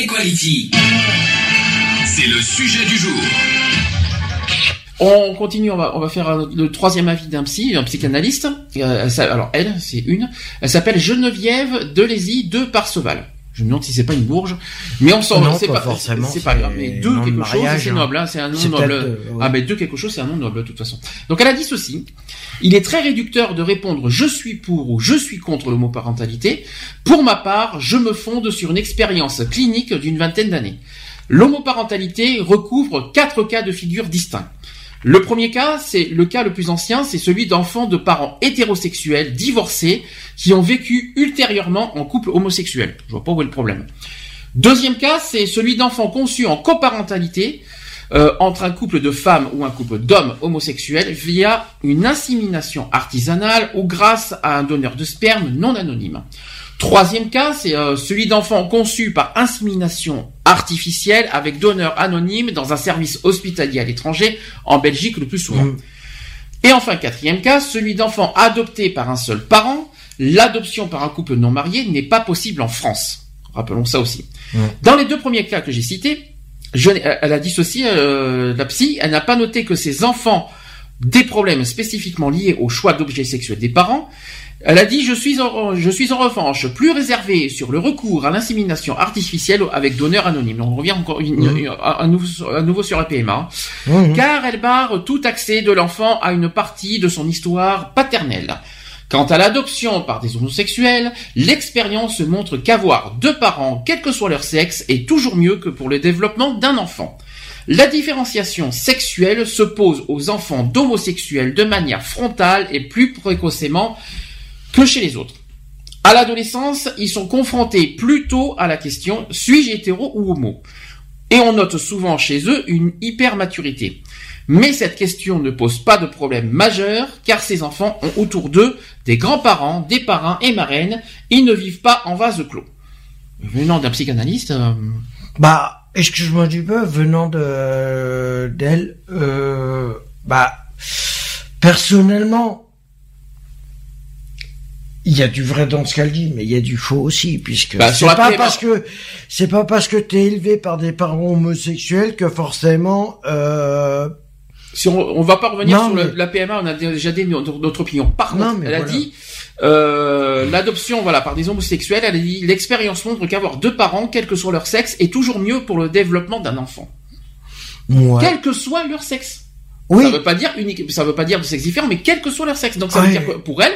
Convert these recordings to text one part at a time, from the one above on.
Equality. C'est le sujet du jour. On continue, on va, faire le troisième avis d'un psy, un psychanalyste. Euh, alors elle, c'est une. Elle s'appelle Geneviève Delézy de Parseval. Je me demande si c'est pas une bourge, mais on s'en c'est pas forcément, c'est pas grave. Mais deux quelque chose, c'est hein. noble, hein, c'est un nom noble. euh, ouais. Ah ben deux quelque chose, c'est un nom noble de toute façon. Donc elle a dit ceci il est très réducteur de répondre je suis pour ou je suis contre l'homoparentalité. Pour ma part, je me fonde sur une expérience clinique d'une vingtaine d'années. L'homoparentalité recouvre quatre cas de figure distincts. Le premier cas, c'est le cas le plus ancien, c'est celui d'enfants de parents hétérosexuels divorcés qui ont vécu ultérieurement en couple homosexuel. Je vois pas où est le problème. Deuxième cas, c'est celui d'enfants conçus en coparentalité euh, entre un couple de femmes ou un couple d'hommes homosexuels via une insémination artisanale ou grâce à un donneur de sperme non anonyme. Troisième cas, c'est euh, celui d'enfants conçus par insémination artificielle avec donneur anonyme dans un service hospitalier à l'étranger, en Belgique le plus souvent. Et enfin, quatrième cas, celui d'enfants adoptés par un seul parent. L'adoption par un couple non marié n'est pas possible en France. Rappelons ça aussi. Dans les deux premiers cas que j'ai cités, je elle a dit ceci, euh, la psy, elle n'a pas noté que ces enfants des problèmes spécifiquement liés au choix d'objets sexuels des parents. Elle a dit je suis en, je suis en revanche plus réservé sur le recours à l'insémination artificielle avec donneur anonyme. On revient encore une- Mhm. une- à, à nouveau, à nouveau sur la PMA. Mhm. Car elle barre tout accès de l'enfant à une partie de son histoire paternelle. Quant à l'adoption par des homosexuels, l'expérience montre qu'avoir deux parents, quel que soit leur sexe, est toujours mieux que pour le développement d'un enfant. La différenciation sexuelle se pose aux enfants d'homosexuels de manière frontale et plus précocement que chez les autres. À l'adolescence, ils sont confrontés plutôt à la question suis-je hétéro ou homo? Et on note souvent chez eux une hypermaturité. Mais cette question ne pose pas de problème majeur car ces enfants ont autour d'eux des grands-parents, des parrains et marraines. Ils ne vivent pas en vase clos. Venant d'un psychanalyste, euh, Bah, excuse-moi du peu, venant de d'elle, euh, bah, personnellement, il y a du vrai dans ce qu'elle dit, mais il y a du faux aussi, puisque Bah, c'est pas parce que c'est pas parce que t'es élevé par des parents homosexuels que forcément, euh, si on, on va pas revenir Non, sur le- la PMA, on a déjà dit notre, notre opinion. Par contre, elle a dit euh, l'adoption, voilà, par des homosexuels. Elle a dit l'expérience montre qu'avoir deux parents, quel que soit leur sexe, est toujours mieux pour le développement d'un enfant, ouais. quel que soit leur sexe. oui, Ça veut pas dire unique, ça veut pas dire de sexe différent, mais quel que soit leur sexe. Donc ça veut dire que pour elle,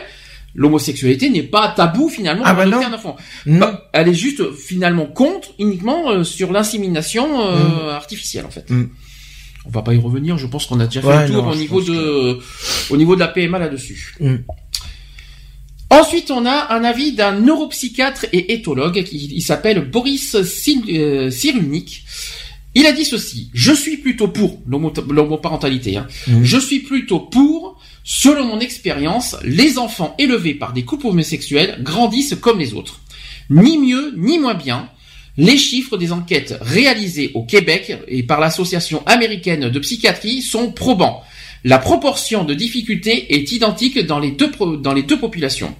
l'homosexualité n'est pas tabou finalement Ah pour bah non. un enfant. non. Bah, elle est juste euh, finalement contre uniquement euh, sur l'insémination euh, artificielle en fait. Mm. On va pas y revenir, je pense qu'on a déjà fait Ouais, le tour non, au niveau de au niveau de la PMA là-dessus. Mm. Ensuite, on a un avis d'un neuropsychiatre et éthologue qui il s'appelle Boris Sil- euh, Cyrulnik. Il a dit ceci Je suis plutôt pour l'homo- l'homoparentalité. Hein. Je suis plutôt pour. Selon mon expérience, les enfants élevés par des couples homosexuels grandissent comme les autres. Ni mieux ni moins bien. Les chiffres des enquêtes réalisées au Québec et par l'Association américaine de psychiatrie sont probants. La proportion de difficultés est identique dans les deux, populations.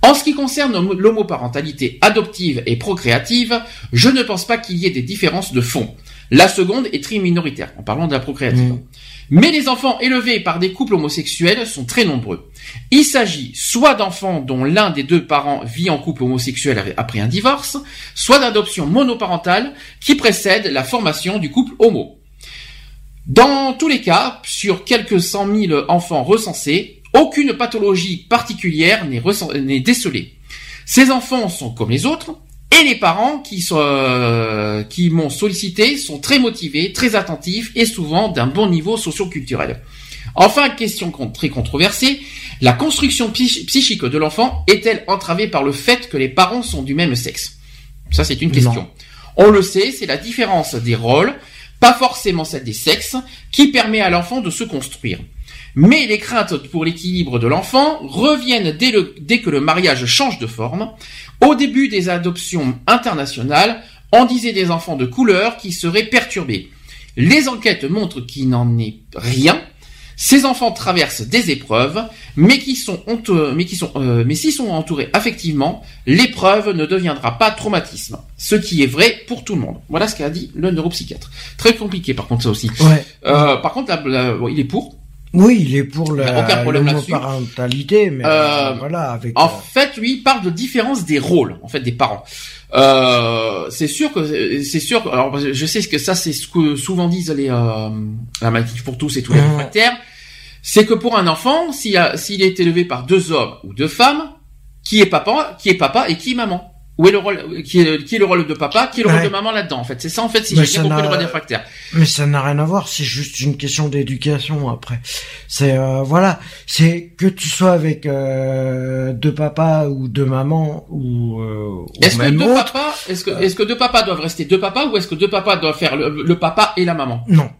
En ce qui concerne l'homo- l'homoparentalité adoptive et procréative, je ne pense pas qu'il y ait des différences de fond. La seconde est très minoritaire, en parlant de la procréative. Mm. Mais les enfants élevés par des couples homosexuels sont très nombreux. Il s'agit soit d'enfants dont l'un des deux parents vit en couple homosexuel après un divorce, soit d'adoption monoparentale qui précède la formation du couple homo. Dans tous les cas, sur quelques cent mille enfants recensés, aucune pathologie particulière n'est décelée. Ces enfants sont comme les autres, et les parents qui, sont, euh, qui m'ont sollicité sont très motivés, très attentifs et souvent d'un bon niveau socio-culturel. Enfin, question très controversée, la construction psy- psychique de l'enfant est-elle entravée par le fait que les parents sont du même sexe? Ça, c'est une question. On le sait, c'est la différence des rôles, pas forcément celle des sexes, qui permet à l'enfant de se construire. Mais les craintes pour l'équilibre de l'enfant reviennent dès, le- dès que le mariage change de forme. Au début des adoptions internationales, on disait des enfants de couleur qui seraient perturbés. Les enquêtes montrent qu'il n'en est rien. Ces enfants traversent des épreuves, mais qui sont honteux- mais qui sont, euh, mais s'ils sont entourés affectivement, l'épreuve ne deviendra pas traumatisme. Ce qui est vrai pour tout le monde. Voilà ce qu'a dit le neuropsychiatre. Très compliqué par contre ça aussi. Ouais. Euh, par contre, bon, il est pour. Oui, il est pour la aucun problème là-dessus. l'homoparentalité, mais Euh, voilà, avec. En euh, fait, lui, il parle de différence des rôles, en fait, des parents. Euh, c'est sûr que c'est sûr. que- Alors, je sais que ça, c'est ce que souvent disent les euh, la maladie pour tous et tous les réfractaires. C'est que pour un enfant, s'il a- s'il est élevé par deux hommes ou deux femmes, qui est papa, qui est papa et qui est maman. Où est le rôle, qui est, qui est le rôle de papa, qui est le rôle de maman là-dedans, en fait? C'est ça, en fait, si j'ai bien compris le rôle. Mais ça n'a rien à voir, c'est juste une question d'éducation après. C'est euh, voilà, c'est que tu sois avec euh, deux papas ou deux mamans ou, euh, ou Est-ce que deux autre. papas, est-ce que, est-ce que deux papas doivent rester deux papas ou est-ce que deux papas doivent faire le, le papa et la maman? Non,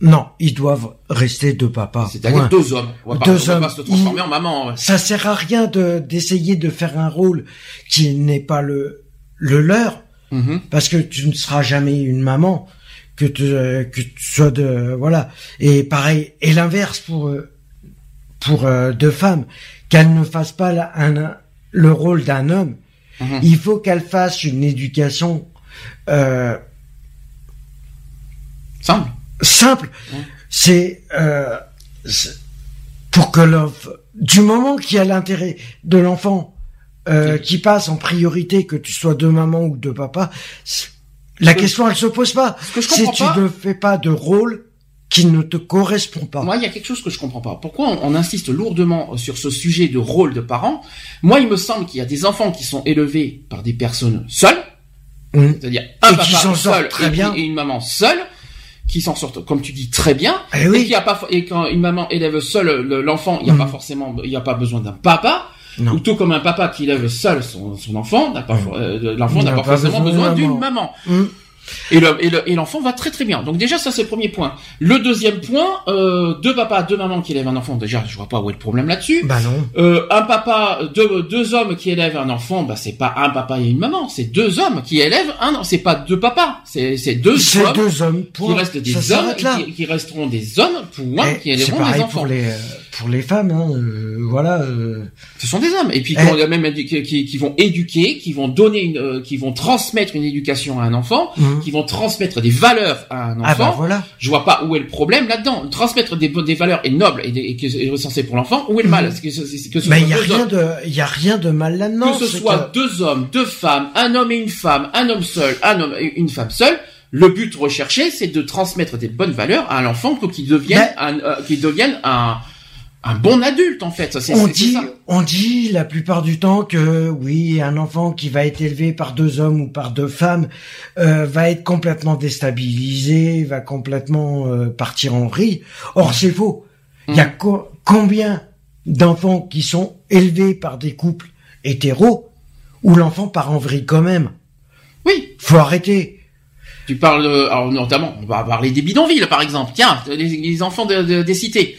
non, ils doivent rester deux papas. C'est-à-dire deux hommes. On va pas, Deux on va pas hommes. se transformer Ils- en maman. ouais. Ça sert à rien de d'essayer de faire un rôle qui n'est pas le le leur. Mhm. parce que tu ne seras jamais une maman que tu que tu sois de voilà et pareil et l'inverse pour euh, pour euh, deux femmes qu'elles ne fassent pas un, le rôle d'un homme Mhm. il faut qu'elles fassent une éducation euh, Simple. Simple. C'est euh, c'est- pour que l'enf- du moment qu'il y a l'intérêt de l'enfant euh, qui passe en priorité que tu sois de maman ou de papa c'est- la que- question elle se pose pas. Ce que je si comprends tu pas, ne fais pas de rôle qui ne te correspond pas. Moi, il y a quelque chose que je comprends pas. Pourquoi on, on insiste lourdement sur ce sujet de rôle de parents Moi, il me semble qu'il y a des enfants qui sont élevés par des personnes seules, Mhm. c'est-à-dire un Et papa seul très et, bien. et une maman seule, qui s'en sortent, comme tu dis, très bien. Eh Et, oui qui a pas, et quand une maman élève seule le- l'enfant, il n'y a Mhm. pas forcément, il n'y a pas besoin d'un papa. Non. Ou tout comme un papa qui élève seul son, son enfant, n'a pas, for- euh, l'enfant n'a pas, pas forcément besoin d'une maman. maman. Et le- et le- et l'enfant va très très bien. Donc déjà ça c'est le premier point. Le deuxième point, euh, deux papas, deux mamans qui élèvent un enfant. Déjà je vois pas où est le problème là-dessus. bah non Euh, un papa, deux, deux hommes qui élèvent un enfant, bah c'est pas un papa et une maman, c'est deux hommes qui élèvent un. C'est pas deux papas, c'est c'est deux hommes deux hommes qui restent des ça hommes qui, qui resteront des hommes point Eh, qui élèveront des enfants. pour les euh, pour les femmes hein, euh, voilà euh, Ce sont des hommes et puis Eh. qui, ont même qui, qui- vont éduquer, qui vont donner, une, euh, qui vont transmettre une éducation à un enfant, mhm. qui vont transmettre des valeurs à un enfant. ah bah voilà Je vois pas où est le problème là-dedans. Transmettre des, des valeurs est noble et, et que c'est recensé pour l'enfant. Où est le mal? Que, que ce mais soit il y a rien hommes, de il y a rien de mal là-dedans que ce soit deux hommes, deux femmes, un homme et une femme, un homme seul, un homme et une femme seule. Le but recherché, c'est de transmettre des bonnes valeurs à l'enfant pour qu'il devienne, un, euh, qu'il devienne un, un bon adulte en fait. C'est, on dit, ça. on dit la plupart du temps que oui, un enfant qui va être élevé par deux hommes ou par deux femmes euh, va être complètement déstabilisé, va complètement euh, partir en vrille. Or, c'est faux. Il y a co- combien d'enfants qui sont élevés par des couples hétéros où l'enfant part en vrille quand même? Oui, Faut arrêter. Tu parles, alors notamment, on va parler des bidonvilles, par exemple. Tiens, les, les enfants de- de- des cités.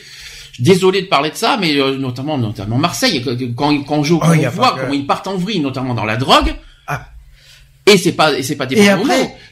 Désolé de parler de ça, mais euh, notamment, notamment Marseille, quand, quand on, joue, Oh, on voit que- comment ils partent en vrille, notamment dans la drogue. Ah. Et c'est pas, c'est pas des Et parents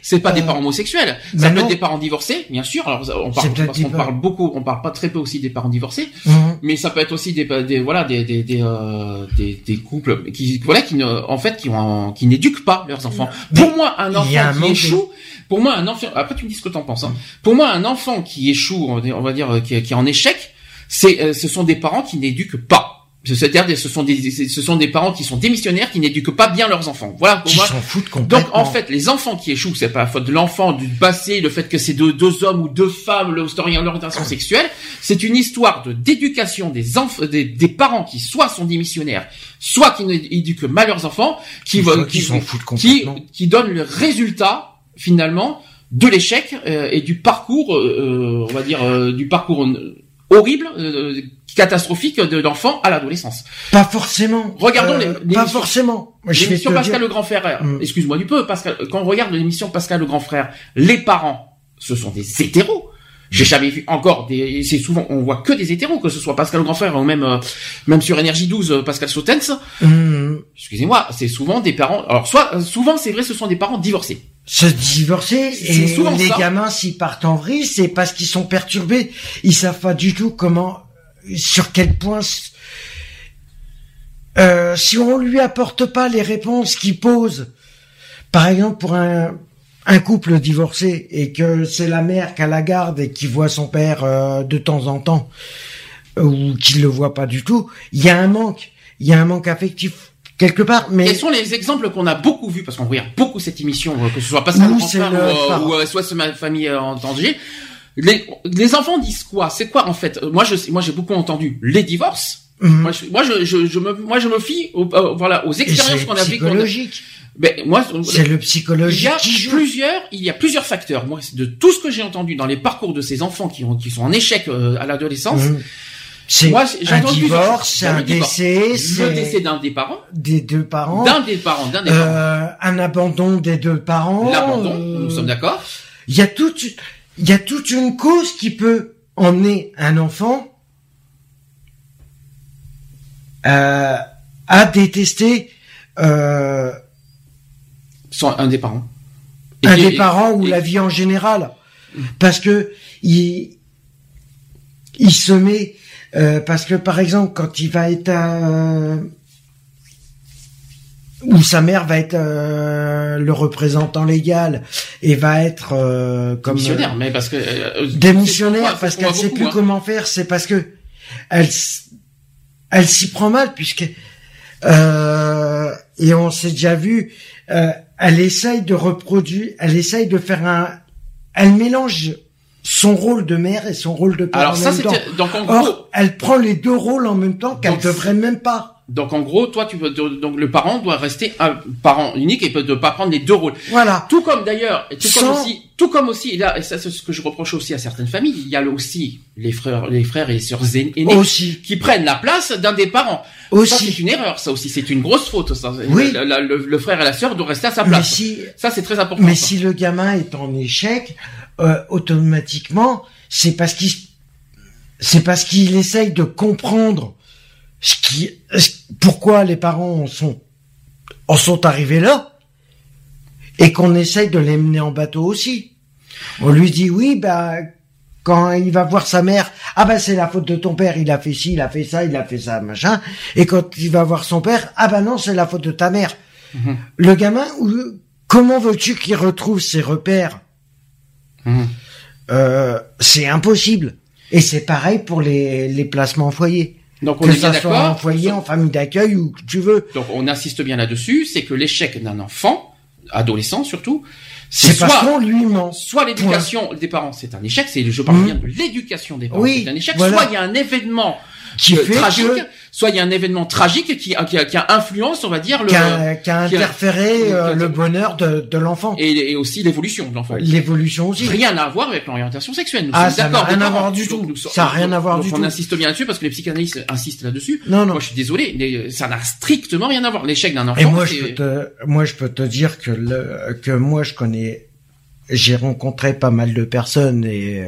c'est pas des euh, parents homosexuels. Ça peut non. être des parents divorcés, bien sûr. Alors, on parle, parce qu'on parle beaucoup, on parle pas très peu aussi des parents divorcés, Mhm. mais ça peut être aussi des, des voilà, des, des, des, euh, des, des couples qui, voilà, qui ne, en fait, qui ont, qui n'éduquent pas leurs enfants. Pour moi, un enfant qui échoue, pour moi, un enfant, après tu me dis ce que t'en penses, hein. Pour moi, un enfant qui échoue, on va dire, euh, qui, qui est en échec, c'est, euh, ce sont des parents qui n'éduquent pas. C'est-à-dire, ce sont des, ce sont des parents qui sont démissionnaires, qui n'éduquent pas bien leurs enfants. Voilà, pour moi. foutent complètement. Donc, en fait, les enfants qui échouent, c'est pas la faute de l'enfant, du passé, le fait que c'est deux, deux hommes ou deux femmes, l'orientation sexuelle. C'est une histoire de d'éducation des enfants, des, des parents qui soit sont démissionnaires, soit qui n'éduquent mal leurs enfants, qui donnent le résultat finalement de l'échec euh, et du parcours, euh, euh, on va dire euh, du parcours euh, horribles, euh, catastrophiques de l'enfant à l'adolescence. Pas forcément. Regardons les- pas forcément. L'émission Pascal dire- le Grand Frère, Mm. excuse-moi du peu, Pascal, quand on regarde l'émission Pascal le Grand Frère, les parents, ce sont des hétéros. J'ai jamais vu encore des, c'est souvent, on voit que des hétéros, que ce soit Pascal le Grand Frère ou même, euh, même sur Énergie 12, euh, Pascal Sautens. Hum, Excusez-moi, c'est souvent des parents, alors soit, euh, souvent c'est vrai, ce sont des parents divorcés. Se divorcer et les ça. gamins s'ils partent en vrille c'est parce qu'ils sont perturbés. Ils savent pas du tout comment sur quel point euh, si on lui apporte pas les réponses qu'il pose par exemple pour un un couple divorcé et que c'est la mère qui a la garde et qui voit son père euh, de temps en temps ou qui le voit pas du tout il y a un manque. Il y a un manque affectif quelque part mais Quels sont les exemples qu'on a beaucoup vus, parce qu'on regarde beaucoup cette émission, euh, que ce soit Pascal Ou ou, euh, phare. ou, euh, soit ma famille en danger. Les, les enfants disent quoi? C'est quoi en fait? Moi, je, moi, j'ai beaucoup entendu les divorces. Mhm. Moi, je, moi, je, je, je me, moi, je me fie, aux, euh, voilà, aux expériences qu'on a vécues. psychologique Ben, moi, C'est le il y psychologique a plusieurs, il y a plusieurs facteurs. Moi, de tout ce que j'ai entendu dans les parcours de ces enfants qui ont, qui sont en échec euh, à l'adolescence, Mhm. C'est un divorce, c'est un décès, le décès c'est d'un des parents, des deux parents, d'un des parents, d'un des parents, euh, un abandon des deux parents. l'abandon, euh, nous sommes d'accord. Il y a toute, il y a toute une cause qui peut emmener un enfant euh, à détester euh, un des parents. Et un des parents ou la vie en général, parce que il, il se met, euh, parce que par exemple quand il va être euh, ou sa mère va être euh, le représentant légal et va être euh, comme missionnaire, mais parce que euh, démissionnaire parce qu'elle sait plus hein. comment faire, c'est parce que elle elle s'y prend mal puisque euh, et on s'est déjà vu, euh, elle essaye de reproduire, elle essaye de faire un, elle mélange son rôle de mère et son rôle de père Alors en ça, même temps. donc en gros, Or, elle prend les deux rôles en même temps qu'elle devrait même pas. donc en gros, toi, tu peux donc le parent doit rester un parent unique et peut ne pas prendre les deux rôles. Voilà. Tout comme d'ailleurs, tout comme Sans- aussi, tout comme aussi, et là, et ça c'est ce que je reproche aussi à certaines familles, il y a aussi les frères, les frères et sœurs aînés Aussi. qui prennent la place d'un des parents. Aussi. c'est une erreur, ça aussi, c'est une grosse faute. Ça. Oui. Le, le- le- le frère et la sœur doivent rester à sa Mais place. si, Ça c'est très important. mais ça. si le gamin est en échec, euh, automatiquement, c'est parce qu'il, c'est parce qu'il essaye de comprendre ce qui, ce- pourquoi les parents en sont, en sont arrivés là, et qu'on essaye de les mener en bateau aussi. On lui dit oui, bah, quand il va voir sa mère, ah bah c'est la faute de ton père, il a fait ci, il a fait ça, il a fait ça, machin. Et quand il va voir son père, ah bah non, c'est la faute de ta mère. Mhm. Le gamin, comment veux-tu qu'il retrouve ses repères? Euh, C'est impossible. Et c'est pareil pour les, les placements en foyer. Donc on Que est bien ça soit en foyer, en famille d'accueil, ou que tu veux. Donc on insiste bien là-dessus, c'est que l'échec d'un enfant, adolescent surtout, C'est parce soit lui ment. soit l'éducation des parents, c'est un échec, c'est je parle Mhm. bien de l'éducation des parents, Oui, c'est un échec, voilà. soit il y a un événement Qui euh, fait tragique, que- soit il y a un événement tragique qui, qui, qui influence, on va dire, le, Qui a, qui a a- interféré a- euh, le bonheur de, de l'enfant. et, et aussi l'évolution de l'enfant. L'évolution aussi. Rien à voir avec l'orientation sexuelle. Nous Ah, sommes ça n'a d'accord. rien à voir du tout. nous Ça n'a rien à voir du on tout. insiste bien là-dessus parce que les psychanalystes insistent là-dessus. Non, non. Moi, je suis désolé, mais ça n'a strictement rien à voir. L'échec d'un enfant. Et moi, je peux te, moi, je peux te dire que le, que moi, je connais, j'ai rencontré pas mal de personnes et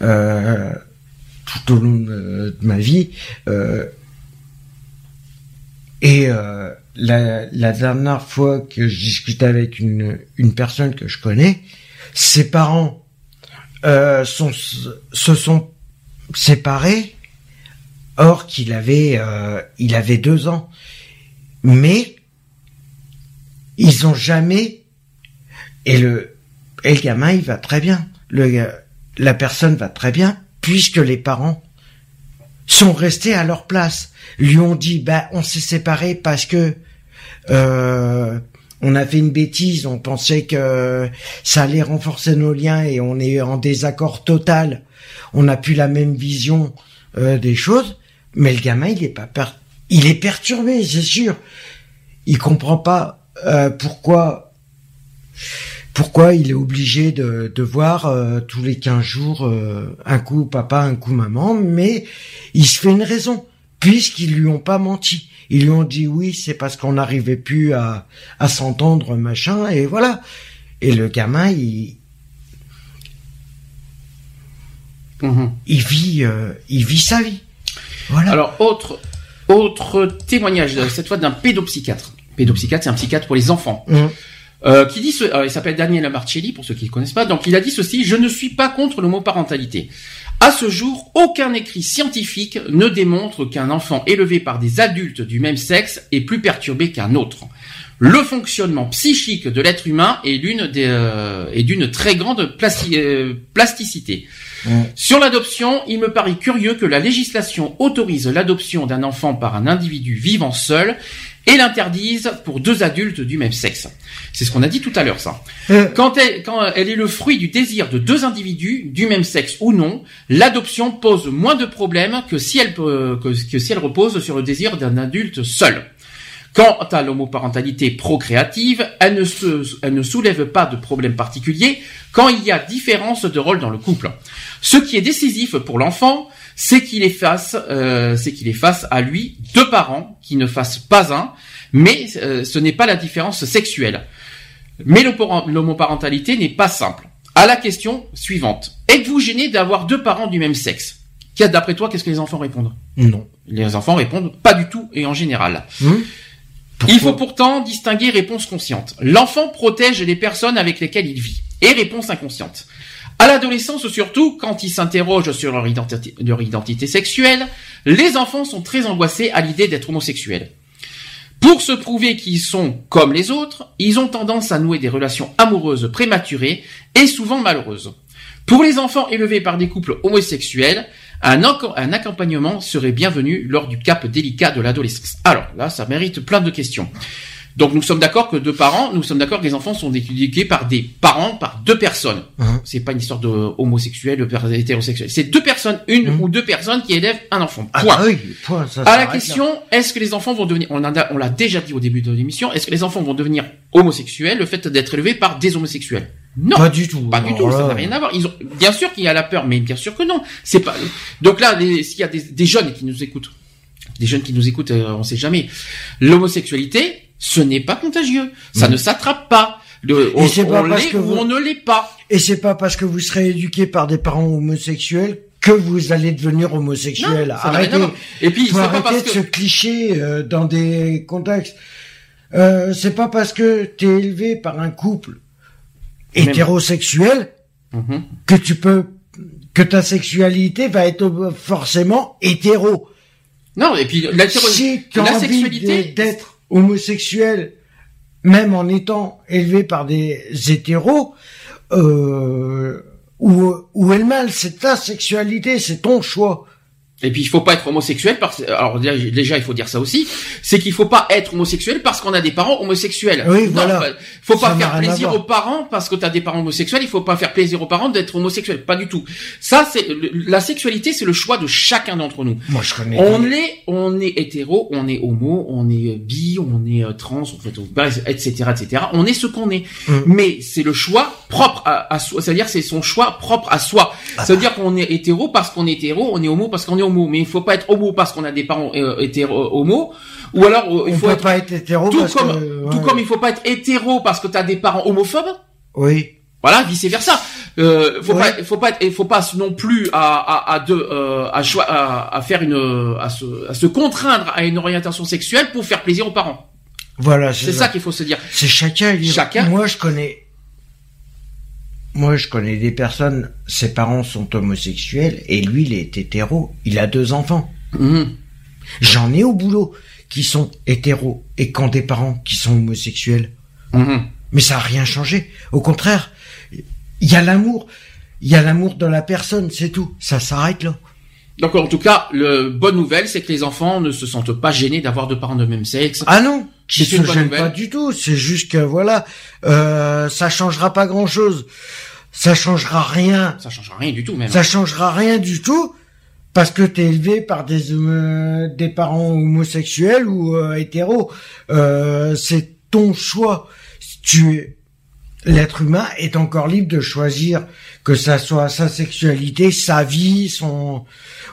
euh, tout au long de, de ma vie. Euh, et euh, la, la dernière fois que je discutais avec une, une personne que je connais, ses parents euh, sont, se sont séparés, or qu'il avait, euh, il avait deux ans, mais ils ont jamais et le et le gamin il va très bien. Le la personne va très bien puisque les parents sont restés à leur place. Lui ont dit bah on s'est séparés parce que euh, on a fait une bêtise on pensait que ça allait renforcer nos liens et on est en désaccord total. On n'a plus la même vision euh, des choses. Mais le gamin il est pas per- il est perturbé c'est sûr. Il comprend pas euh, pourquoi pourquoi il est obligé de, de voir euh, tous les 15 jours euh, un coup papa, un coup maman, mais il se fait une raison, puisqu'ils lui ont pas menti. Ils lui ont dit oui, c'est parce qu'on n'arrivait plus à, à s'entendre, machin, et voilà. Et le gamin, il, Mhm. il vit, euh, il vit sa vie. Voilà. Alors, autre, autre témoignage, cette fois d'un pédopsychiatre. Pédopsychiatre, c'est un psychiatre pour les enfants. Mhm. Euh, qui dit ce, euh, il s'appelle Daniel Marcelli pour ceux qui ne connaissent pas. Donc il a dit ceci je ne suis pas contre le mot parentalité. À ce jour, aucun écrit scientifique ne démontre qu'un enfant élevé par des adultes du même sexe est plus perturbé qu'un autre. Le fonctionnement psychique de l'être humain est l'une des euh, est d'une très grande plasti- euh, plasticité. Sur l'adoption, il me paraît curieux que la législation autorise l'adoption d'un enfant par un individu vivant seul et l'interdise pour deux adultes du même sexe. C'est ce qu'on a dit tout à l'heure, ça. Euh, Quand elle, quand elle est le fruit du désir de deux individus, du même sexe ou non, l'adoption pose moins de problèmes que si elle, peut- que, que si elle repose sur le désir d'un adulte seul. Quant à l'homoparentalité procréative, elle ne, se, elle ne soulève pas de problème particulier quand il y a différence de rôle dans le couple. Ce qui est décisif pour l'enfant, c'est qu'il est face, euh, c'est qu'il est face à lui deux parents qui ne fassent pas un, mais euh, ce n'est pas la différence sexuelle. Mais l'homo- l'homoparentalité n'est pas simple. À la question suivante. Êtes-vous gêné d'avoir deux parents du même sexe? D'après toi, qu'est-ce que les enfants répondent? Non. Les enfants répondent pas du tout et en général. Hum Il faut pourtant distinguer réponse consciente. L'enfant protège les personnes avec lesquelles il vit et réponse inconsciente. À l'adolescence surtout, quand ils s'interrogent sur leur identité, sexuelle, les enfants sont très angoissés à l'idée d'être homosexuels. Pour se prouver qu'ils sont comme les autres, ils ont tendance à nouer des relations amoureuses prématurées et souvent malheureuses. Pour les enfants élevés par des couples homosexuels, un accompagnement serait bienvenu lors du cap délicat de l'adolescence. Alors là, ça mérite plein de questions. Donc nous sommes d'accord que deux parents, nous sommes d'accord que les enfants sont éduqués par des parents, par deux personnes. Mhm. C'est pas une histoire de homosexuel, de hétérosexuel. C'est deux personnes, une Mhm. ou deux personnes qui élèvent un enfant. Ah, Point. bah oui, point, ça À la question, est-ce que les enfants vont devenir, on a- on l'a déjà dit au début de l'émission, est-ce que les enfants vont devenir homosexuels, le fait d'être élevés par des homosexuels? Non. Pas du tout. Pas du tout, ça n'a rien à voir. Ils ont, bien sûr qu'il y a la peur, mais bien sûr que non. C'est pas. Donc là, s'il y a des, des jeunes qui nous écoutent, des jeunes qui nous écoutent, euh, on sait jamais. L'homosexualité, ce n'est pas contagieux. Ça ne s'attrape pas. Le, on on l'est que ou vous- on ne l'est pas. Et c'est pas parce que vous serez éduqué par des parents homosexuels que vous allez devenir homosexuel. Non, arrêtez. Et puis, faut pas parce de que se cliché euh, dans des contextes. Euh, c'est pas parce que t'es élevé par un couple Même- hétérosexuel Mhm. que tu peux que ta sexualité va être ob- forcément hétéro. Non, et puis tu la envie sexualité, d'être homosexuel, même en étant élevé par des hétéros, euh, ou ou est le c'est ta sexualité, c'est ton choix. Et puis il faut pas être homosexuel parce alors déjà, il faut dire ça aussi, c'est qu'il faut pas être homosexuel parce qu'on a des parents homosexuels. Oui, non, voilà. faut pas faire plaisir aux parents parce que tu as des parents homosexuels, il faut pas faire plaisir aux parents d'être homosexuel, pas du tout. Ça c'est la sexualité, c'est le choix de chacun d'entre nous. Moi, je connais. On est on est hétéro, on est homo, on est bi, on est euh, trans, en fait, on- bref, etc., etc. On est ce qu'on est. Mm. Mais c'est le choix propre à, à soi. C'est-à-dire c'est son choix propre à soi. Ah. Ça veut dire qu'on est hétéro parce qu'on est hétéro, on est homo parce qu'on est homo. Mais il faut pas être homo parce qu'on a des parents euh, hétéro homo. Ou alors euh, il faut être pas être hétéro tout parce comme que, tout ouais. comme il faut pas être hétéro parce que tu as des parents homophobes. Oui. Voilà, vice versa. Euh, faut pas, faut pas, être- faut pas non plus à à à, de, euh, à, à, à faire une, à se, à se contraindre à une orientation sexuelle pour faire plaisir aux parents. Voilà, C'est ça qu'il faut se dire. C'est chacun. Chacun. Moi, je connais. Moi, je connais des personnes. Ses parents sont homosexuels et lui, il est hétéro. Il a deux enfants. Mhm. J'en ai au boulot qui sont hétéros et qui ont des parents qui sont homosexuels. Mhm. Mais ça a rien changé. Au contraire, il y a l'amour. Il y a l'amour dans la personne, c'est tout. Ça s'arrête là. Donc en tout cas, le bonne nouvelle, c'est que les enfants ne se sentent pas gênés d'avoir deux parents de même sexe. Ah non, C'est se une bonne gênent nouvelle. pas du tout. C'est juste que voilà, euh, ça changera pas grand chose. Ça changera rien. Ça changera rien du tout même. Ça changera rien du tout parce que t'es élevé par des homo- des parents homosexuels ou euh, hétéros. Euh, c'est ton choix. Si Tu es l'être humain est encore libre de choisir que ça soit sa sexualité, sa vie, son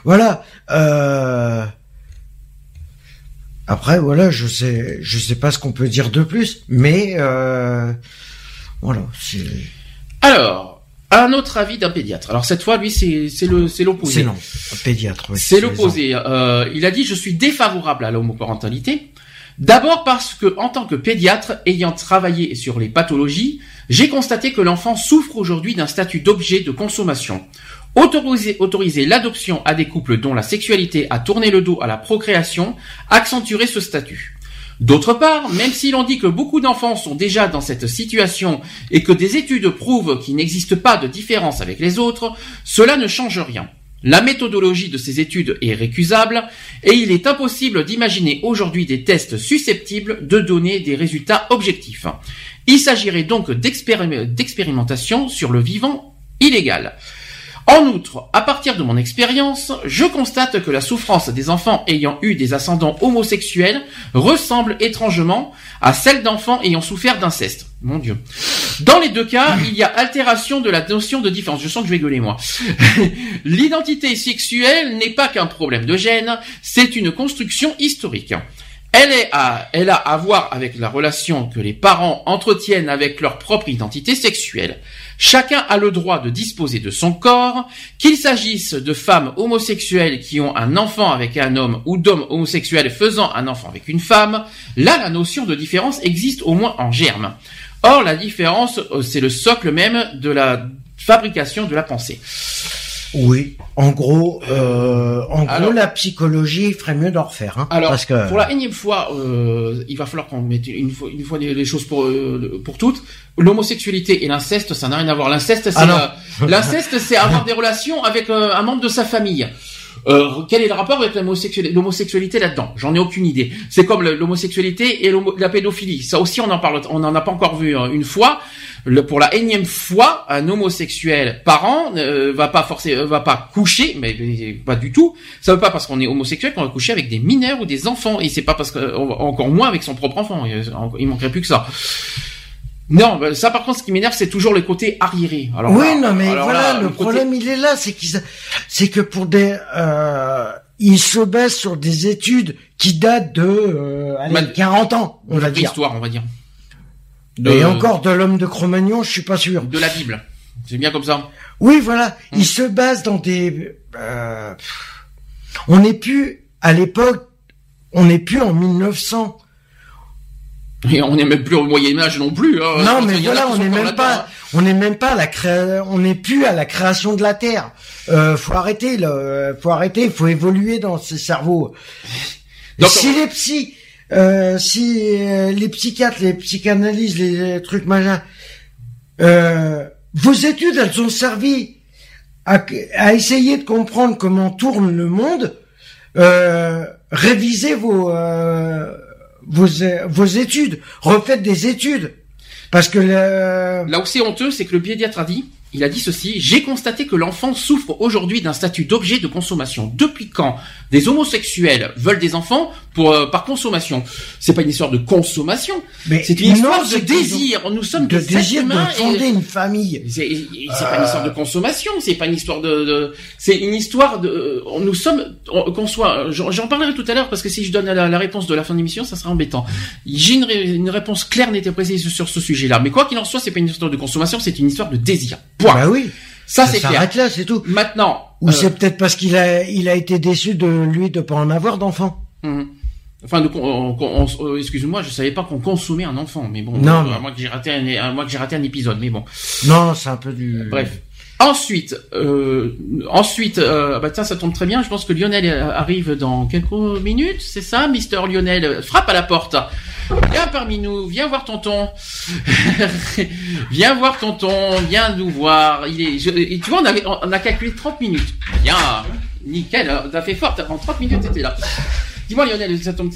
voilà. Euh... Après voilà, je sais, je sais pas ce qu'on peut dire de plus, mais euh... voilà. c'est- Alors, un autre avis d'un pédiatre. Alors cette fois, lui, c'est c'est le c'est l'opposé. C'est non, un pédiatre. oui, C'est c'est l'opposé. Euh, il a dit je suis défavorable à l'homoparentalité. D'abord parce que en tant que pédiatre ayant travaillé sur les pathologies, j'ai constaté que l'enfant souffre aujourd'hui d'un statut d'objet de consommation. Autoriser, autoriser l'adoption à des couples dont la sexualité a tourné le dos à la procréation accentuerait ce statut. D'autre part, même si l'on dit que beaucoup d'enfants sont déjà dans cette situation et que des études prouvent qu'il n'existe pas de différence avec les autres, cela ne change rien. La méthodologie de ces études est récusable et il est impossible d'imaginer aujourd'hui des tests susceptibles de donner des résultats objectifs. Il s'agirait donc d'expérim- d'expérimentation sur le vivant illégal. En outre, à partir de mon expérience, je constate que la souffrance des enfants ayant eu des ascendants homosexuels ressemble étrangement à celle d'enfants ayant souffert d'inceste. Mon Dieu. Dans les deux cas, il y a altération de la notion de différence. Je sens que je vais gueuler, moi. L'identité sexuelle n'est pas qu'un problème de gène, c'est une construction historique. Elle, a à voir avec la relation que les parents entretiennent avec leur propre identité sexuelle. Chacun a le droit de disposer de son corps, qu'il s'agisse de femmes homosexuelles qui ont un enfant avec un homme ou d'hommes homosexuels faisant un enfant avec une femme. Là, la notion de différence existe au moins en germe. Or, la différence, euh, c'est le socle même de la fabrication de la pensée. Oui, en gros, euh, en Alors- gros, la psychologie, il ferait mieux d'en refaire, hein, Alors, parce que pour la énième fois, euh, il va falloir qu'on mette une fois, une fois les, choses pour euh, pour toutes. L'homosexualité et l'inceste, ça n'a rien à voir. L'inceste, c'est Ah euh, l'inceste, c'est avoir des relations avec euh, un membre de sa famille. Euh, quel est le rapport avec l'homosexualité, l'homosexualité là-dedans? J'en ai aucune idée. C'est comme l'homosexualité et la pédophilie. Ça aussi, on en parle, on en a pas encore vu hein, une fois. Le- pour la énième fois, un homosexuel parent euh, va pas forcer, euh, va pas coucher, mais, mais pas du tout. Ça veut pas parce qu'on est homosexuel qu'on va coucher avec des mineurs ou des enfants, et c'est pas parce que va- encore moins avec son propre enfant. Il il manquerait plus que ça. Non, bah, ça par contre, ce qui m'énerve, c'est toujours le côté arriéré. Alors oui, là- non, mais alors voilà, là, le côté- problème, il est là, c'est qu'ils, c'est que pour des, euh, ils se basent sur des études qui datent de, euh, allez, Ma- 40 ans, on va dire. l'histoire, on va dire. Et encore de l'homme de Cro-Magnon, je suis pas sûr. de la Bible. C'est bien comme ça. Oui, voilà, Hum. ils se basent dans des, euh, on n'est plus à l'époque, on n'est plus en 1900. Et on n'est même plus au Moyen Âge non plus. hein. Non, mais voilà, on n'est même pas, hein. on n'est même pas à la créa, on n'est plus à la création de la Terre. Euh, faut arrêter, là, faut arrêter, faut évoluer dans ces cerveaux. Donc, si les psys, euh, si euh, les psychiatres, les psychanalystes, les trucs machin, euh, vos études, elles ont servi à, à essayer de comprendre comment tourne le monde. Euh, révisez vos euh, vos vos études, refaites des études, parce que le, Là où c'est honteux, c'est que le pédiatre a dit, il a dit ceci, j'ai constaté que l'enfant souffre aujourd'hui d'un statut d'objet de consommation. Depuis quand des homosexuels veulent des enfants pour euh, par consommation? C'est pas une histoire de consommation, mais c'est une histoire de désir. Nous sommes de des désir de humains et- fonder une famille. C'est pas une histoire de consommation, c'est pas une histoire de, de- c'est une histoire de, euh, nous sommes, on- qu'on soit, j'en parlerai tout à l'heure parce que si je donne la, la réponse de la fin de l'émission, ça sera embêtant. J'ai une, une réponse claire, et précise sur ce sujet-là. Mais quoi qu'il en soit, c'est pas une histoire de consommation, c'est une histoire de désir. Point. Bah oui, ça ça c'est clair. s'arrête là, c'est tout. Maintenant, Ou euh, c'est peut-être parce qu'il a, il a été déçu de lui de pas en avoir d'enfant. mhm. Enfin, on- euh, excuse-moi, je savais pas qu'on consommait un enfant, mais bon, Non, euh, mais- à moins que j'ai raté un, à moins que j'ai raté un épisode, mais bon. Non, c'est un peu du. Bref. Ensuite, euh, ensuite, euh, bah tiens, ça tombe très bien. Je pense que Lionel euh, arrive dans quelques minutes, c'est ça, Mister Lionel? Euh, frappe à la porte. Viens parmi nous, viens voir tonton. viens voir tonton, viens nous voir. Il est, je- et tu vois, on avait, on a calculé 30 minutes. Bien, nickel. T'as fait fort. En 30 minutes, t'étais là. Dis-moi Lionel, ça tombe,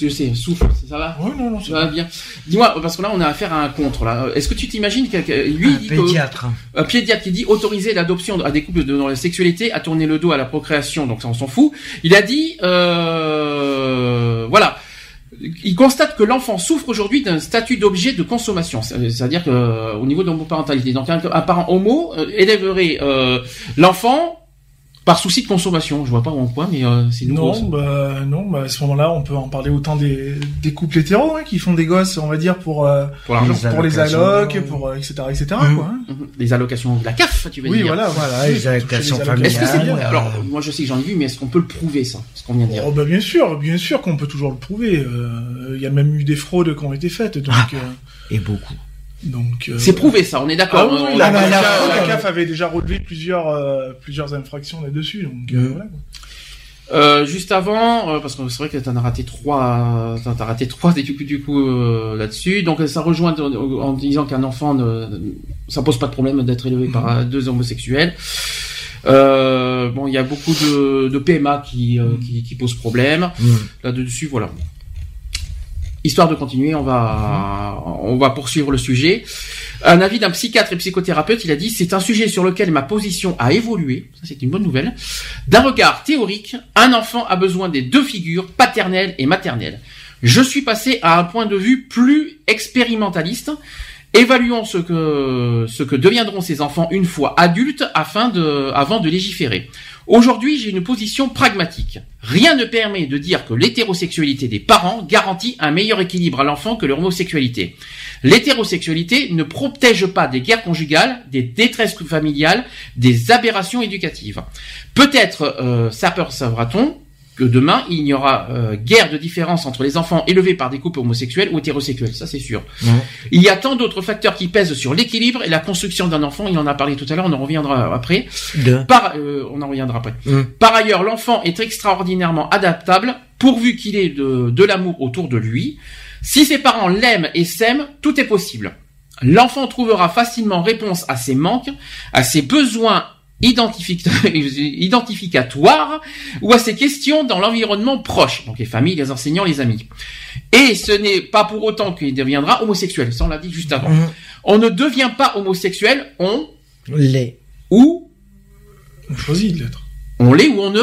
je sais, souffle, ça va? Oui, non, non, Ça va bien. Dis-moi, parce que là, on a affaire à un contre. Là, est-ce que tu t'imagines que lui, un dit que- pédiatre. un pédiatre qui dit autoriser l'adoption à des couples de- dont la sexualité a tourné le dos à la procréation, donc ça on s'en fout. Il a dit, euh, voilà, il constate que l'enfant souffre aujourd'hui d'un statut d'objet de consommation, C'est- c'est-à-dire que euh, au niveau de l'homoparentalité. Donc un, un parent homo euh, élèverait euh, l'enfant par souci de consommation. Je vois pas en quoi, mais euh, c'est nouveau. Non, bah, non, bah, à ce moment-là, on peut en parler autant des, des couples hétéros hein, qui font des gosses, on va dire, pour, euh, Pour l'argent. Les pour les allocations. allocs, pour, euh, etc., etc., quoi. hein. Les allocations de la CAF, tu veux Oui, dire. voilà. Voilà, Oui, les toucher allocations les familiales. Est-ce que c'est bon Euh, Alors, moi je sais que j'en ai vu, mais est-ce qu'on peut le prouver ça Ce qu'on vient de dire. Oh, bah, bien sûr, bien sûr qu'on peut toujours le prouver. Euh, Il y a même eu des fraudes qui ont été faites, donc, euh, Et beaucoup. Donc. euh, C'est prouvé ça, on est d'accord. oui, la, Ah, la- la la fraude, CAF avait déjà relevé plusieurs, euh, plusieurs infractions là-dessus, donc euh, voilà. juste avant, parce que c'est vrai que t'en as raté trois, t'en as raté trois du coup, du coup là-dessus. Donc ça rejoint en, disant qu'un enfant, ne, ça pose pas de problème d'être élevé par euh, deux homosexuels. Bon, il y a beaucoup de, de PMA qui, qui, qui posent problème. Mm. Là-dessus, voilà. Histoire de continuer, on va, on va poursuivre le sujet. Un avis d'un psychiatre et psychothérapeute, il a dit c'est un sujet sur lequel ma position a évolué. Ça, c'est une bonne nouvelle. D'un regard théorique, un enfant a besoin des deux figures, paternelle et maternelle. Je suis passé à un point de vue plus expérimentaliste. Évaluons ce que, ce que deviendront ces enfants une fois adultes afin de, avant de légiférer. Aujourd'hui, j'ai une position pragmatique. Rien ne permet de dire que l'hétérosexualité des parents garantit un meilleur équilibre à l'enfant que l'homosexualité. L'hétérosexualité ne protège pas des guerres conjugales, des détresses familiales, des aberrations éducatives. Peut-être euh, s'apercevra-t-on que demain, il n'y aura euh, guère de différence entre les enfants élevés par des couples homosexuels ou hétérosexuels, ça c'est sûr. Il y a tant d'autres facteurs qui pèsent sur l'équilibre et la construction d'un enfant, il en a parlé tout à l'heure, on en reviendra après. De. Par, euh, on en reviendra après. Mm. Par ailleurs, l'enfant est extraordinairement adaptable pourvu qu'il ait de, de l'amour autour de lui. Si ses parents l'aiment et s'aiment, tout est possible. L'enfant trouvera facilement réponse à ses manques, à ses besoins identifi- identificatoires ou à ses questions dans l'environnement proche, donc les familles, les enseignants, les amis. Et ce n'est pas pour autant qu'il deviendra homosexuel, ça on l'a dit juste avant. Mm. On ne devient pas homosexuel, on Les. ou On choisit de l'être. on l'est ou on ne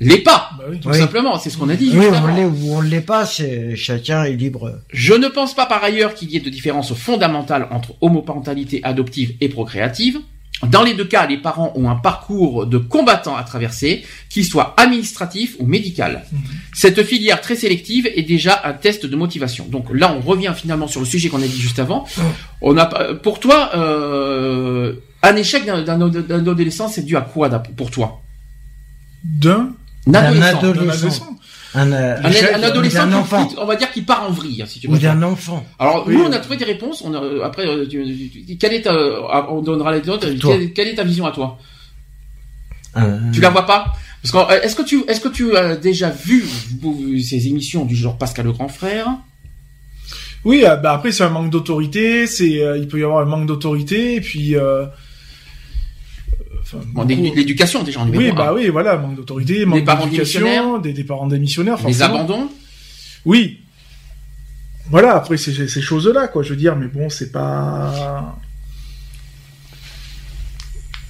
l'est pas. Bah oui. Tout Oui. simplement, c'est ce qu'on a dit. Oui, on l'est ou on l'est pas, c'est chacun est libre. Je ne pense pas par ailleurs qu'il y ait de différence fondamentale entre homoparentalité adoptive et procréative. Dans les deux cas, les parents ont un parcours de combattant à traverser, qu'il soit administratif ou médical. Mhm. Cette filière très sélective est déjà un test de motivation. Donc là, on revient finalement sur le sujet qu'on a dit juste avant. On a, pas- pour toi, euh, un échec d'un adolescent, c'est dû à quoi pour toi? Adolescent. d'un adolescent. Un, euh, Un, Échec, un adolescent, qui- enfant. qui- on va dire qu'il part en vrille, si tu ou veux. d'un enfant. Alors Oui, nous, on a trouvé des réponses. On a, euh, après, euh, tu- tu- quelle est ta, on donnera les autres. Toi. Quelle, quelle est ta vision à toi Tu la vois pas Parce que est-ce que tu, est-ce que tu as déjà vu ces émissions du genre Pascal le Grand Frère? Oui, bah après c'est un manque d'autorité, c'est euh, il peut y avoir un manque d'autorité et puis euh, enfin, Bon, beaucoup- l'éducation déjà en numéro oui, un. bah oui, voilà, manque d'autorité, manque parents d'éducation, des, des parents démissionnaires, les forcément. abandons. Oui. Voilà, après c'est ces choses-là, quoi, je veux dire, mais bon, c'est pas.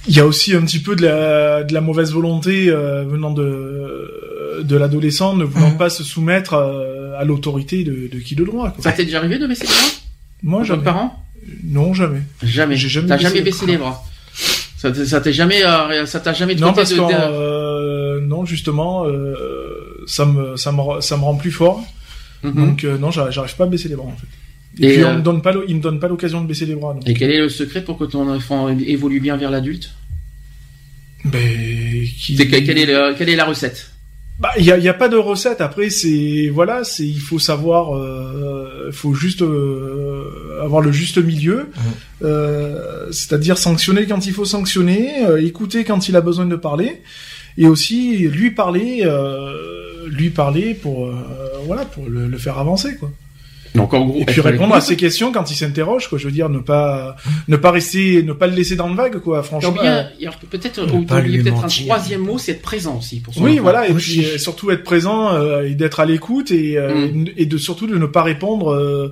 Il y a aussi un petit peu de la, de la mauvaise volonté euh, venant de, de l'adolescent, ne voulant Mhm. pas se soumettre euh, à l'autorité de, de qui de droit. Quoi. Ça t'est déjà arrivé de baisser les bras? Moi, jamais. parent? Non, jamais. Jamais. J'ai jamais T'as baissé jamais les baissé les bras? Ça t'est jamais, euh, ça t'a jamais Non, parce de, que euh, non, justement, euh, ça me ça me rend- ça me rend plus fort. Mhm. Donc euh, non, j'arrive pas à baisser les bras en fait. Et, Et, puis euh, on me donne pas, il me donne pas l'occasion de baisser les bras. Donc. Et quel est le secret pour que ton enfant évolue bien vers l'adulte? Ben, qui... Quelle est le- quelle est la recette? Bah, il y a, y a pas de recette. Après, c'est voilà, c'est il faut savoir, euh, faut juste euh, avoir le juste milieu, euh, c'est-à-dire sanctionner quand il faut sanctionner, euh, écouter quand il a besoin de parler, et aussi lui parler, euh, lui parler pour euh, voilà pour le, le faire avancer quoi. Donc en gros, Et puis répondre à ces questions quand il s'interroge, quoi. Je veux dire, ne pas, ne pas rester, ne pas le laisser dans le vague, quoi. Il y a Franchement. bien- il y a peut-être peut-être un troisième mot, c'est être présent aussi pour son Oui, voilà, et puis euh, surtout être présent euh, et d'être à l'écoute et, euh, Mm. et de surtout de ne pas répondre euh,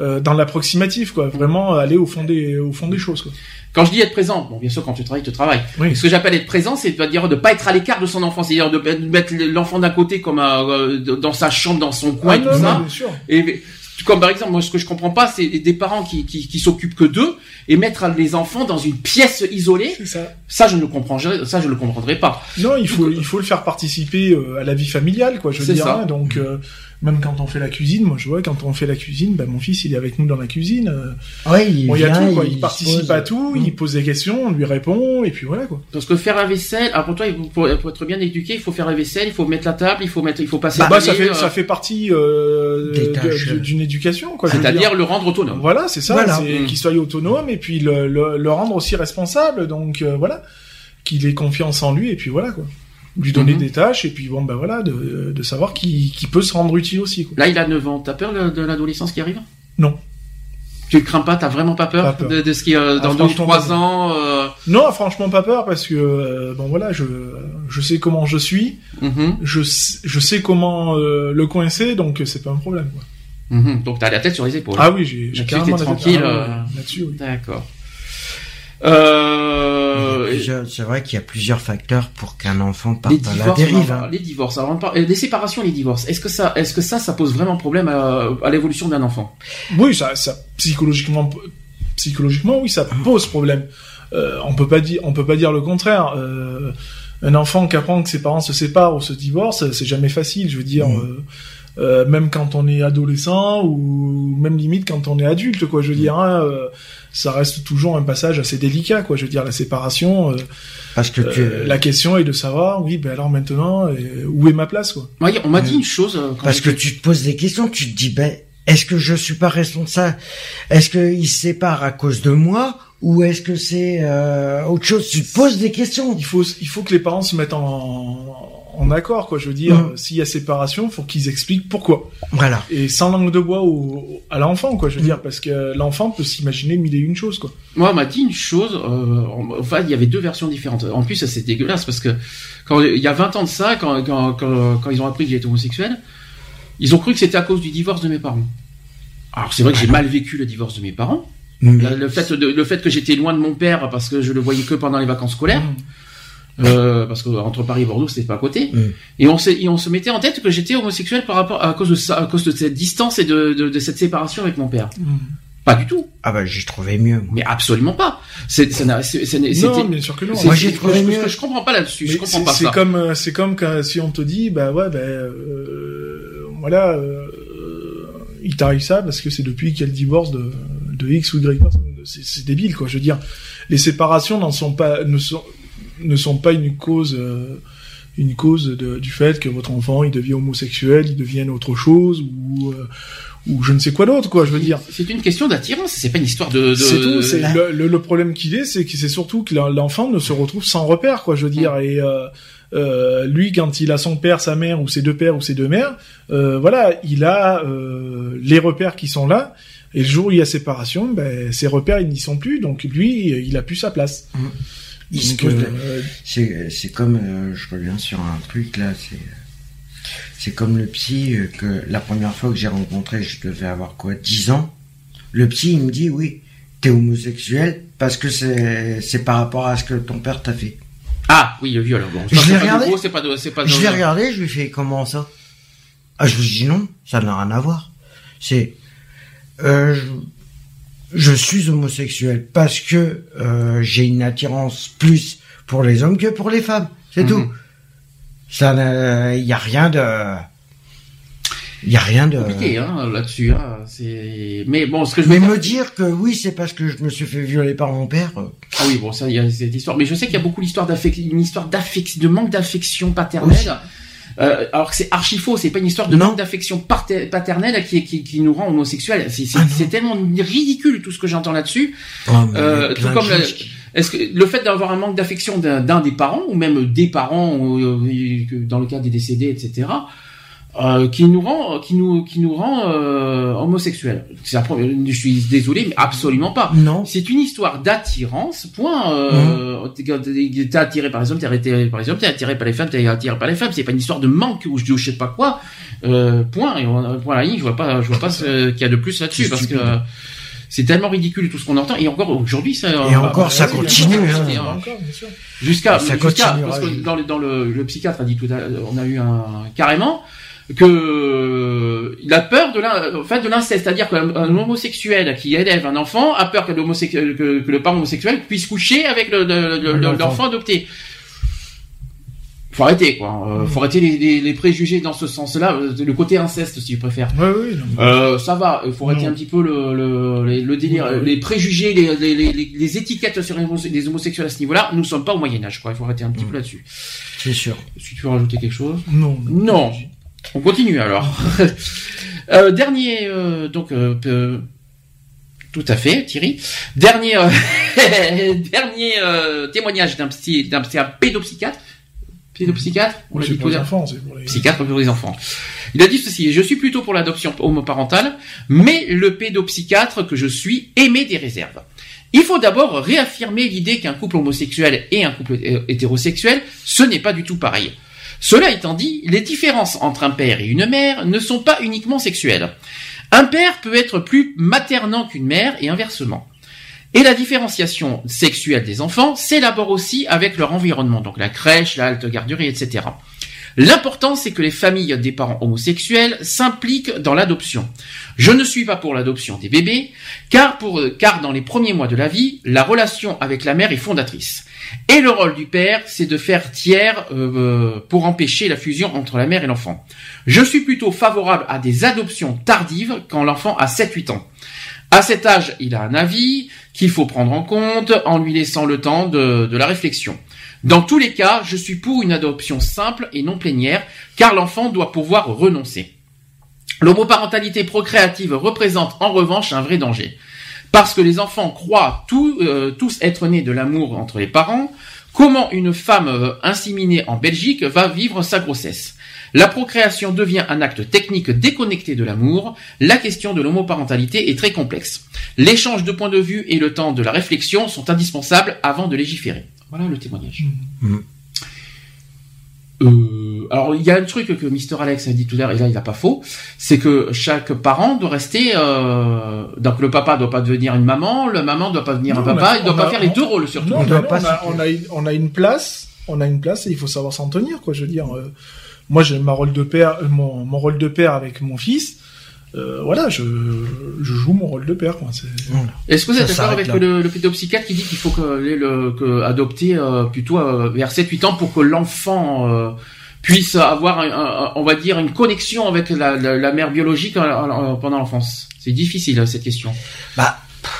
euh, dans l'approximatif, quoi. Vraiment aller au fond des, au fond des choses, quoi. Quand je dis être présent, bon, bien sûr, quand tu travailles, tu travailles. Oui. Ce que j'appelle être présent, c'est de dire de pas être à l'écart de son enfant, c'est-à-dire de mettre l'enfant d'un côté comme un, euh, dans sa chambre, dans son coin Ah, tout non, ça. non, bien sûr. Et comme par exemple, moi, ce que je comprends pas, c'est des parents qui, qui, qui s'occupent que d'eux et mettre les enfants dans une pièce isolée. Ça. Ça, je ne comprends, ça, je le comprendrai pas. Non, il faut, il faut le faire participer euh, à la vie familiale, quoi. Je veux C'est dire, ça. hein. donc euh, même quand on fait la cuisine, moi je vois quand on fait la cuisine, ben mon fils il est avec nous dans la cuisine. euh, Ouais, il bon, il a tout, quoi. Il, participe pose. à tout, Mm. il pose des questions, on lui répond et puis voilà, quoi. Parce que faire la vaisselle, alors pour toi, il faut- pour, pour être bien éduqué, il faut faire la vaisselle, il faut mettre la table, il faut mettre, il faut passer. Bah, le ça fait, euh, ça fait partie euh, d'une éducation, quoi. C'est-à-dire dire. le rendre autonome. Voilà, c'est ça, Voilà. c'est Mm. qu'il soit autonome et puis le, le, le rendre aussi responsable, donc euh, voilà, qu'il ait confiance en lui et puis voilà quoi. Lui donner Mhm. des tâches et puis bon ben voilà de, de savoir qu'il qu'il peut se rendre utile aussi quoi. Là, il a 9 ans. T'as peur de, de l'adolescence qui arrive? Non. Tu crains pas? T'as vraiment pas peur, Pas peur. De, de ce qui euh, Ah, dans trois pas ans euh, Non, franchement pas peur parce que euh, bon voilà, je je sais comment je suis, mhm, je sais- je sais comment euh, le coincer donc c'est pas un problème quoi. mhm. Donc t'as la tête sur les épaules. Ah oui, j'ai carrément la tête- tranquille, ah, euh. là-dessus oui. D'accord. Euh, plusieurs- C'est vrai qu'il y a plusieurs facteurs pour qu'un enfant parte à la divorces, dérive. hein. les divorces, alors on parle- euh, les séparations, les divorces. Est-ce que ça, est-ce que ça, ça pose vraiment problème à, à l'évolution d'un enfant? Oui, ça, ça psychologiquement, psychologiquement, oui, ça pose problème. Euh, on peut pas dire, on peut pas dire le contraire. Euh, un enfant qui apprend que ses parents se séparent ou se divorcent, c'est jamais facile. Je veux dire, Mm. euh, euh, même quand on est adolescent ou même limite quand on est adulte, quoi. Je veux dire, hein, euh, ça reste toujours un passage assez délicat, quoi. Je veux dire, la séparation. euh, Parce que tu... euh, la question est de savoir, oui, ben alors maintenant, euh, où est ma place, quoi. Moi, on m'a dit une chose. euh, quand Parce que tu te poses des questions, tu te dis, ben, est-ce que je suis pas responsable? Est-ce qu'il se sépare à cause de moi? Ou est-ce que c'est euh, autre chose? Tu te poses des questions. il faut il faut que les parents se mettent en en accord quoi je veux dire Mm. s'il y a séparation faut qu'ils expliquent pourquoi Voilà. et sans langue de bois au, à l'enfant quoi je veux Mm. dire parce que l'enfant peut s'imaginer mille et une choses quoi Moi, on m'a dit une chose. Euh, enfin, il y avait deux versions différentes. En plus, ça, c'est dégueulasse parce que quand il y a 20 ans de ça, quand, quand, quand, quand ils ont appris que j'étais homosexuel, ils ont cru que c'était à cause du divorce de mes parents. Alors, c'est vrai que j'ai mal vécu le divorce de mes parents. Mais Le, le fait, de, le fait que j'étais loin de mon père parce que je le voyais que pendant les vacances scolaires. Euh, parce que entre Paris et Bordeaux, c'était pas à côté. Mm. Et on, s'est- et on se mettait en tête que j'étais homosexuel par rapport à cause de ça, à cause de cette distance et de, de, de cette séparation avec mon père. Mm. Pas du tout. Ah bah j'ai trouvé mieux. moi. Mais absolument pas. C'est, ça n'a- c'est- c'est- non bien sûr que non c'est- Moi, j'ai c'est- trouvé je, mieux. je, je comprends pas là-dessus. Je comprends c'est pas c'est ça. comme c'est comme quand, si on te dit bah ouais ben euh, voilà euh, il t'arrive ça parce que c'est depuis qu'il y a le divorce de, de X ou Y c'est c'est débile quoi je veux dire les séparations n'en sont pas ne sont ne sont pas une cause euh, une cause de- du fait que votre enfant il devient homosexuel il devienne autre chose ou euh, ou je ne sais quoi d'autre quoi je veux dire C'est une question d'attirance. C'est pas une histoire de. de... c'est tout. C'est le, le, le problème qu'il est, c'est que c'est surtout que l'enfant ne se retrouve sans repère, quoi. Je veux dire, et euh, euh, lui, quand il a son père, sa mère, ou ses deux pères, ou ses deux mères, voilà, il a les repères qui sont là. Et le jour où il y a séparation, ben, ces repères, ils n'y sont plus. Donc lui, il a plus sa place. Il pose euh, C'est c'est comme euh, je reviens sur un truc là, c'est c'est comme le psy euh, que la première fois que j'ai rencontré, je devais avoir quoi 10 ans? Le psy il me dit oui, t'es homosexuel parce que c'est c'est par rapport à ce que ton père t'a fait. Ah oui, le viol. Bon, Je l'ai regardé. pas. de- C'est pas. Je l'ai regardé, je lui fais comment ça? Ah je lui dis non, ça n'a rien à voir. C'est euh, je, suis homosexuel parce que euh, j'ai une attirance plus pour les hommes que pour les femmes, c'est Mhm. tout. Ça, il y a rien de, il y a rien de. compliqué hein, là-dessus. Hein. C'est. Mais bon, ce que je Mais me dire que oui, c'est parce que je me suis fait violer par mon père. Ah oui, bon, ça, il y a cette histoire. Mais je sais qu'il y a beaucoup l'histoire d'affection, une histoire d'affection, de manque d'affection paternelle. Euh, alors que c'est archi faux, c'est pas une histoire de Non. manque d'affection paternelle qui, qui, qui nous rend homosexuels. C'est Ah tellement ridicule tout ce que j'entends là-dessus. oh, Euh, tout comme Est-ce que le fait d'avoir un manque d'affection d'un des parents ou même des parents, ou, euh, dans le cas des décédés, etc. euh, qui nous rend, qui nous, qui nous rend euh, homosexuels. C'est la première- Je suis désolé, mais absolument pas. Non. C'est une histoire d'attirance. Point. Euh, Mmh. t'es- T'es attiré par les hommes, t'es attiré par les hommes, t'es attiré par les femmes, t'es attiré par les femmes. C'est pas une histoire de manque ou je, ou je sais pas quoi. Euh, point. Et on, point à la ligne, je vois pas, je vois pas ce qu'il y a de plus là-dessus parce que stupide. c'est tellement ridicule tout ce qu'on entend. Et encore aujourd'hui, ça. Et encore, ça continue, hein. C'était, euh, Encore, bien sûr. Jusqu'à, Ça jusqu'à parce que dans le, dans le, le psychiatre a dit tout à l'heure, on a eu un carrément que il a peur de l'in- en fait de l'inceste, c'est-à-dire qu'un un homosexuel qui élève un enfant a peur que, que, que le parent homosexuel puisse coucher avec le, le- le- le- L'enfant. adopté. Faut arrêter quoi, Euh, faut arrêter les, les, les préjugés dans ce sens-là, euh, le côté inceste si tu préfères. Ouais, oui, non, Euh, ça va, il faut arrêter Non. un petit peu le, le, le, le délire, Oui, oui. les préjugés, les, étiquettes sur les, homos- les homosexuels à ce niveau-là. Nous sommes pas au Moyen Âge, quoi. Il faut arrêter un petit peu là-dessus. C'est sûr. Si tu veux rajouter quelque chose, non. non. On continue alors. Euh, dernier, euh, donc euh, tout à fait, Thierry. Dernier, dernier témoignage d'un psy, d'un psy- un pédopsychiatre. Pédopsychiatre, on l'a C'est dit pour les enfants, c'est pour les... Psychiatre pour les enfants. Il a dit ceci, je suis plutôt pour l'adoption homoparentale, mais le pédopsychiatre que je suis émet des réserves. Il faut d'abord réaffirmer l'idée qu'un couple homosexuel et un couple hétérosexuel, ce n'est pas du tout pareil. Cela étant dit, les différences entre un père et une mère ne sont pas uniquement sexuelles. Un père peut être plus maternant qu'une mère et inversement. Et la différenciation sexuelle des enfants s'élabore aussi avec leur environnement, donc la crèche, la halte garderie, etc. L'important, c'est que les familles des parents homosexuels s'impliquent dans l'adoption. Je ne suis pas pour l'adoption des bébés, car, car dans les premiers mois de la vie, la relation avec la mère est fondatrice. Et le rôle du père, c'est de faire tiers euh, pour empêcher la fusion entre la mère et l'enfant. Je suis plutôt favorable à des adoptions tardives quand l'enfant a 7-8 ans. À cet âge, il a un avis qu'il faut prendre en compte en lui laissant le temps de la réflexion. Dans tous les cas, je suis pour une adoption simple et non plénière, car l'enfant doit pouvoir renoncer. L'homoparentalité procréative représente en revanche un vrai danger. Parce que les enfants croient tout, euh, tous être nés de l'amour entre les parents, comment une femme euh, inséminée en Belgique va vivre sa grossesse? La procréation devient un acte technique déconnecté de l'amour, la question de l'homoparentalité est très complexe. L'échange de points de vue et le temps de la réflexion sont indispensables avant de légiférer. Voilà le témoignage. Mhm. Euh, alors il y a un truc que Mister Alex a dit tout à l'heure et là il n'a pas faux, c'est que chaque parent doit rester. Euh, donc le papa doit pas devenir une maman, le maman doit pas devenir un papa, il doit pas a- faire les deux rôles surtout. Non, On mais doit non, pas on, a, on, a une, on a une place, on a une place et il faut savoir s'en tenir, quoi. Je veux dire, euh, moi j'ai ma rôle de père, euh, mon, mon rôle de père avec mon fils. Euh, voilà, je, je joue mon rôle de père, quoi. C'est- Est-ce que vous êtes d'accord avec le, le pédopsychiatre qui dit qu'il faut que, le, que adopter euh, plutôt euh, vers 7-8 ans pour que l'enfant euh, puisse avoir, un- un- on va dire, une connexion avec la, la, la mère biologique pendant l'enfance? C'est difficile cette question. Bah,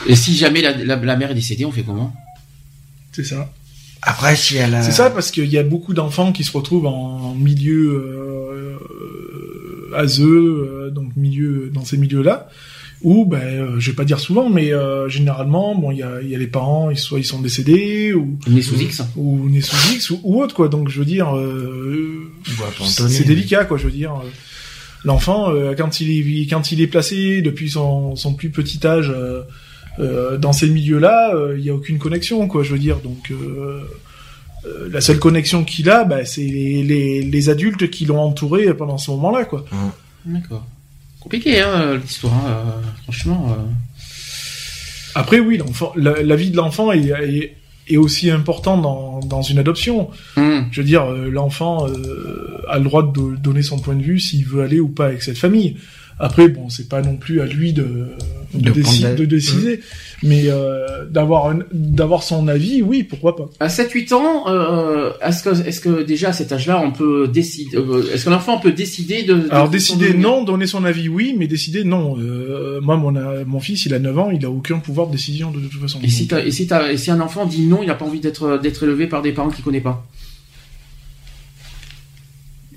Et si jamais la, la, la mère est décédée, on fait comment? C'est ça. après, si elle a... C'est ça parce qu'il y a beaucoup d'enfants qui se retrouvent en milieu euh, euh, ASE, euh, donc milieu dans ces milieux-là, où ben euh, je vais pas dire souvent, mais euh, généralement bon il y a, il y a les parents, ils soit ils sont décédés ou Né sous X ou nés sous X ou, ou autre quoi. Donc je veux dire, euh, c'est délicat quoi. Je veux dire, euh, l'enfant euh, quand il est quand il est placé depuis son, son plus petit âge euh, euh, dans ces milieux-là, euh, il y a aucune connexion quoi. Je veux dire, donc euh, la seule connexion qu'il a, bah, c'est les, les, les adultes qui l'ont entouré pendant ce moment-là quoi. D'accord. Compliqué, hein, l'histoire, hein, euh, franchement. euh. Après oui, l'enfant, la, la vie de l'enfant est, est, est aussi important dans, dans une adoption. Hum. Je veux dire, l'enfant euh, a le droit de do- donner son point de vue s'il veut aller ou pas avec cette famille. Après, bon, c'est pas non plus à lui de, de, De la- décider, mais euh, d'avoir d'avoir son avis, oui, pourquoi pas. À 7-8 ans, euh, est-ce que, est-ce que déjà à cet âge-là, on peut décider, euh, est-ce que l'enfant peut décider de... de- Alors de décider, non, donner son avis, oui, mais décider, non. Euh, moi, mon, mon fils, il a 9 ans, il a aucun pouvoir de décision de, toute façon. Et si, et si, t'as- et si un enfant dit non, il n'a pas envie d'être d'être élevé par des parents qu'il connaît pas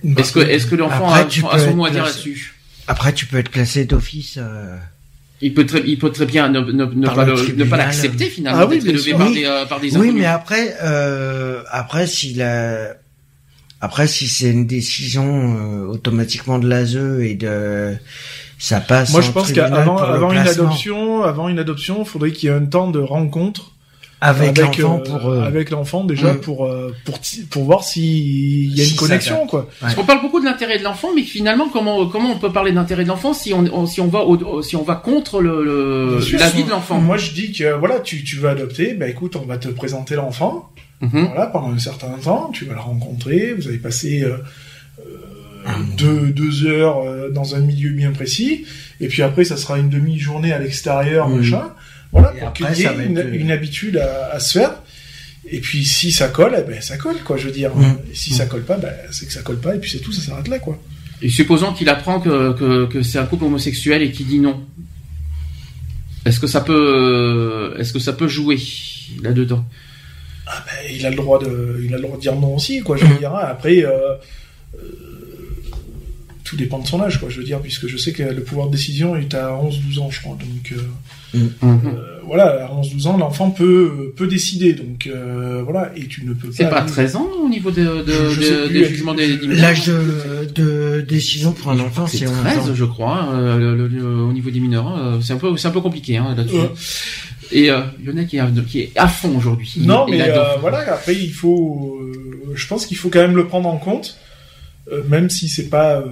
bah, Est-ce que, est-ce que l'enfant a, a son mot à dire là-dessus Après, tu peux être classé d'office. euh, il peut, très, il peut très bien ne, ne, ne Par pas, ne l'accepter finalement, Ah oui, bien sûr. par Oui. des, euh, par des Oui, mais après, euh, après, s'il a... Après, si c'est une décision euh, automatiquement de l'ASE et de ça passe. Moi, je pense qu'avant avant une adoption, avant une adoption, il faudrait qu'il y ait un temps de rencontre avec, l'enfant euh, pour euh, avec l'enfant déjà Mm. pour euh, pour pour voir s'il y a Si une connexion quoi. Parce qu'on parle beaucoup de l'intérêt de l'enfant, mais finalement, comment comment on peut parler d'intérêt de l'enfant si on, on- si on va au- si on va contre le, le- Bien sûr, la vie si- de l'enfant? Moi, je dis que voilà, tu tu veux adopter, bah écoute, on va te présenter l'enfant. Mhm. Voilà, pendant un certain temps, tu vas le rencontrer, vous allez passer euh, deux, deux heures dans un milieu bien précis, et puis après, ça sera une demi-journée à l'extérieur, machin. Voilà, Et pour après, qu'il y ait une, être, euh, une habitude à, à se faire. Et puis, si ça colle, eh ben, ça colle, quoi, je veux dire. Et si ça colle pas, ben, c'est que ça colle pas, et puis c'est tout, ça s'arrête là, quoi. Et supposons qu'il apprend que, que, que c'est un couple homosexuel et qu'il dit non. Est-ce que ça peut est-ce que ça peut jouer là-dedans? Ah ben, il a le droit de, il a le droit de dire non aussi, quoi. Je veux dire. hein. Après, euh, euh, tout dépend de son âge, quoi. Je veux dire, puisque je sais que le pouvoir de décision est à 11-12 ans, je crois. Donc, euh, Mhm. euh, voilà, à 11-12 ans, l'enfant peut peut décider. Donc, euh, voilà, et tu ne peux pas. C'est pas aller- 13 ans au niveau de, de, Je- je de- plus, des jugements des, l'âge de, de décision pour un enfant, C'est c'est 11 13, ans. je crois, hein, euh, le- le- au niveau des mineurs. hein. C'est un peu, c'est un peu compliqué hein, là-dessus. Ouais. Et euh, Lionel qui est, qui est à fond aujourd'hui. Non, Il mais euh, voilà. Après, il faut. euh, je pense qu'il faut quand même le prendre en compte, euh, même si c'est pas. euh,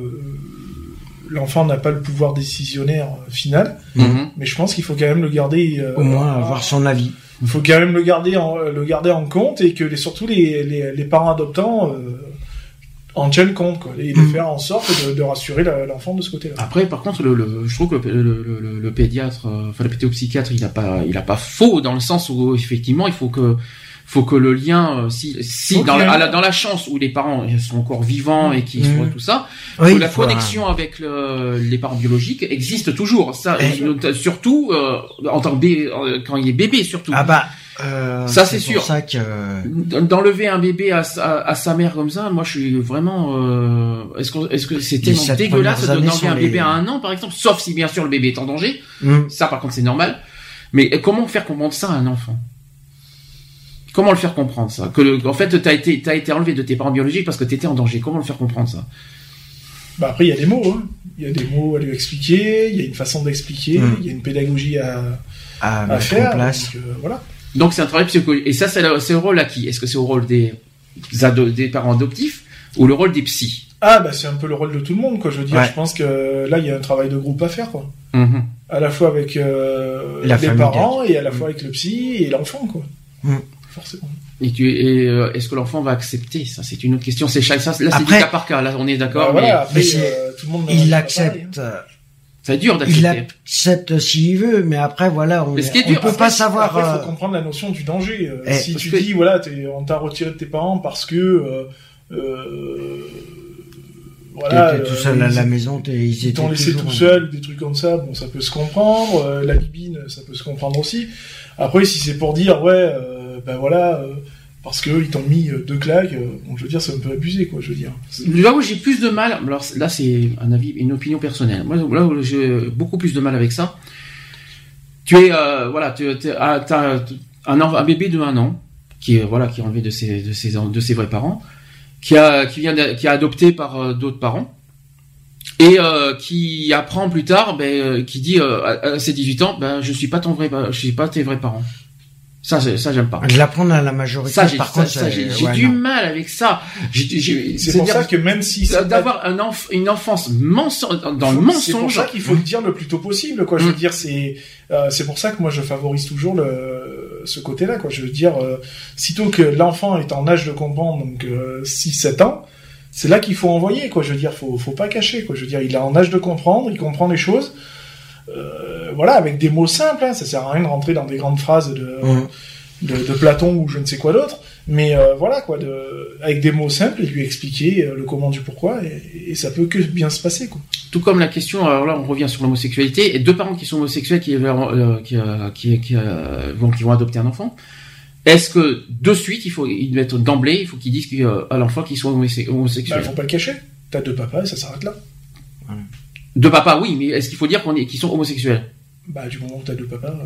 L'enfant n'a pas le pouvoir décisionnaire euh, final, Mhm. mais je pense qu'il faut quand même le garder. euh, Au moins avoir son avis. Il faut quand même le garder en, le garder en compte et que les, surtout les, les, les parents adoptants euh, en tiennent compte quoi, et de Mm. faire en sorte de, de rassurer l'enfant de ce côté-là. Après, par contre, le, le- je trouve que le, le, le- le pédiatre, euh, enfin le pédopsychiatre, il a pas, il a pas faux dans le sens où effectivement, il faut que, faut que le lien, euh, si, si dans, la, à la- dans la chance où les parents sont encore vivants et qu'ils Mhm. soient tout ça, Oui, que la connexion avec le- les parents biologiques existe toujours. Ça, Eh. euh, surtout euh, en tant que euh, quand il est bébé, surtout. Ah bah, euh, Ça, c'est pour sûr. ça que D'enlever un bébé à, sa- à, sa mère comme ça, moi je suis vraiment. euh, est-ce que est-ce que c'est tellement dégueulasse d'enlever un bébé à un an par exemple, sauf si bien sûr le bébé est en danger. Hmm. Ça par contre c'est normal. Mais comment faire comprendre ça à un enfant? Comment le faire comprendre ça? Que le- en fait t'as été t'as été enlevé de tes parents biologiques parce que t'étais en danger. Comment le faire comprendre ça? Bah après il y a des mots, hein. il y a des mots à lui expliquer, il y a une façon d'expliquer, Mm. il y a une pédagogie à, à à faire. en place. donc, euh, voilà. Donc c'est un travail psychologique. Et ça c'est le, c'est le rôle à qui Est-ce que c'est au rôle des des parents adoptifs ou le rôle des psys? Ah bah c'est un peu le rôle de tout le monde quoi. Je veux dire, Ouais. je pense que là il y a un travail de groupe à faire quoi. Mhm. À la fois avec euh, La les parents et à la fois avec le psy et l'enfant quoi. Forcément. Et, tu, et euh, est-ce que l'enfant va accepter? Ça, c'est une autre question. C'est chaque- ça, là, c'est du Après- cas par cas. Là, on est d'accord. Bah, mais voilà, après mais c'est- euh, tout le monde. Il l'accepte. hein. c'est dur Il d'accepter. l'accepte s'il veut, mais après voilà, on dur, peut après, pas Après, savoir. Après, euh, faut comprendre la notion du danger. Euh, Eh, si tu que- dis, voilà, t'es- on t'a retiré de tes parents parce que, euh, euh, voilà, t'étais tout euh, seul à la maison, t'es- ils étaient t'ont laissé toujours- tout seul, des trucs comme ça, bon, ça peut se comprendre. Euh, la bibine, ça peut se comprendre aussi. Après, si c'est pour dire, ouais, euh, ben voilà, euh, parce que ils t'ont mis euh, deux claques, euh, bon, je veux dire, c'est un peu abusé, quoi, je veux dire. Là où j'ai plus de mal, alors là c'est un avis, une opinion personnelle. Moi, là où j'ai beaucoup plus de mal avec ça, tu es, euh, voilà, tu t'as un, bébé de un an qui est, voilà, qui est enlevé de ses, vrais parents, qui vient, a adopté par euh, d'autres parents. Et euh, qui apprend plus tard, ben, euh, qui dit euh, à, à ses 18 ans, ben je suis pas ton vrai, je suis pas tes vrais parents. Ça, c'est- ça j'aime pas. De l'apprendre à la majorité. Ça, par ça, contre, ça, j'ai- euh, ouais, du non. mal avec ça. C'est pour c'est-à-dire ça que même si d'avoir un enf- une enfance menso- dans le C'est pour mensonge. ça qu'il faut le dire le plus tôt possible, quoi. Je veux Mm. dire, c'est euh, c'est pour ça que moi je favorise toujours le ce côté-là, quoi. Je veux dire, euh, sitôt que l'enfant est en âge de comprendre, donc 6-7 ans, c'est là qu'il faut envoyer, quoi. Je veux dire, faut faut pas cacher, quoi. Je veux dire, il est en âge de comprendre, il comprend les choses. Euh, voilà, avec des mots simples, hein. ça sert à rien de rentrer dans des grandes phrases de, de, de Platon ou je ne sais quoi d'autre, mais euh, voilà quoi, de, avec des mots simples et lui expliquer euh, le comment du pourquoi et, et ça peut que bien se passer quoi. Tout comme la question, alors là on revient sur l'homosexualité, et deux parents qui sont homosexuels qui, euh, qui, euh, qui, qui, euh, vont, qui vont adopter un enfant, est-ce que de suite, il faut, il doit être d'emblée, il faut qu'ils disent euh, à l'enfant qu'ils sont homose- Bah, homosexuels faut pas le cacher. T'as deux papas et ça s'arrête là. De papa, oui, mais est-ce qu'il faut dire qu'on est, qu'ils sont homosexuels? Bah du moment où t'as deux papas. euh.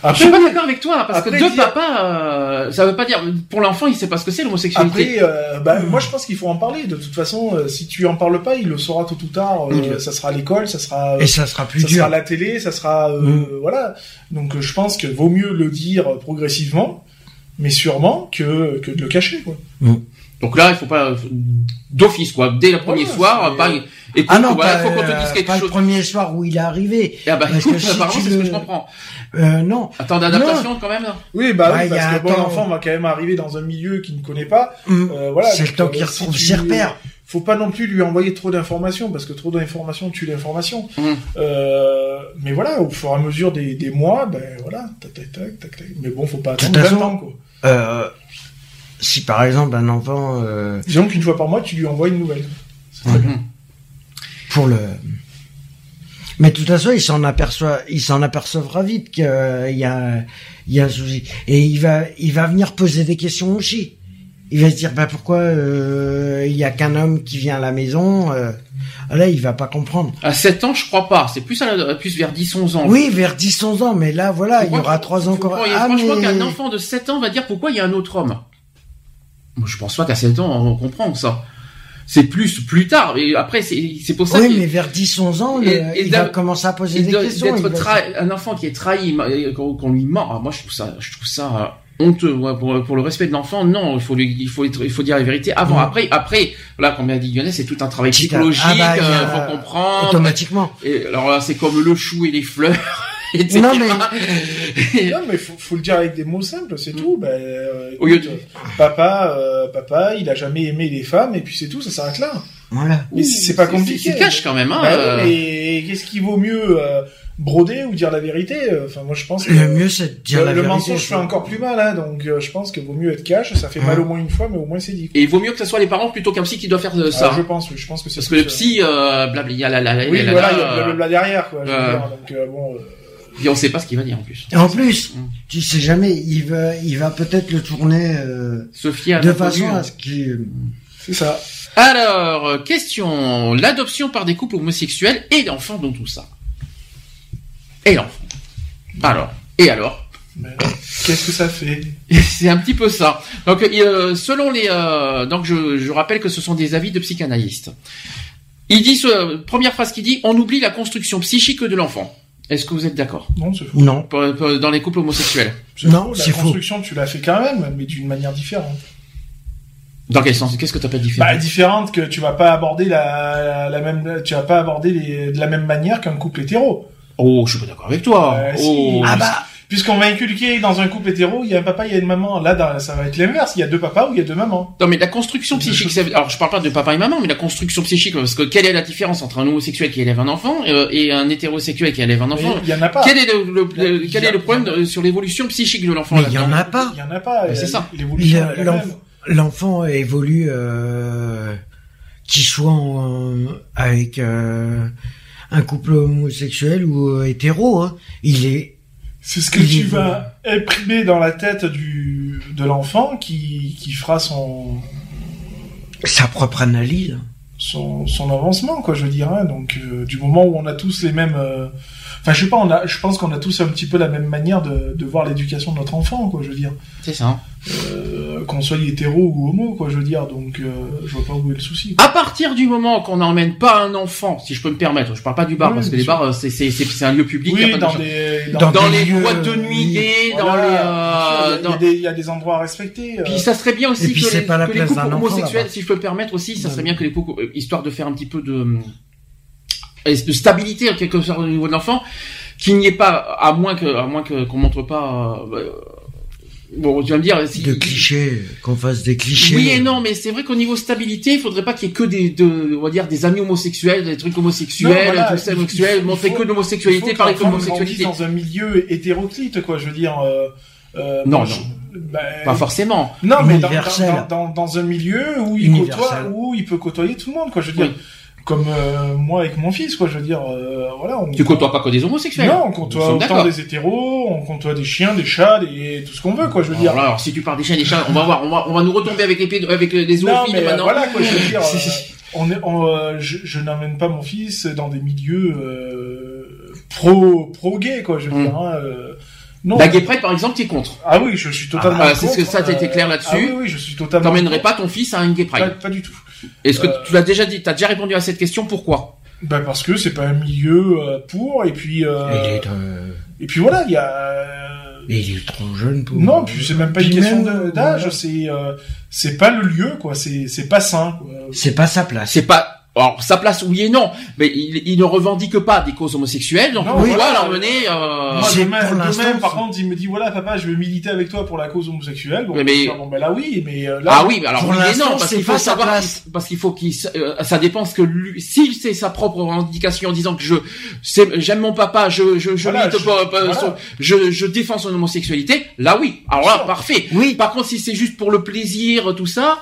Je Après, suis pas d'accord avec toi parce Après, que deux dire- papas, euh, ça veut pas dire pour l'enfant il sait pas ce que c'est l'homosexualité. Après, euh, bah, moi je pense qu'il faut en parler. De toute façon, euh, si tu en parles pas, il le saura tôt ou tard. euh, Il- Ça sera à l'école, ça sera, euh, Et ça sera plus ça dur. sera à la télé, ça sera, euh, Mm. voilà. Donc euh, je pense que vaut mieux le dire progressivement, mais sûrement que que de le cacher, quoi. Donc là il faut pas d'office quoi. Dès le premier soir, pas, écoute, Ah non, voilà, pas, faut qu'on te euh, dise quelque pas chose. le premier soir où il est arrivé. Ah bah Parce écoute, que si apparemment tu c'est ce que le- je comprends. Euh, non. Attends d'adaptation quand même. là. Oui, bah Ah, oui, parce que bon, temps- l'enfant va quand même arriver dans un milieu qu'il ne connaît pas. Hum. Euh, voilà. c'est le temps euh, qu'il retrouve ses repères. Faut pas non plus lui envoyer trop d'informations parce que trop d'informations tue l'information. Euh, mais voilà, au fur et à mesure des, des mois, ben voilà, tac tac tac tac tac. Mais bon, faut pas attendre 20 façon- ans quoi. Euh, si par exemple un enfant euh, Disons qu'une fois par mois, tu lui envoies une nouvelle. Mhm. pour le mais de toute façon il s'en aperçoit il s'en apercevra vite qu'il y a il y a un souci et il va il va venir poser des questions aussi il va se dire bah pourquoi euh, il y a qu'un homme qui vient à la maison euh, là il va pas comprendre À 7 ans, je crois pas. C'est plus à la- plus vers 10-11 ans. oui vers 10 11 ans mais là voilà il y aura je- trois ans faut encore ah, franchement, mais- qu'un enfant de 7 ans va dire pourquoi il y a un autre homme. Moi, je pense pas qu'à 7 ans, on comprend ça. C'est plus, plus tard. Et après, c'est, pour ça oui mais vers 10 11 ans Et- le- et il va commencer à poser des de- questions il va- un enfant qui est trahi, et qu'on, lui ment. Moi, je trouve ça, je trouve ça euh, honteux. pour, pour le respect de l'enfant, non, il faut lui, il faut, il faut dire la vérité avant. Après, après, là, comme a dit Lionel, c'est tout un travail psychologique. ah bah, il y a- euh, faut comprendre. automatiquement Et alors là, c'est comme le chou et les fleurs. etc. Non, mais- Et- Non, mais faut, faut le dire avec des mots simples, c'est tout. Ben, euh, Au lieu écoute, papa, euh, papa, il a jamais aimé les femmes, et puis c'est tout, ça s'arrête là. voilà Mais c'est pas compliqué. C'est cash quand même, hein. Bah oui, euh. mais qu'est-ce qui vaut mieux euh, broder ou dire la vérité Enfin, moi, je pense que le mieux c'est de dire le, la le vérité mensonge fait encore plus mal, hein, donc euh, je pense que vaut mieux être cash. Ça fait mal au moins une fois, mais au moins c'est dit. Et il vaut mieux que ce soit les parents plutôt qu'un psy qui doit faire euh, ça. Ah, je pense, oui, je pense que c'est Parce que le psy, euh, blabla, il y a la, la, la, euh, Oui, la- voilà, la- il y a le blabla derrière, quoi. je veux euh, dire, donc euh, bon. Et on sait pas ce qu'il va dire en plus. Et en plus, Mm. tu sais jamais, il va, il va peut-être le tourner euh, de façon à ce qu'il. c'est ça. Alors, euh, question. L'adoption par des couples homosexuels et l'enfant dans tout ça. Et l'enfant. Alors. Et alors Qu'est-ce que ça fait? C'est un petit peu ça. Donc, euh, selon les, euh, donc je, je rappelle que ce sont des avis de psychanalystes. Il dit, première phrase qu'il dit, on oublie la construction psychique de l'enfant. Est-ce que vous êtes d'accord? Non, c'est faux. Non. Pour- pour- dans les couples homosexuels C'est Non, faux, La c'est faux. construction, tu l'as fait quand même, mais d'une manière différente. Dans quel sens? Qu'est-ce que tu appelles différent Bah, différente que tu vas pas aborder la, la même, tu vas pas aborder les, de la même manière qu'un couple hétéro. Oh, je suis pas d'accord avec toi. Euh, si. oh, Ah bah, Puisqu'on va inculquer dans un couple hétéro, il y a un papa, il y a une maman. Là, ça va être l'inverse. Il y a deux papas ou il y a deux mamans. Non, mais la construction psychique, ça alors je parle pas de papa et maman, mais la construction psychique, parce que quelle est la différence entre un homosexuel qui élève un enfant euh, et un hétérosexuel qui élève un enfant? Il y en a pas. Quel est le, le- Il y a- le- quel est le problème de- sur l'évolution psychique de l'enfant? Il y en a pas. Il y en a pas. C'est ça. L'enfant, évolue, euh, qu'il soit en- avec euh, un couple homosexuel ou euh, hétéro. Hein. Il est, C'est ce que tu vas imprimer dans la tête du de l'enfant qui qui fera son sa propre analyse. son, son avancement quoi je veux dire hein. donc euh, du moment où on a tous les mêmes euh, enfin je sais pas on a je pense qu'on a tous un petit peu la même manière de, de voir l'éducation de notre enfant quoi je veux dire C'est ça. euh, qu'on soit hétéro ou homo quoi je veux dire donc euh, je vois pas où est le souci À partir du moment qu'on n'emmène pas un enfant, si je peux me permettre, je parle pas du bar Oui, parce que les sûr. bars euh, c'est c'est c'est c'est un lieu public. il y a oui pas dans gens. des Dans dans des les lieux, boîtes de nuit oui. dans Voilà, les euh, il y a- y, des- il y a des endroits à respecter euh. Puis ça serait bien aussi Et puis que, c'est les, pas la que les couples homosexuels, si je peux me permettre aussi, ça Non. serait bien que les couples, euh, histoire de faire un petit peu de, euh, de stabilité en quelque sorte au niveau de l'enfant, qu'il n'y ait pas, à moins que, à moins que qu'on montre pas. euh, bon, tu vas me dire. Si, De clichés, qu'on fasse des clichés. Oui et non, mais c'est vrai qu'au niveau stabilité, il faudrait pas qu'il y ait que des, de, on va dire, des amis homosexuels, des trucs homosexuels, Non, voilà, tout ça, il- homosexuel, il montrer que l'homosexualité, parler que grandisse dans un milieu hétéroclite, quoi. Je veux dire. Euh, euh, Non, moi, non. je- ben, Pas forcément. Non, mais dans, dans, dans, dans un milieu où il côtoie, où il peut côtoyer tout le monde, quoi. Je veux dire, Oui. Comme euh, moi avec mon fils, quoi. Je veux dire, euh, voilà. On, Tu côtoies pas que des homosexuels. Non, on côtoie autant des hétéros, on côtoie des chiens, des chats, des tout ce qu'on veut, quoi. Je veux dire. Alors, là, alors, si tu parles des chiens des chats, on va voir, on va, on va nous retomber avec les, pédo- avec les zoophiles euh, maintenant. voilà, quoi. Je veux dire. euh, on est, on, euh, je, je n'emmène pas mon fils dans des milieux euh, pro pro gay, quoi. Je veux Mm. dire. hein, euh, Non. La gay pride, par exemple, tu es contre. Ah oui, je suis totalement. Ah, c'est ce que contre, ça, été clair là-dessus. Ah oui, oui, je suis totalement. T'emmènerais contre. pas ton fils à une gay Pas, pride. pas du tout. Est-ce que Euh, tu l'as déjà dit, t'as déjà répondu à cette question, pourquoi? Ben parce que c'est pas un milieu euh, pour et puis euh, Il est, euh, et puis voilà, il y a. mais il est trop jeune pour. Non, puis c'est même pas une question d'âge, voilà. c'est euh, c'est pas le lieu quoi, c'est c'est pas sain. Quoi. C'est pas sa place. C'est pas... Alors, sa place, oui et non, mais il, il ne revendique pas des causes homosexuelles, donc Non, on oui. doit l'emmener... Euh... Moi, l'instant, par contre, il me dit voilà papa, je veux militer avec toi pour la cause homosexuelle. Bon, Mais- vais mais- dire, bon ben là oui, mais euh, là Ah oui, mais alors Pour oui et l'instant, non, parce c'est qu'il faut pas sa savoir, parce qu'il faut qu'il, euh, ça dépend ce que lui, si c'est sa propre revendication en disant que je, c'est, j'aime mon papa, je, je, je, Voilà, je- pas- pas- voilà. son- je, je défends son homosexualité, là oui, alors là, parfait. Oui. Par contre, si c'est juste pour le plaisir, tout ça,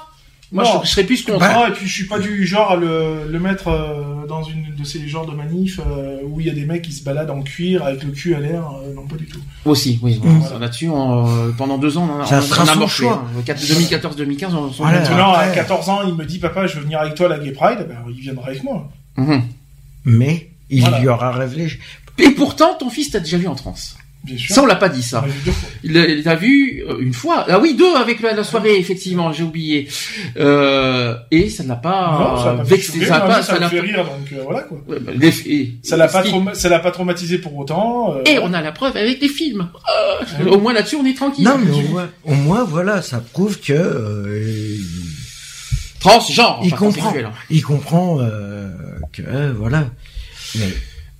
moi, Non. je, je serais plus contre. Bah, Non, et puis je suis pas du genre à le, le mettre euh, dans une de ces genres de manifs euh, où il y a des mecs qui se baladent en cuir avec le cul à l'air. euh, non, pas du tout. Aussi, oui. Mm. voilà. Là-dessus, euh, pendant deux ans, on, a- Ça on, on a son morflé, hein. 2014-2015, on s'en Voilà. Maintenant, à après- 14 ans, il me dit papa, je veux venir avec toi à la Gay Pride. Ben, il viendra avec moi. Mhm. Mais il Voilà. y aura réfléchi. Et pourtant, ton fils t'a déjà vu en transe. Ça, on l'a pas dit, ça. Il l'a- il l'a vu euh, une fois. Ah oui, deux avec la, la soirée, effectivement, j'ai oublié. Euh, et ça ne l'a pas Non, ça l'a pas vexé. Ça l'a pas, l'a fait rire, donc euh, voilà quoi. Ouais, bah, les- et- Ça l'a pas, trauma- ça l'a pas traumatisé pour autant. euh, Et on a la preuve avec les films. Euh, oui. Au moins là-dessus, on est tranquille. Non, mais au moins, au moins, voilà, ça prouve que euh, Transgenre, il comprend. transsexuel. Il comprend euh, que euh, voilà. Mais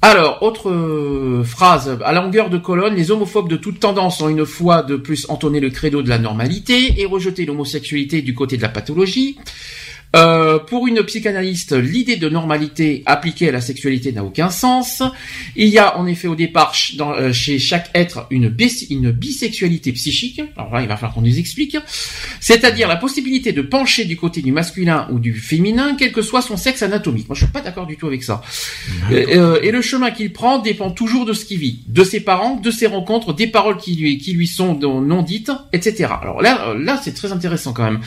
Alors, autre euh, phrase, à longueur de colonne, les homophobes de toute tendance ont une fois de plus entonné le credo de la normalité et rejeté l'homosexualité du côté de la pathologie. Euh, pour une psychanalyste, l'idée de normalité appliquée à la sexualité n'a aucun sens. Il y a en effet au départ dans, euh, chez chaque être une, bis- une bisexualité psychique. Alors là, il va falloir qu'on nous explique. C'est-à-dire la possibilité de pencher du côté du masculin ou du féminin, quel que soit son sexe anatomique. Moi, je suis pas d'accord du tout avec ça. Euh, et le chemin qu'il prend dépend toujours de ce qu'il vit, de ses parents, de ses rencontres, des paroles qui lui, qui lui sont non dites, etc. Alors là, là, c'est très intéressant quand même.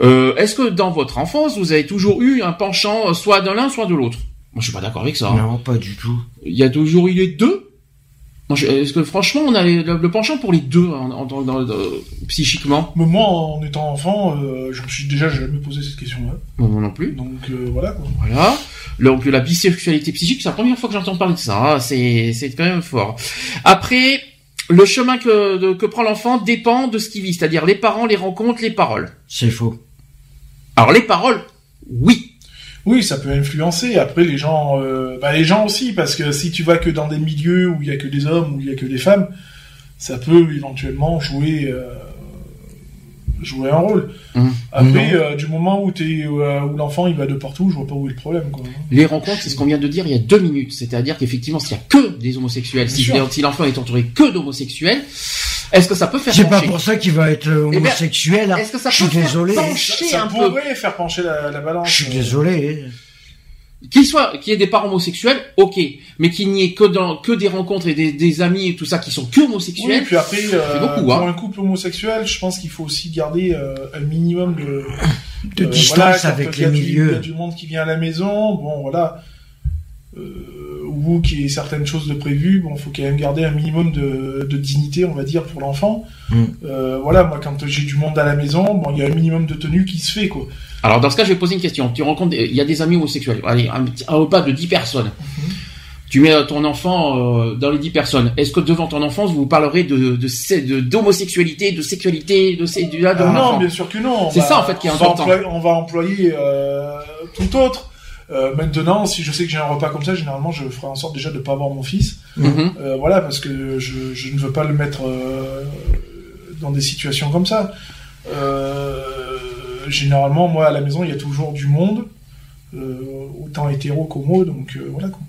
Euh, Est-ce que dans votre enfance, vous avez toujours eu un penchant euh, soit de l'un, soit de l'autre? Moi, je suis pas d'accord avec ça. hein. non, pas du tout. Il y a toujours eu les deux? Est-ce que franchement, on a les- le, le penchant pour les deux en, en- dans- dans- dans- psychiquement? Mais moi, en étant enfant, euh, je me suis déjà jamais posé cette question-là. Moi non plus. Donc euh, voilà quoi. Voilà. Donc la bisexualité psychique, c'est la première fois que j'entends parler de ça. hein. C'est c'est quand même fort. Après, le chemin que, de- que prend l'enfant dépend de ce qu'il vit, c'est-à-dire les parents, les rencontres, les paroles. C'est faux. Alors les paroles, oui. Oui, ça peut influencer. Après, les gens, euh, bah, les gens aussi, parce que si tu vas que dans des milieux où il y a que des hommes, où il y a que des femmes, ça peut éventuellement jouer euh, jouer un rôle. Mhm. Après, euh, du moment où t'es euh, où l'enfant il va de partout, je vois pas où est le problème quoi. Les rencontres, c'est ce qu'on vient de dire il y a deux minutes. C'est-à-dire qu'effectivement, s'il y a que des homosexuels, si, Bien sûr. si l'enfant est entouré que d'homosexuels, est-ce que ça peut faire C'est pas pencher pour ça qu'il va être euh, Eh ben, homosexuel. hein. Est-ce que ça Je peut suis faire désolé. pencher Ça un peu pourrait faire pencher la, la balance. Je suis euh, désolé. Qu'il soit qu'il y ait des parents homosexuels, ok, mais qu'il n'y ait que dans que des rencontres et des, des amis et tout ça qui sont que Oui, homosexuels. puis après, euh, beaucoup, pour hein. un couple homosexuel, je pense qu'il faut aussi garder euh, un minimum de, De Euh, distance voilà, avec il y a les du- Il y milieux. a du monde qui vient à la maison, bon voilà. Euh, ou qu'il y ait certaines choses de prévues, bon, faut quand même garder un minimum de, de dignité, on va dire, pour l'enfant. Mm. Euh, voilà, moi, quand j'ai du monde à la maison, bon, il y a un minimum de tenue qui se fait, quoi. Alors dans ce cas, je vais poser une question. Tu rencontres, des- il y a des amis homosexuels. Allez, un, un repas de 10 personnes. Tu mets euh, ton enfant euh, dans les 10 personnes. Est-ce que devant ton enfance, vous parlerez de de sé- de- d'homosexualité, de, sexualité, de, de, de Ah non, bien sûr que non. on C'est va- ça, en fait, qui est on va important. employer- on va employer euh, tout autre. Euh, maintenant, si je sais que j'ai un repas comme ça, généralement, je ferai en sorte déjà de pas voir mon fils. Mhm. Euh, voilà, parce que je, je ne veux pas le mettre euh, dans des situations comme ça. Euh, généralement, moi, à la maison, il y a toujours du monde, euh, autant hétéro qu'homo, donc euh, voilà quoi.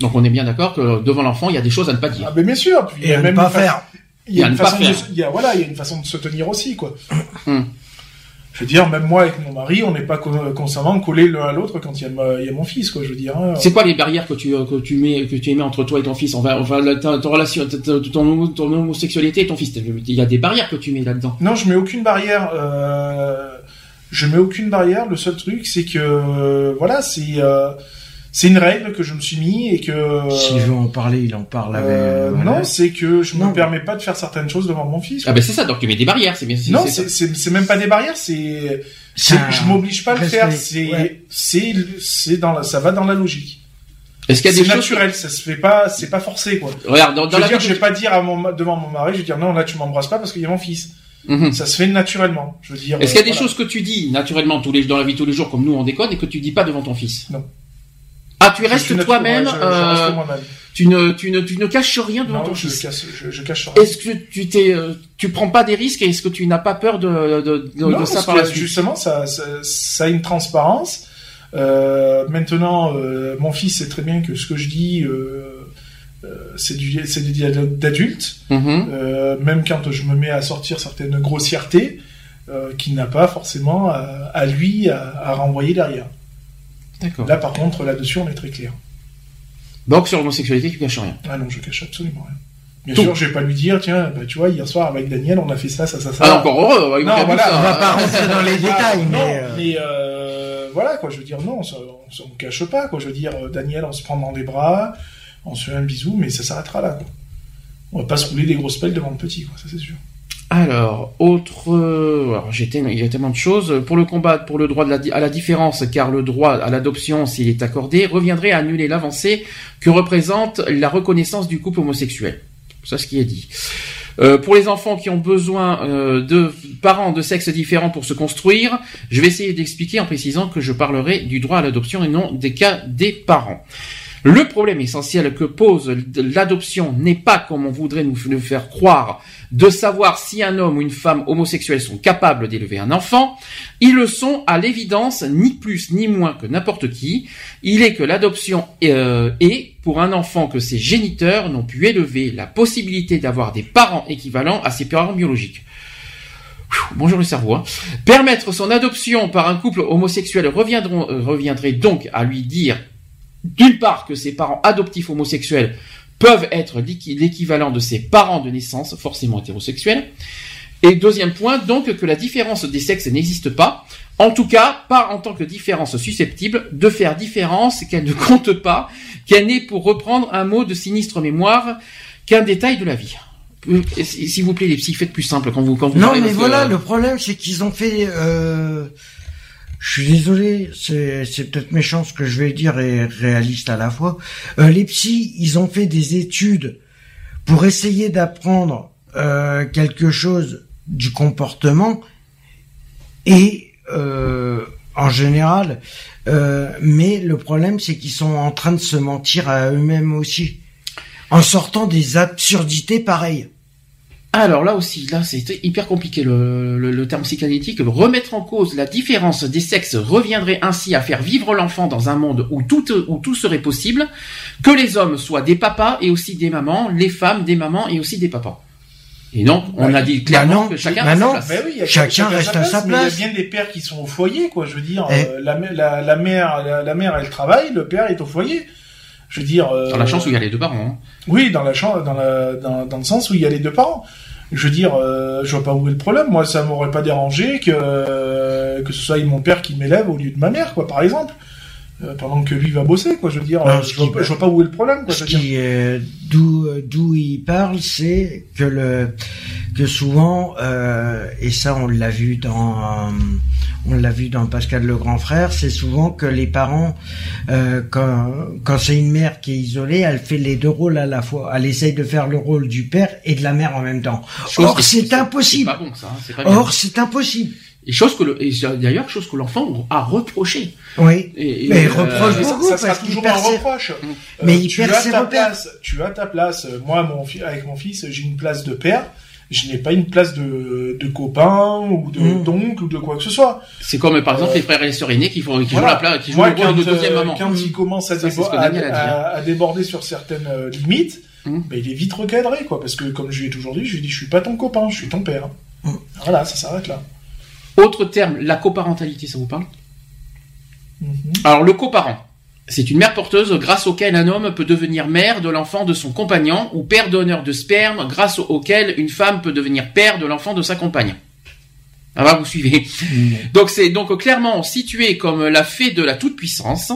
Donc on est bien d'accord que devant l'enfant, il y a des choses à ne pas dire. Ah, ben bien sûr, puis il y Et a à ne même pas une fa- faire. Il y a Et à une ne pas façon de, faire. il y a, voilà, il y a une façon de se tenir aussi, quoi. Je veux dire, même moi avec mon mari, on n'est pas co- constamment collés l'un à l'autre quand il y, a ma- il y a mon fils, quoi. Je veux dire. hein. C'est quoi les barrières que tu que tu mets que tu mets entre toi et ton fils? Enfin, enfin ta, ta relation, ta- ton, ton homosexualité et ton fils. Il y a des barrières que tu mets là-dedans. Non, je mets aucune barrière. Euh, je mets aucune barrière. Le seul truc, c'est que euh, voilà, c'est euh, C'est une règle que je me suis mis et que. S'il veut en parler, il en parle avec. Euh, voilà. Non, c'est que je Non. me permets pas de faire certaines choses devant mon fils. Ah ben c'est ça, donc tu mets des barrières, c'est bien. non, c'est- même pas des barrières, c'est un je m'oblige pas à le faire. C'est ouais. c'est c'est dans la ça va dans la logique. Est-ce qu'il y a C'est des choses naturel, ça se fait pas, c'est pas forcé quoi. Regarde, dans, Je dans veux la dire, vie je vais pas dire à mon devant mon mari, je vais dire non là tu m'embrasses pas parce qu'il y a mon fils. Mhm. Ça se fait naturellement. Je veux dire. Est-ce qu'il y a euh, des voilà. choses que tu dis naturellement tous les dans la vie tous les jours comme nous on déconne et que tu dis pas devant ton fils? Non. Ah, tu restes toi-même, euh, tu ne, tu ne, tu ne caches rien devant Non, ton je fils. casse, je, je cache rien. Est-ce que tu t'es, euh, tu prends pas des risques et est-ce que tu n'as pas peur de, de, de, de Non, ça par la suite? justement, ça, ça, ça a une transparence. Euh, maintenant, euh, mon fils sait très bien que ce que je dis, c'est du, c'est du dialogue d'adulte. Mhm. Euh, même quand je me mets à sortir certaines grossièretés, qu'il n'a pas forcément à, à lui à, à renvoyer derrière. D'accord. Là, par contre, là-dessus, on est très clair. Donc sur l'homosexualité, tu caches rien. Ah non, je cache absolument rien. Bien Tout. sûr, je vais pas lui dire, tiens, bah, tu vois, hier soir avec Daniel, on a fait ça, ça, ça, ça. Ah, encore heureux. avec Non, vous, voilà, ça. On va pas rentrer dans les Ah, détails, non, mais. euh, mais euh, voilà quoi, je veux dire non, ça, on, ça, on cache pas quoi. Je veux dire, euh, Daniel, on se prend dans les bras, on se fait un bisou, mais ça s'arrêtera là. Quoi. On va pas se rouler des grosses pelles devant le petit, quoi, ça c'est sûr. Alors, autre, alors tellement- il y a tellement de choses. Pour le combat, pour le droit à la différence, car le droit à l'adoption, s'il est accordé, reviendrait à annuler l'avancée que représente la reconnaissance du couple homosexuel. C'est ce qui est dit. Euh, pour les enfants qui ont besoin euh, de parents de sexe différents pour se construire, je vais essayer d'expliquer en précisant que je parlerai du droit à l'adoption et non des cas des parents. Le problème essentiel que pose l'adoption n'est pas, comme on voudrait nous le faire croire, de savoir si un homme ou une femme homosexuels sont capables d'élever un enfant. Ils le sont à l'évidence ni plus ni moins que n'importe qui. Il est que l'adoption euh, est, pour un enfant que ses géniteurs n'ont pu élever, la possibilité d'avoir des parents équivalents à ses parents biologiques. Bonjour le cerveau. hein. Permettre son adoption par un couple homosexuel euh, reviendrait donc à lui dire d'une part que ses parents adoptifs homosexuels peuvent être l'équi- l'équivalent de ses parents de naissance, forcément hétérosexuels. Et deuxième point, donc que la différence des sexes n'existe pas, en tout cas pas en tant que différence susceptible de faire différence, qu'elle ne compte pas, qu'elle n'est pour reprendre un mot de sinistre mémoire qu'un détail de la vie. Euh, S'il vous plaît, les psy, faites plus simple quand vous quand vous Non, mais voilà, euh, le problème, c'est qu'ils ont fait. Euh... Je suis désolé, c'est peut-être méchant ce que je vais dire et réaliste à la fois. Euh, les psys, ils ont fait des études pour essayer d'apprendre euh, quelque chose du comportement et euh, en général, mais le problème, c'est qu'ils sont en train de se mentir à eux-mêmes aussi, en sortant des absurdités pareilles. Alors là aussi, là c'est hyper compliqué le, le, le terme psychanalytique. Remettre en cause la différence des sexes reviendrait ainsi à faire vivre l'enfant dans un monde où tout, où tout serait possible, que les hommes soient des papas et aussi des mamans, les femmes des mamans et aussi des papas. Et non, on Bah, a dit bah clairement non, que chacun bah a sa place. Oui, il y a Chacun reste à sa mais place. Il y a bien des pères qui sont au foyer, quoi. Je veux dire, Eh. euh, la, mè- la, la mère, la, la mère, elle travaille, le père est au foyer. Je veux dire. euh, Dans la chance où il y a les deux parents. hein. Oui, dans la chance, dans la, dans, dans le sens où il y a les deux parents. Je veux dire, euh, je vois pas où est le problème. Moi, ça m'aurait pas dérangé que que ce soit mon père qui m'élève au lieu de ma mère, quoi, par exemple. Euh, pendant que lui va bosser, quoi. Je veux dire, Non, je, vois, pas- je vois pas où est le problème, quoi. Ce qui euh, d'où euh, d'où il parle, c'est que le que souvent euh, et ça on l'a vu dans euh, on l'a vu dans Pascal le grand frère, c'est souvent que les parents euh, quand quand c'est une mère qui est isolée, elle fait les deux rôles à la fois. Elle essaye de faire le rôle du père et de la mère en même temps. Or c'est impossible. C'est pas bon ça. hein. Or c'est impossible. Et chose que d'ailleurs chose que l'enfant a reproché. Oui. Et, et, Mais euh, reproche ça, beaucoup ça sera parce qu'il toujours un ses- reproche. Mm. Euh, Mais il tu perd as ses ta repères. place. Tu as ta place. Euh, Moi, mon fi- avec mon fils, j'ai une place de père. Je n'ai pas une place de, de copain ou de Mm. d'oncle ou de quoi que ce soit. C'est comme par exemple Euh, les frères et les sœurs aînés qui font qui jouent Voilà. la place, qui jouent Moi, le rôle quand, de deuxième euh, maman. quand il commence à, Ça, c'est ce débo- que à, Daniel a dit, hein. à- à déborder sur certaines euh, limites, Mm. ben, il est vite recadré, quoi. Parce que comme je lui ai toujours dit, je lui ai dit, je suis pas ton copain, je suis ton père. Mm. Voilà, ça s'arrête là. Autre terme, la coparentalité, ça vous parle Mhm. Alors le coparent, c'est une mère porteuse grâce auquel un homme peut devenir mère de l'enfant de son compagnon ou père donneur de sperme grâce auquel une femme peut devenir père de l'enfant de sa compagne. Ah bah vous suivez. Donc c'est donc clairement situé comme la fée de la toute puissance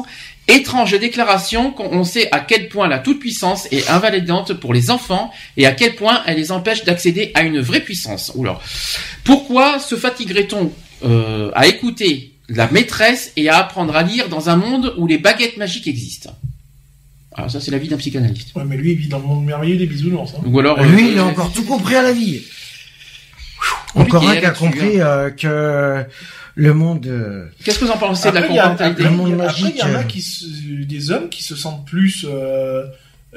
Étrange déclaration quand on sait à quel point la toute-puissance est invalidante pour les enfants et à quel point elle les empêche d'accéder à une vraie puissance. Oula. Pourquoi se fatiguerait-on euh, à écouter la maîtresse et à apprendre à lire dans un monde où les baguettes magiques existent? Alors ça c'est la vie d'un psychanalyste. Ouais, mais lui, il vit dans le monde merveilleux des bisounours. Hein. Ou alors Lui, euh, il a encore tout compris à la vie. Encore un qui a compris euh, que le monde... euh, Qu'est-ce que vous en pensez de la Après, il y a- parentalité après, Le monde magique, après, il y en a euh. qui se- des hommes qui se sentent plus euh,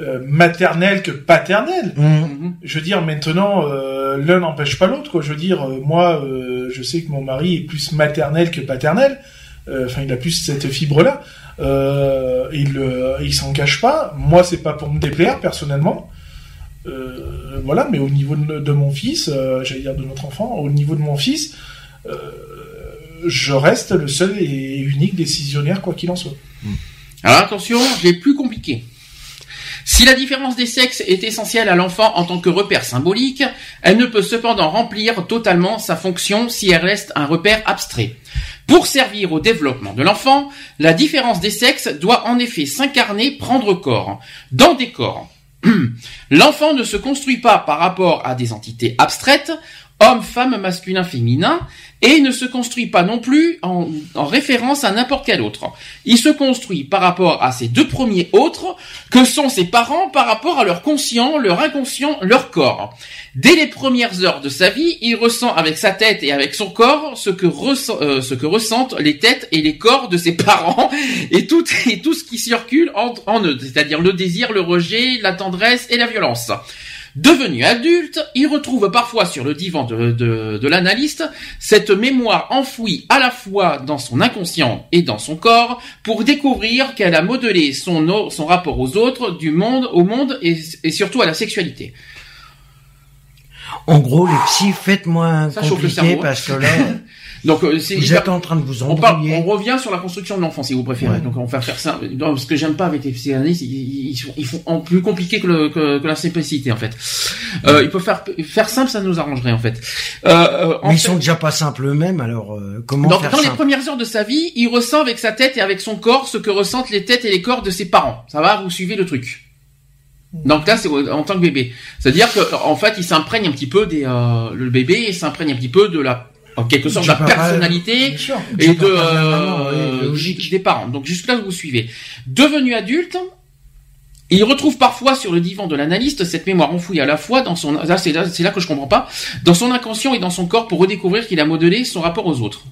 euh, maternels que paternels. hum, Mhm. Je veux dire, maintenant, euh, l'un n'empêche pas l'autre. Je veux dire, euh, moi, euh, je sais que mon mari est plus maternel que paternel. Euh, Enfin, il a plus cette fibre-là. Euh, il euh, il s'en cache pas. Moi, c'est pas pour me déplaire personnellement. Euh, voilà, mais au niveau de, de mon fils, euh, j'allais dire de notre enfant, au niveau de mon fils, euh, je reste le seul et unique décisionnaire, quoi qu'il en soit. Alors attention, j'ai plus compliqué. Si la différence des sexes est essentielle à l'enfant en tant que repère symbolique, elle ne peut cependant remplir totalement sa fonction si elle reste un repère abstrait. Pour servir au développement de l'enfant, la différence des sexes doit en effet s'incarner, prendre corps. Dans des corps, l'enfant ne se construit pas par rapport à des entités abstraites, homme, femme, masculin, féminin, et ne se construit pas non plus en, en référence à n'importe quel autre. Il se construit par rapport à ces deux premiers autres, que sont ses parents par rapport à leur conscient, leur inconscient, leur corps. Dès les premières heures de sa vie, il ressent avec sa tête et avec son corps ce que, euh, ressentent les têtes et les corps de ses parents et tout, et tout ce qui circule en, en eux, c'est-à-dire le désir, le rejet, la tendresse et la violence. Devenu adulte, il retrouve parfois sur le divan de, de, de l'analyste cette mémoire enfouie à la fois dans son inconscient et dans son corps pour découvrir qu'elle a modelé son, son rapport aux autres, du monde, au monde et, et surtout à la sexualité. En gros, les psys, faites-moi compliqué cerveau. parce que là, Donc euh, c'est vous hyper- êtes en train de vous embrouiller. on revient sur la construction de l'enfant si vous préférez. Ouais. Donc on va faire ça. Non, ce que j'aime pas avec les psychanalystes, ils, ils, sont- ils font en plus compliqué que, le, que, que la simplicité en fait. Euh, il peut faire faire simple, ça nous arrangerait en fait. Euh, euh, en Mais ils fait- sont déjà pas simples eux-mêmes, alors euh, comment Donc, faire dans les premières heures de sa vie, il ressent avec sa tête et avec son corps ce que ressentent les têtes et les corps de ses parents. Ça va, vous suivez le truc. Donc là, c'est en tant que bébé. C'est-à-dire que, en fait, il s'imprègne un petit peu des, euh, le bébé, il s'imprègne un petit peu de la, en quelque sorte, de la personnalité et de, euh, logique. des parents. Donc jusque là, vous suivez. Devenu adulte, il retrouve parfois sur le divan de l'analyste cette mémoire enfouie à la fois dans son, là c'est là, c'est là que je comprends pas, dans son inconscient et dans son corps pour redécouvrir qu'il a modelé son rapport aux autres.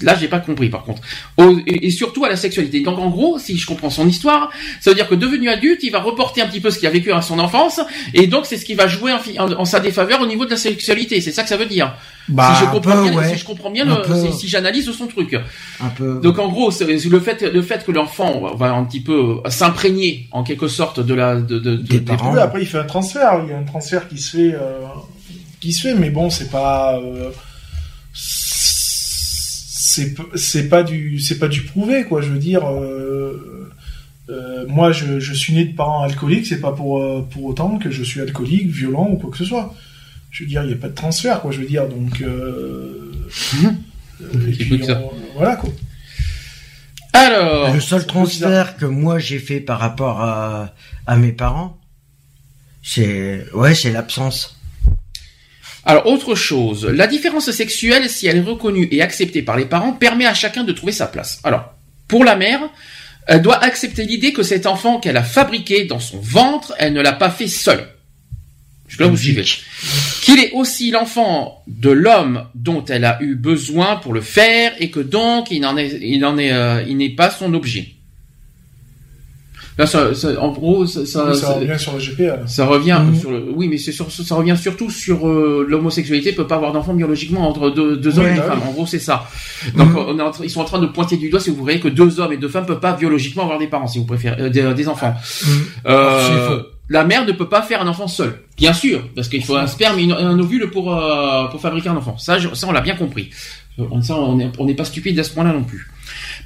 Là, j'ai pas compris, par contre. Au- et, et surtout à la sexualité. Donc, en gros, si je comprends son histoire, ça veut dire que devenu adulte, il va reporter un petit peu ce qu'il a vécu à son enfance, et donc c'est ce qui va jouer en, fi- en- en sa défaveur au niveau de la sexualité. C'est ça que ça veut dire. Bah, si je comprends peu, bien, ouais. si je comprends bien, le- peu. si, si j'analyse son truc. Un peu. Donc en gros, le fait, le fait que l'enfant va un petit peu s'imprégner en quelque sorte de la de, de, de- Des des- parents. Oui, après, il fait un transfert. Il y a un transfert qui se fait, euh, qui se fait, mais bon, c'est pas, euh, c'est pas du, c'est pas du prouvé, quoi. Je veux dire, euh, euh, moi, je, je suis né de parents alcooliques. C'est pas pour euh, pour autant que je suis alcoolique, violent ou quoi que ce soit. Je veux dire, il y a pas de transfert, quoi. Je veux dire, donc. Euh, euh, et puis, on- voilà, quoi. Alors, Le seul transfert que moi j'ai fait par rapport à, à mes parents, c'est ouais, c'est l'absence. Alors autre chose, la différence sexuelle, si elle est reconnue et acceptée par les parents, permet à chacun de trouver sa place. Alors, pour la mère, elle doit accepter l'idée que cet enfant qu'elle a fabriqué dans son ventre, elle ne l'a pas fait seule. Jusque là, vous suivez. Qu'il est aussi l'enfant de l'homme dont elle a eu besoin pour le faire et que donc il n'en est, il n'en est, euh, il n'est pas son objet. Là, ça, ça- en gros, ça, ça, ça ça- revient sur le GPA. ça revient Mhm. sur le, oui, mais c'est sur, ça revient surtout sur euh, l'homosexualité peut pas avoir d'enfant biologiquement entre deux, deux hommes Ouais. et une femme. En gros, c'est ça. Donc, Mhm. on est en train- ils sont en train de pointer du doigt, si vous voyez, que deux hommes et deux femmes peuvent pas biologiquement avoir des parents, si vous préférez, euh, des, des enfants. Mhm. Euh, la mère ne peut pas faire un enfant seul, bien sûr, parce qu'il faut un sperme et un ovule pour euh, pour fabriquer un enfant. Ça, je- ça, on l'a bien compris. Euh, Ça, on n'est on n'est pas stupide à ce point-là non plus.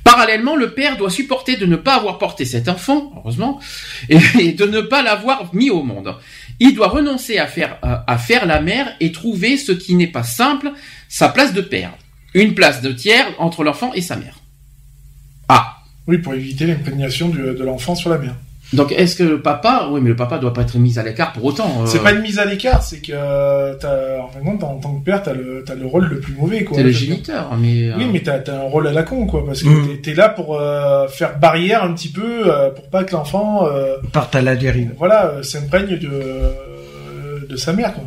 Parallèlement, le père doit supporter de ne pas avoir porté cet enfant, heureusement, et, de ne pas l'avoir mis au monde. Il doit renoncer à faire, la mère et trouver ce qui n'est pas simple, sa place de père. Une place de tiers entre l'enfant et sa mère. Ah, Oui, pour éviter l'imprégnation de l'enfant sur la mère. Donc est-ce que le papa, oui mais le papa doit pas être mis à l'écart pour autant. euh, C'est pas une mise à l'écart, c'est que euh, t'as, en fin de compte, en tant que père, t'as le, t'as le rôle le plus mauvais, quoi. C'est le géniteur, mais. euh, Oui, mais t'as, t'as un rôle à la con, quoi, parce que Mm. t'es, t'es là pour euh, faire barrière un petit peu, euh, pour pas que l'enfant, euh, Partent à la dérive. voilà, euh, s'imprègne de, euh, de sa mère, quoi.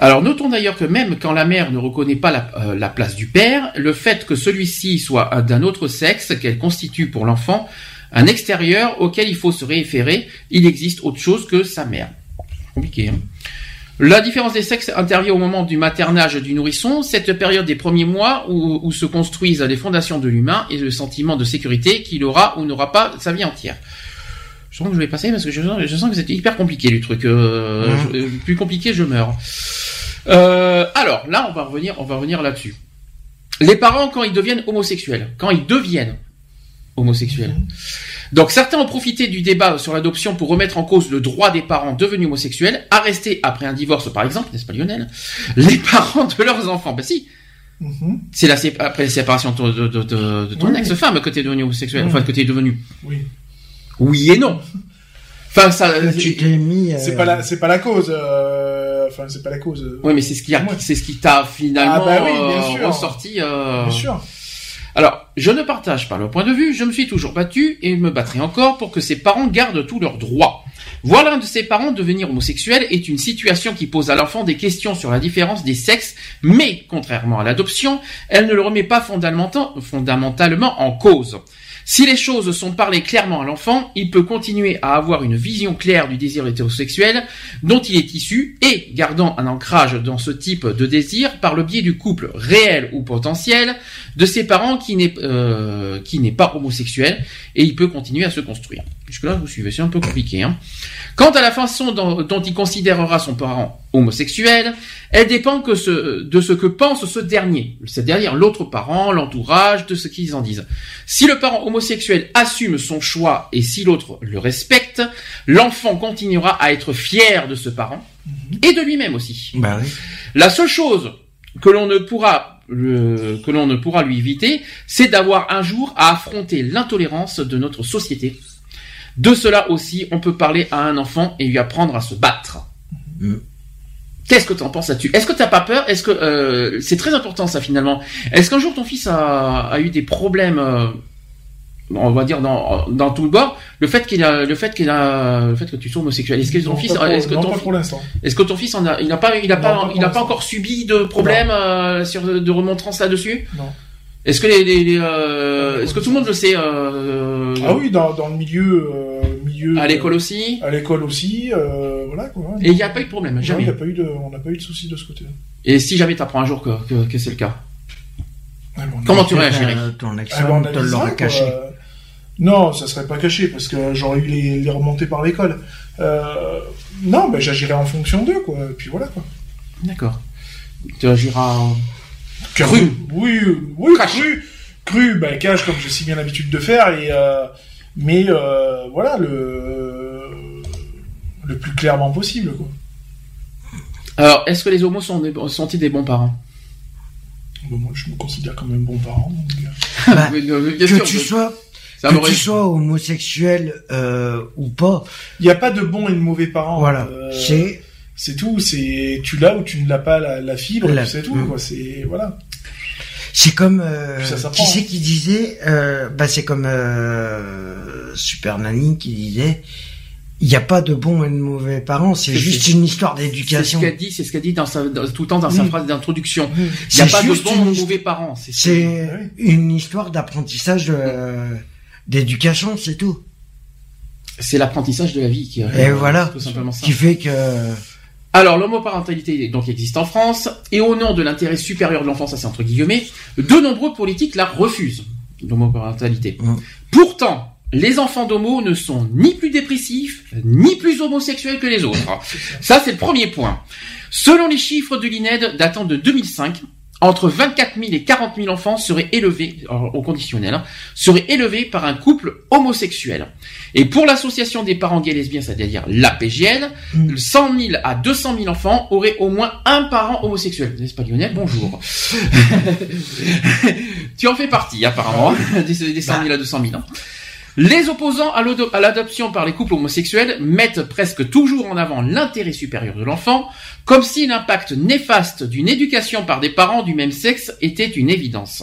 Alors notons d'ailleurs que même quand la mère ne reconnaît pas la, euh, la place du père, le fait que celui-ci soit un- d'un autre sexe, qu'elle constitue pour l'enfant un extérieur auquel il faut se référer, il existe autre chose que sa mère. Compliqué. Hein la différence des sexes intervient au moment du maternage du nourrisson, cette période des premiers mois où, où se construisent les fondations de l'humain et le sentiment de sécurité qu'il aura ou n'aura pas sa vie entière. Je sens que je vais passer parce que je sens, je sens que c'est hyper compliqué le truc. Euh, je- euh, plus compliqué, je meurs. Euh, alors là, on va revenir, on va revenir là-dessus. Les parents quand ils deviennent homosexuels, quand ils deviennent homosexuels. Donc certains ont profité du débat sur l'adoption pour remettre en cause le droit des parents devenus homosexuels à rester après un divorce, par exemple, n'est-ce pas Lionel? Les parents de leurs enfants. Ben si, Mhm. c'est la après la séparation de, ton- de, de- de- de ton Oui. ex-femme que t'es devenu homosexuel, enfin que t'es devenu. Oui. Oui et non. Enfin ça. Tu t'es mis. euh, C'est pas la, c'est pas la cause, euh, enfin, c'est pas la cause. euh, Oui, mais c'est ce qui a, c'est ce qui t'a finalement Ah bah oui, bien euh, sûr. ressorti. euh, Bien sûr. Alors, je ne partage pas le point de vue, je me suis toujours battu et me battrai encore pour que ses parents gardent tous leurs droits. Voilà un de ses parents devenir homosexuel est une situation qui pose à l'enfant des questions sur la différence des sexes, mais contrairement à l'adoption, elle ne le remet pas fondamenta- fondamentalement en cause. Si les choses sont parlées clairement à l'enfant, il peut continuer à avoir une vision claire du désir hétérosexuel dont il est issu et, gardant un ancrage dans ce type de désir par le biais du couple réel ou potentiel, de ses parents qui n'est euh, pas homosexuel et il peut continuer à se construire. Jusque là, vous suivez, c'est un peu compliqué. Hein. Quant à la façon dont, il considérera son parent homosexuel, elle dépend de ce que pense ce dernier, c'est-à-dire l'autre parent, l'entourage, de ce qu'ils en disent. Si le parent homosexuel assume son choix et si l'autre le respecte, l'enfant continuera à être fier de ce parent et de lui-même aussi. Bah oui. La seule chose que l'on ne pourra le- que l'on ne pourra lui éviter, c'est d'avoir un jour à affronter l'intolérance de notre société. De cela aussi, on peut parler à un enfant et lui apprendre à se battre. Mm. Qu'est-ce que tu en penses là-dessus Est-ce que t'as pas peur Est-ce que euh, c'est très important ça finalement Est-ce qu'un jour ton fils a, a eu des problèmes euh, on va dire dans, dans tout le bord, le fait qu'il a, le fait qu'il a, le fait que tu sois homosexuel. Est-ce que ton Non, fils, est-ce que non, ton pas fils- pour l'instant. est-ce que ton fils en a, il n'a pas, il a Non, pas, il n'a pas encore subi de problèmes euh, sur de remontrances là-dessus? Non. Est-ce que les, les- les, euh, est-ce que tout le monde le sait euh, Ah oui, dans, dans le milieu, euh, milieu. à l'école aussi? À l'école aussi, euh, voilà quoi. Et il n'y a pas eu de problème, jamais. il a pas eu de, on n'a pas eu de soucis de ce côté-là. Et si jamais t'apprends un jour que, que, que c'est le cas? Ah, Comment tu réagirais Ton Ah, ex-femme on te analysera, l'aura quoi. caché. Euh, Non, ça serait pas caché parce que j'aurais eu les, les remontées par l'école. Euh, non, ben j'agirais en fonction d'eux quoi. Et puis voilà quoi. D'accord. Tu agiras. en- Cru. Cru. Oui, oui, Cash. cru. Cru, ben cash comme j'ai si bien l'habitude de faire et euh, mais euh, voilà le le plus clairement possible quoi. Alors, est-ce que les homos sont des, sont-ils des bons parents? Bon, moi je me considère comme un bon parent. donc, euh, Bah, euh, que sûr, tu sois, ça que tu sois homosexuel euh, ou pas, Il n'y a pas de bon et de mauvais parents. voilà, Euh, c'est c'est tout. C'est tu l'as ou tu ne l'as pas la, la fibre. La- C'est tout. Quoi. C'est voilà. c'est comme euh, qui c'est hein. qui disait, euh, bah c'est comme euh, Super Nanny qui disait, il n'y a pas de bons et de mauvais parents, c'est juste une histoire C'est ce d'éducation. qu'a dit, c'est ce qu'a dit dans sa, dans- tout le temps dans sa phrase d'introduction. Il n'y a pas de bons ou une- mauvais parents. C'est C'est Oui. une histoire d'apprentissage euh, d'éducation, c'est tout. c'est l'apprentissage de la vie qui. Et voilà. Tout simplement ça. Qui fait que Alors, l'homoparentalité donc existe en France, et au nom de l'intérêt supérieur de l'enfant, ça c'est entre guillemets, de nombreux politiques la refusent, l'homoparentalité. Mm. Pourtant, les enfants d'homo ne sont ni plus dépressifs, ni plus homosexuels que les autres. Ça, c'est le premier point. Selon les chiffres de l'INED datant de 2005, entre 24 000 et 40 000 enfants seraient élevés, au conditionnel, hein, seraient élevés par un couple homosexuel. Et pour l'association des parents gays et lesbiens, c'est-à-dire l'APGL, Mm. 100 000 à 200 000 enfants auraient au moins un parent homosexuel. N'est-ce pas Lionel? Bonjour. tu en fais partie apparemment, des, des 100 000 à 200 000. hein. Les opposants à l'ado- à l'adoption par les couples homosexuels mettent presque toujours en avant l'intérêt supérieur de l'enfant, comme si l'impact néfaste d'une éducation par des parents du même sexe était une évidence.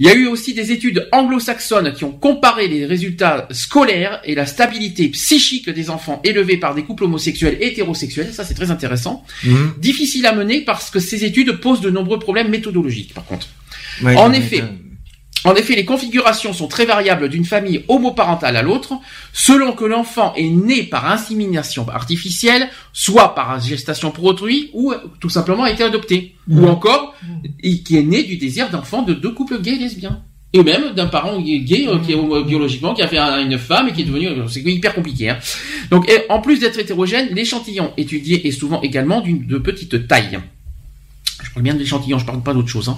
Il y a eu aussi des études anglo-saxonnes qui ont comparé les résultats scolaires et la stabilité psychique des enfants élevés par des couples homosexuels et hétérosexuels. Ça, c'est très intéressant. Mhm. Difficile à mener parce que ces études posent de nombreux problèmes méthodologiques, par contre. Ouais, En effet. En effet, les configurations sont très variables d'une famille homoparentale à l'autre, selon que l'enfant est né par insémination artificielle, soit par gestation pour autrui, ou euh, tout simplement a été adopté, ou Mhm. encore et qui est né du désir d'enfant de deux couples gays et lesbiens. Et même d'un parent gay euh, qui est homo- biologiquement qui a fait un- une femme et qui est devenu euh, c'est hyper compliqué. Hein. Donc et en plus d'être hétérogène, l'échantillon étudié est souvent également d'une de petite taille. Je parle bien de l'échantillon, je parle pas d'autre chose. Hein.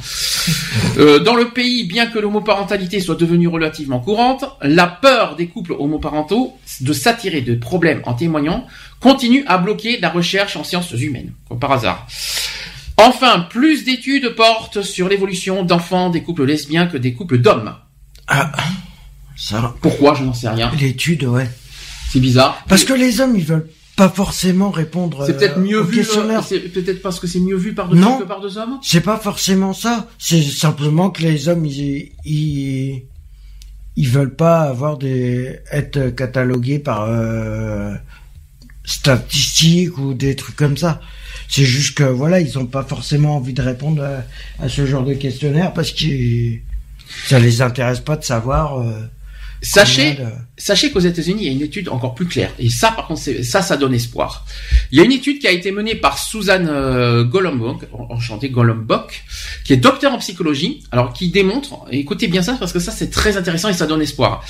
Euh, dans le pays, bien que l'homoparentalité soit devenue relativement courante, la peur des couples homoparentaux de s'attirer de problèmes en témoignant continue à bloquer la recherche en sciences humaines, comme par hasard. Enfin, plus d'études portent sur l'évolution d'enfants des couples lesbiens que des couples d'hommes. Ah, ça, Pourquoi? Je n'en sais rien. l'étude, ouais. C'est bizarre. Parce que les hommes, ils veulent pas forcément répondre c'est peut-être euh, mieux au vu. euh, questionnaire. C'est peut-être parce que c'est mieux vu par deux Non. filles que par deux hommes? C'est pas forcément ça. C'est simplement que les hommes, ils, ils, ils veulent pas avoir des, être catalogués par, euh, statistiques ou des trucs comme ça. C'est juste que, voilà, ils ont pas forcément envie de répondre à, à ce genre de questionnaire parce que ça les intéresse pas de savoir, euh, Sachez, de- Sachez qu'aux États-Unis, il y a une étude encore plus claire. Et ça, par contre, ça, ça donne espoir. Il y a une étude qui a été menée par Suzanne euh, Golombok, enchantée Golombok, qui est docteur en psychologie, alors qui démontre, écoutez bien ça parce que ça c'est très intéressant et ça donne espoir,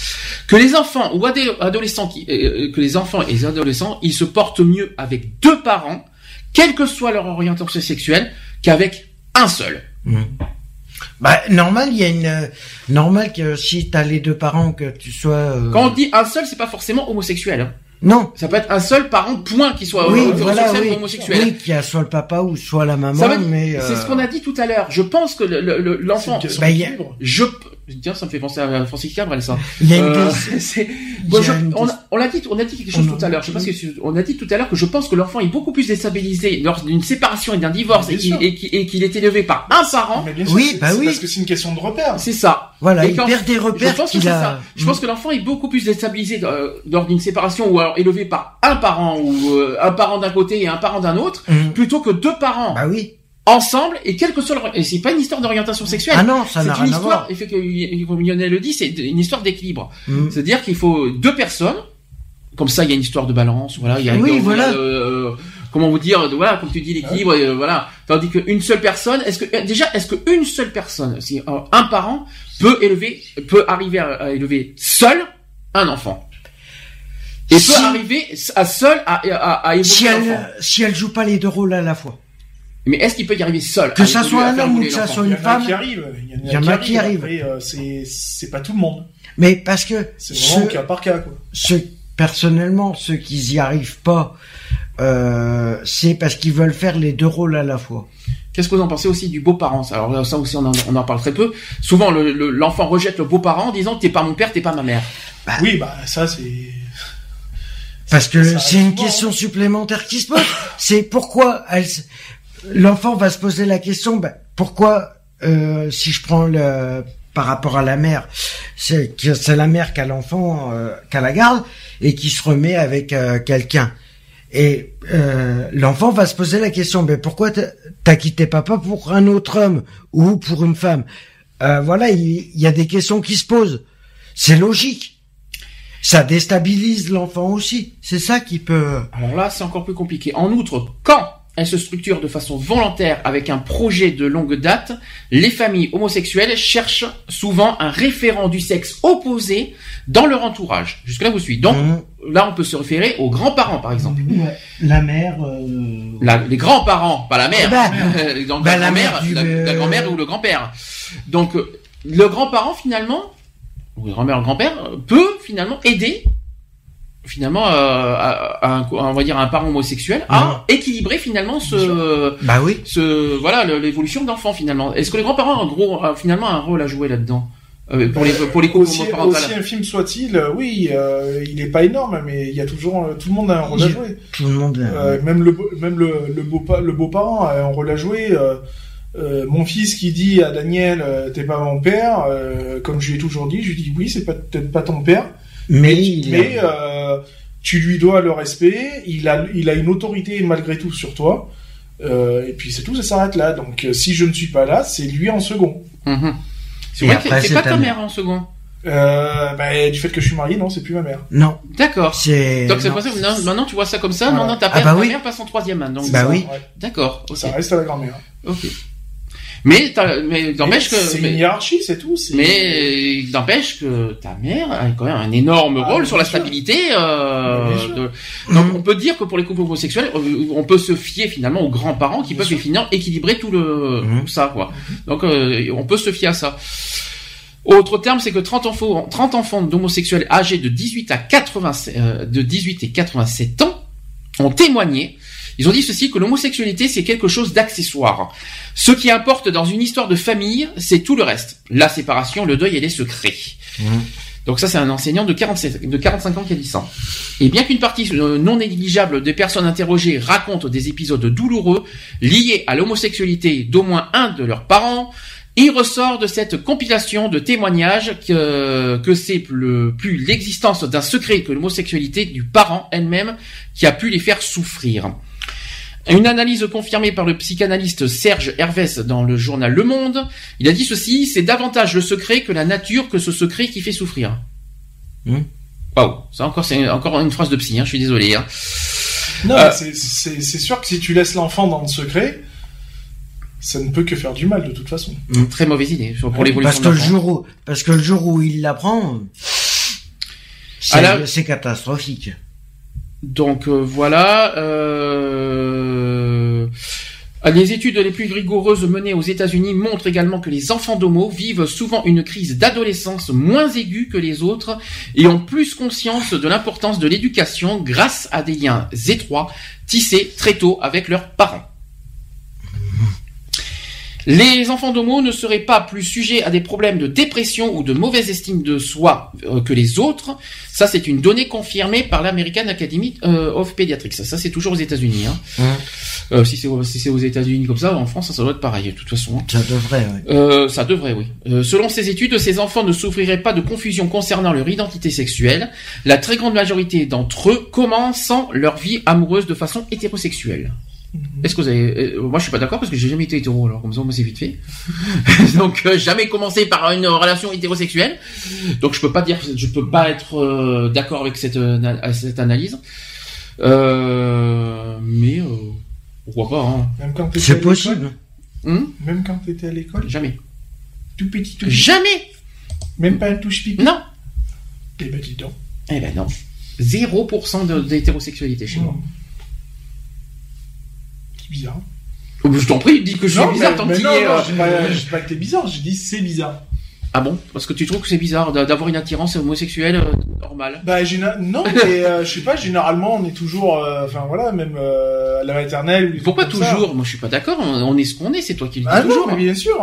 que les enfants ou adolescents, qui, euh, que les enfants et les adolescents, ils se portent mieux avec deux parents, quelle que soit leur orientation sexuelle, qu'avec un seul. Bah, normal, il y a une, euh, normal que si t'as les deux parents, que tu sois, euh, Quand on dit un seul, c'est pas forcément homosexuel. hein. non. Ça peut être un seul parent, point, qui soit Oui, euh, voilà, oui. ou homosexuel. Oui, qu'il y a soit le papa ou soit la maman, Ça veut dire- mais, C'est euh, ce qu'on a dit tout à l'heure. Je pense que le- le- le- l'enfant, C'est Bah, il y a- je, tiens, ça me fait penser à Francis Cabrel, ça. il y a une a je- on, a, a dit, on a dit quelque chose On a- tout à l'heure. Je sais pas ce que on a dit tout à l'heure que je pense que l'enfant est beaucoup plus déstabilisé lors d'une séparation et d'un divorce et qu'il sûr. et qu'il- et qu'il est élevé par un parent. Mais bien sûr, Oui, bah c'est oui. Parce que c'est une question de repère. C'est ça. Voilà, Et il quand- perd des Je repères pense que qu'il a. ça. Je pense que l'enfant est beaucoup plus déstabilisé euh, lors d'une séparation ou alors élevé par un parent ou euh, un parent d'un côté et un parent d'un autre, Mhm. plutôt que deux parents Bah oui. Ensemble et quel que soit leur... et c'est pas une histoire d'orientation sexuelle. Ah non, ça c'est n'a une rien à histoire, voir. et fait que, comme Lionel le dit, c'est une histoire d'équilibre. Mhm. C'est-à-dire qu'il faut deux personnes, comme ça il y a une histoire de balance, voilà, il y a Oui, a, voilà. euh, comment vous dire, voilà, comme tu dis l'équilibre, euh, voilà. Tandis qu'une seule personne, est-ce que euh, déjà, est-ce qu'une seule personne, si euh, un parent peut élever, peut arriver à, à élever seul un enfant? Et Si- peut arriver à seul à, à, à évoluer Si elle, si elle joue pas les deux rôles à la fois. Mais est-ce qu'il peut y arriver seul Que ça soit un homme ou que ça soit Il y une en a femme. qui arrivent. Il y en a qui arrivent. Euh, c'est c'est pas tout le monde. Mais parce que C'est vraiment cas par cas, quoi. ceux- personnellement, ceux qui y arrivent pas, euh, c'est parce qu'ils veulent faire les deux rôles à la fois. Qu'est-ce que vous en pensez aussi du beau-parent? Alors là, ça aussi, on en, on en parle très peu. Souvent, le- le- l'enfant rejette le beau-parent en disant « t'es pas mon père, t'es pas ma mère Oui, bah ça c'est. Parce que c'est une souvent, question hein. supplémentaire qui se pose. C'est pourquoi elle, l'enfant va se poser la question. Ben, pourquoi, euh, si je prends le par rapport à la mère, c'est que c'est la mère qui a l'enfant, euh, qui a la garde et qui se remet avec euh, quelqu'un. Et euh, l'enfant va se poser la question, mais pourquoi t'as- t'as quitté papa pour un autre homme ou pour une femme? Euh, Voilà, il, il y a des questions qui se posent. C'est logique. Ça déstabilise l'enfant aussi. C'est ça qui peut. ». Alors là, c'est encore plus compliqué. En outre, quand elle se structure de façon volontaire avec un projet de longue date, les familles homosexuelles cherchent souvent un référent du sexe opposé dans leur entourage. Jusque-là, vous suivez. Donc, Mhm. là, on peut se référer aux grands-parents, par exemple. Ouais. La mère. euh, La- les grands-parents, pas la mère. Bah, Donc, bah, la la mère du- la, la grand-mère ou le grand-père. Donc, euh, le grand-parent, finalement, ou le grand-mère, le grand-père, euh, peut finalement aider finalement euh, à, à un, on va dire un parent homosexuel à équilibrer finalement ce Bah oui. ce voilà l'évolution de l'enfant finalement est-ce que les grands-parents ont un gros finalement un rôle à jouer là-dedans Euh, pour les pour les couples aussi, homoparentales? aussi infime soit-il, euh, oui, euh, il est pas énorme, mais il y a toujours tout le monde a un rôle à jouer. Tout le monde. Euh, même le beau- même le le beau le beau parent a un rôle à jouer. euh, euh, mon fils qui dit à Daniel euh, t'es pas mon père, euh, comme je lui ai toujours dit, je lui dis oui c'est peut-être pas ton père, mais mais, il mais, euh, tu lui dois le respect, il a il a une autorité malgré tout sur toi. Euh, et puis c'est tout, ça s'arrête là. Donc euh, si je ne suis pas là, c'est lui en second. Mhm. c'est vrai que pas ta mère. en second Euh, bah, du fait que je suis marié, non, c'est plus ma mère. non, d'accord donc c'est non. pour ça que non, maintenant tu vois ça comme ça Voilà. maintenant ta, Ah bah ta oui. mère passe en troisième hein, donc Bah Ça, oui. d'accord Ça reste à la grand-mère. ok mais mais n'empêche que C'est une hiérarchie, c'est tout. c'est- mais il n'empêche que ta mère a quand même un énorme Ah, rôle sur la sûr. stabilité. Euh, de- Donc on peut dire que pour les couples homosexuels, euh, on peut se fier finalement aux grands-parents qui Bien peuvent finalement équilibrer tout le Mhm. tout ça quoi. Donc euh, on peut se fier à ça. Autre terme, c'est que 30 enfants, 30 enfants d'homosexuels âgés de 18 à 80, euh, de 18 et 87 ans ont témoigné. Ils ont dit ceci que l'homosexualité c'est quelque chose d'accessoire. Ce qui importe dans une histoire de famille, c'est tout le reste. La séparation, le deuil et les secrets. Mhm. Donc ça, c'est un enseignant de 47, de 45 ans qui a dit ça. Et bien qu'une partie euh, non négligeable des personnes interrogées racontent des épisodes douloureux liés à l'homosexualité d'au moins un de leurs parents, il ressort de cette compilation de témoignages que, que c'est le- plus l'existence d'un secret que l'homosexualité du parent elle-même qui a pu les faire souffrir. Une analyse confirmée par le psychanalyste Serge Hervès dans le journal Le Monde, il a dit ceci, c'est davantage le secret que la nature que ce secret qui fait souffrir. Hmm. Waouh, ça encore c'est encore une phrase de psy, hein, je suis désolé. Hein. Non, Euh, c'est- sûr que si tu laisses l'enfant dans le secret, ça ne peut que faire du mal de toute façon. Très mauvaise idée pour Parce l'évolution que de le l'enfant. jour où, parce que le jour où il l'apprend, c'est catastrophique. Donc euh, voilà. Euh... Les études les plus rigoureuses menées aux États-Unis montrent également que les enfants d'homo vivent souvent une crise d'adolescence moins aiguë que les autres et ont plus conscience de l'importance de l'éducation grâce à des liens étroits tissés très tôt avec leurs parents. Les enfants d'homo ne seraient pas plus sujets à des problèmes de dépression ou de mauvaise estime de soi euh, que les autres. Ça, c'est une donnée confirmée par l'American Academy euh, of Pediatrics. Ça, c'est toujours aux États-Unis. Hein. Euh, si c'est aux- si c'est aux États-Unis comme ça, en France, ça, ça doit être pareil, de toute façon. hein. Ça devrait, ouais. Euh, ça devrait, oui. Euh, selon ces études, ces enfants ne souffriraient pas de confusion concernant leur identité sexuelle. La très grande majorité d'entre eux commencent leur vie amoureuse de façon hétérosexuelle. Est-ce que vous avez... euh, moi, je suis pas d'accord parce que j'ai jamais été hétéro, alors comme ça, moi, c'est vite fait. Donc, euh, jamais commencé par une relation hétérosexuelle. Donc, je peux pas dire, je peux pas être euh, d'accord avec cette, euh, cette analyse. Euh, mais euh, pourquoi pas hein. Même quand t'étais à possible. Hum Même quand t'étais à l'école, Jamais. tout petit, tout petit. Jamais. Même pas un touche pipi. Non. Eh ben dis donc. Eh ben non. 0% de- d'hétérosexualité chez moi. Bizarre. Oh, Je t'en prie, dis que je suis Non, bizarre mais- tant mais qu'il non, est, non, euh, j'ai pas, j'ai pas que t'es bizarre, j'ai dit c'est bizarre. Ah bon? Parce que tu trouves que c'est bizarre d'a- d'avoir une attirance homosexuelle euh, normale? Bah, géné- non, mais euh, je sais pas, généralement on est toujours, euh, enfin voilà, même euh, à la maternelle. Pourquoi ça. toujours? Moi je suis pas d'accord, on est ce qu'on est, c'est toi qui le dis Ah non, toujours. mais bien sûr,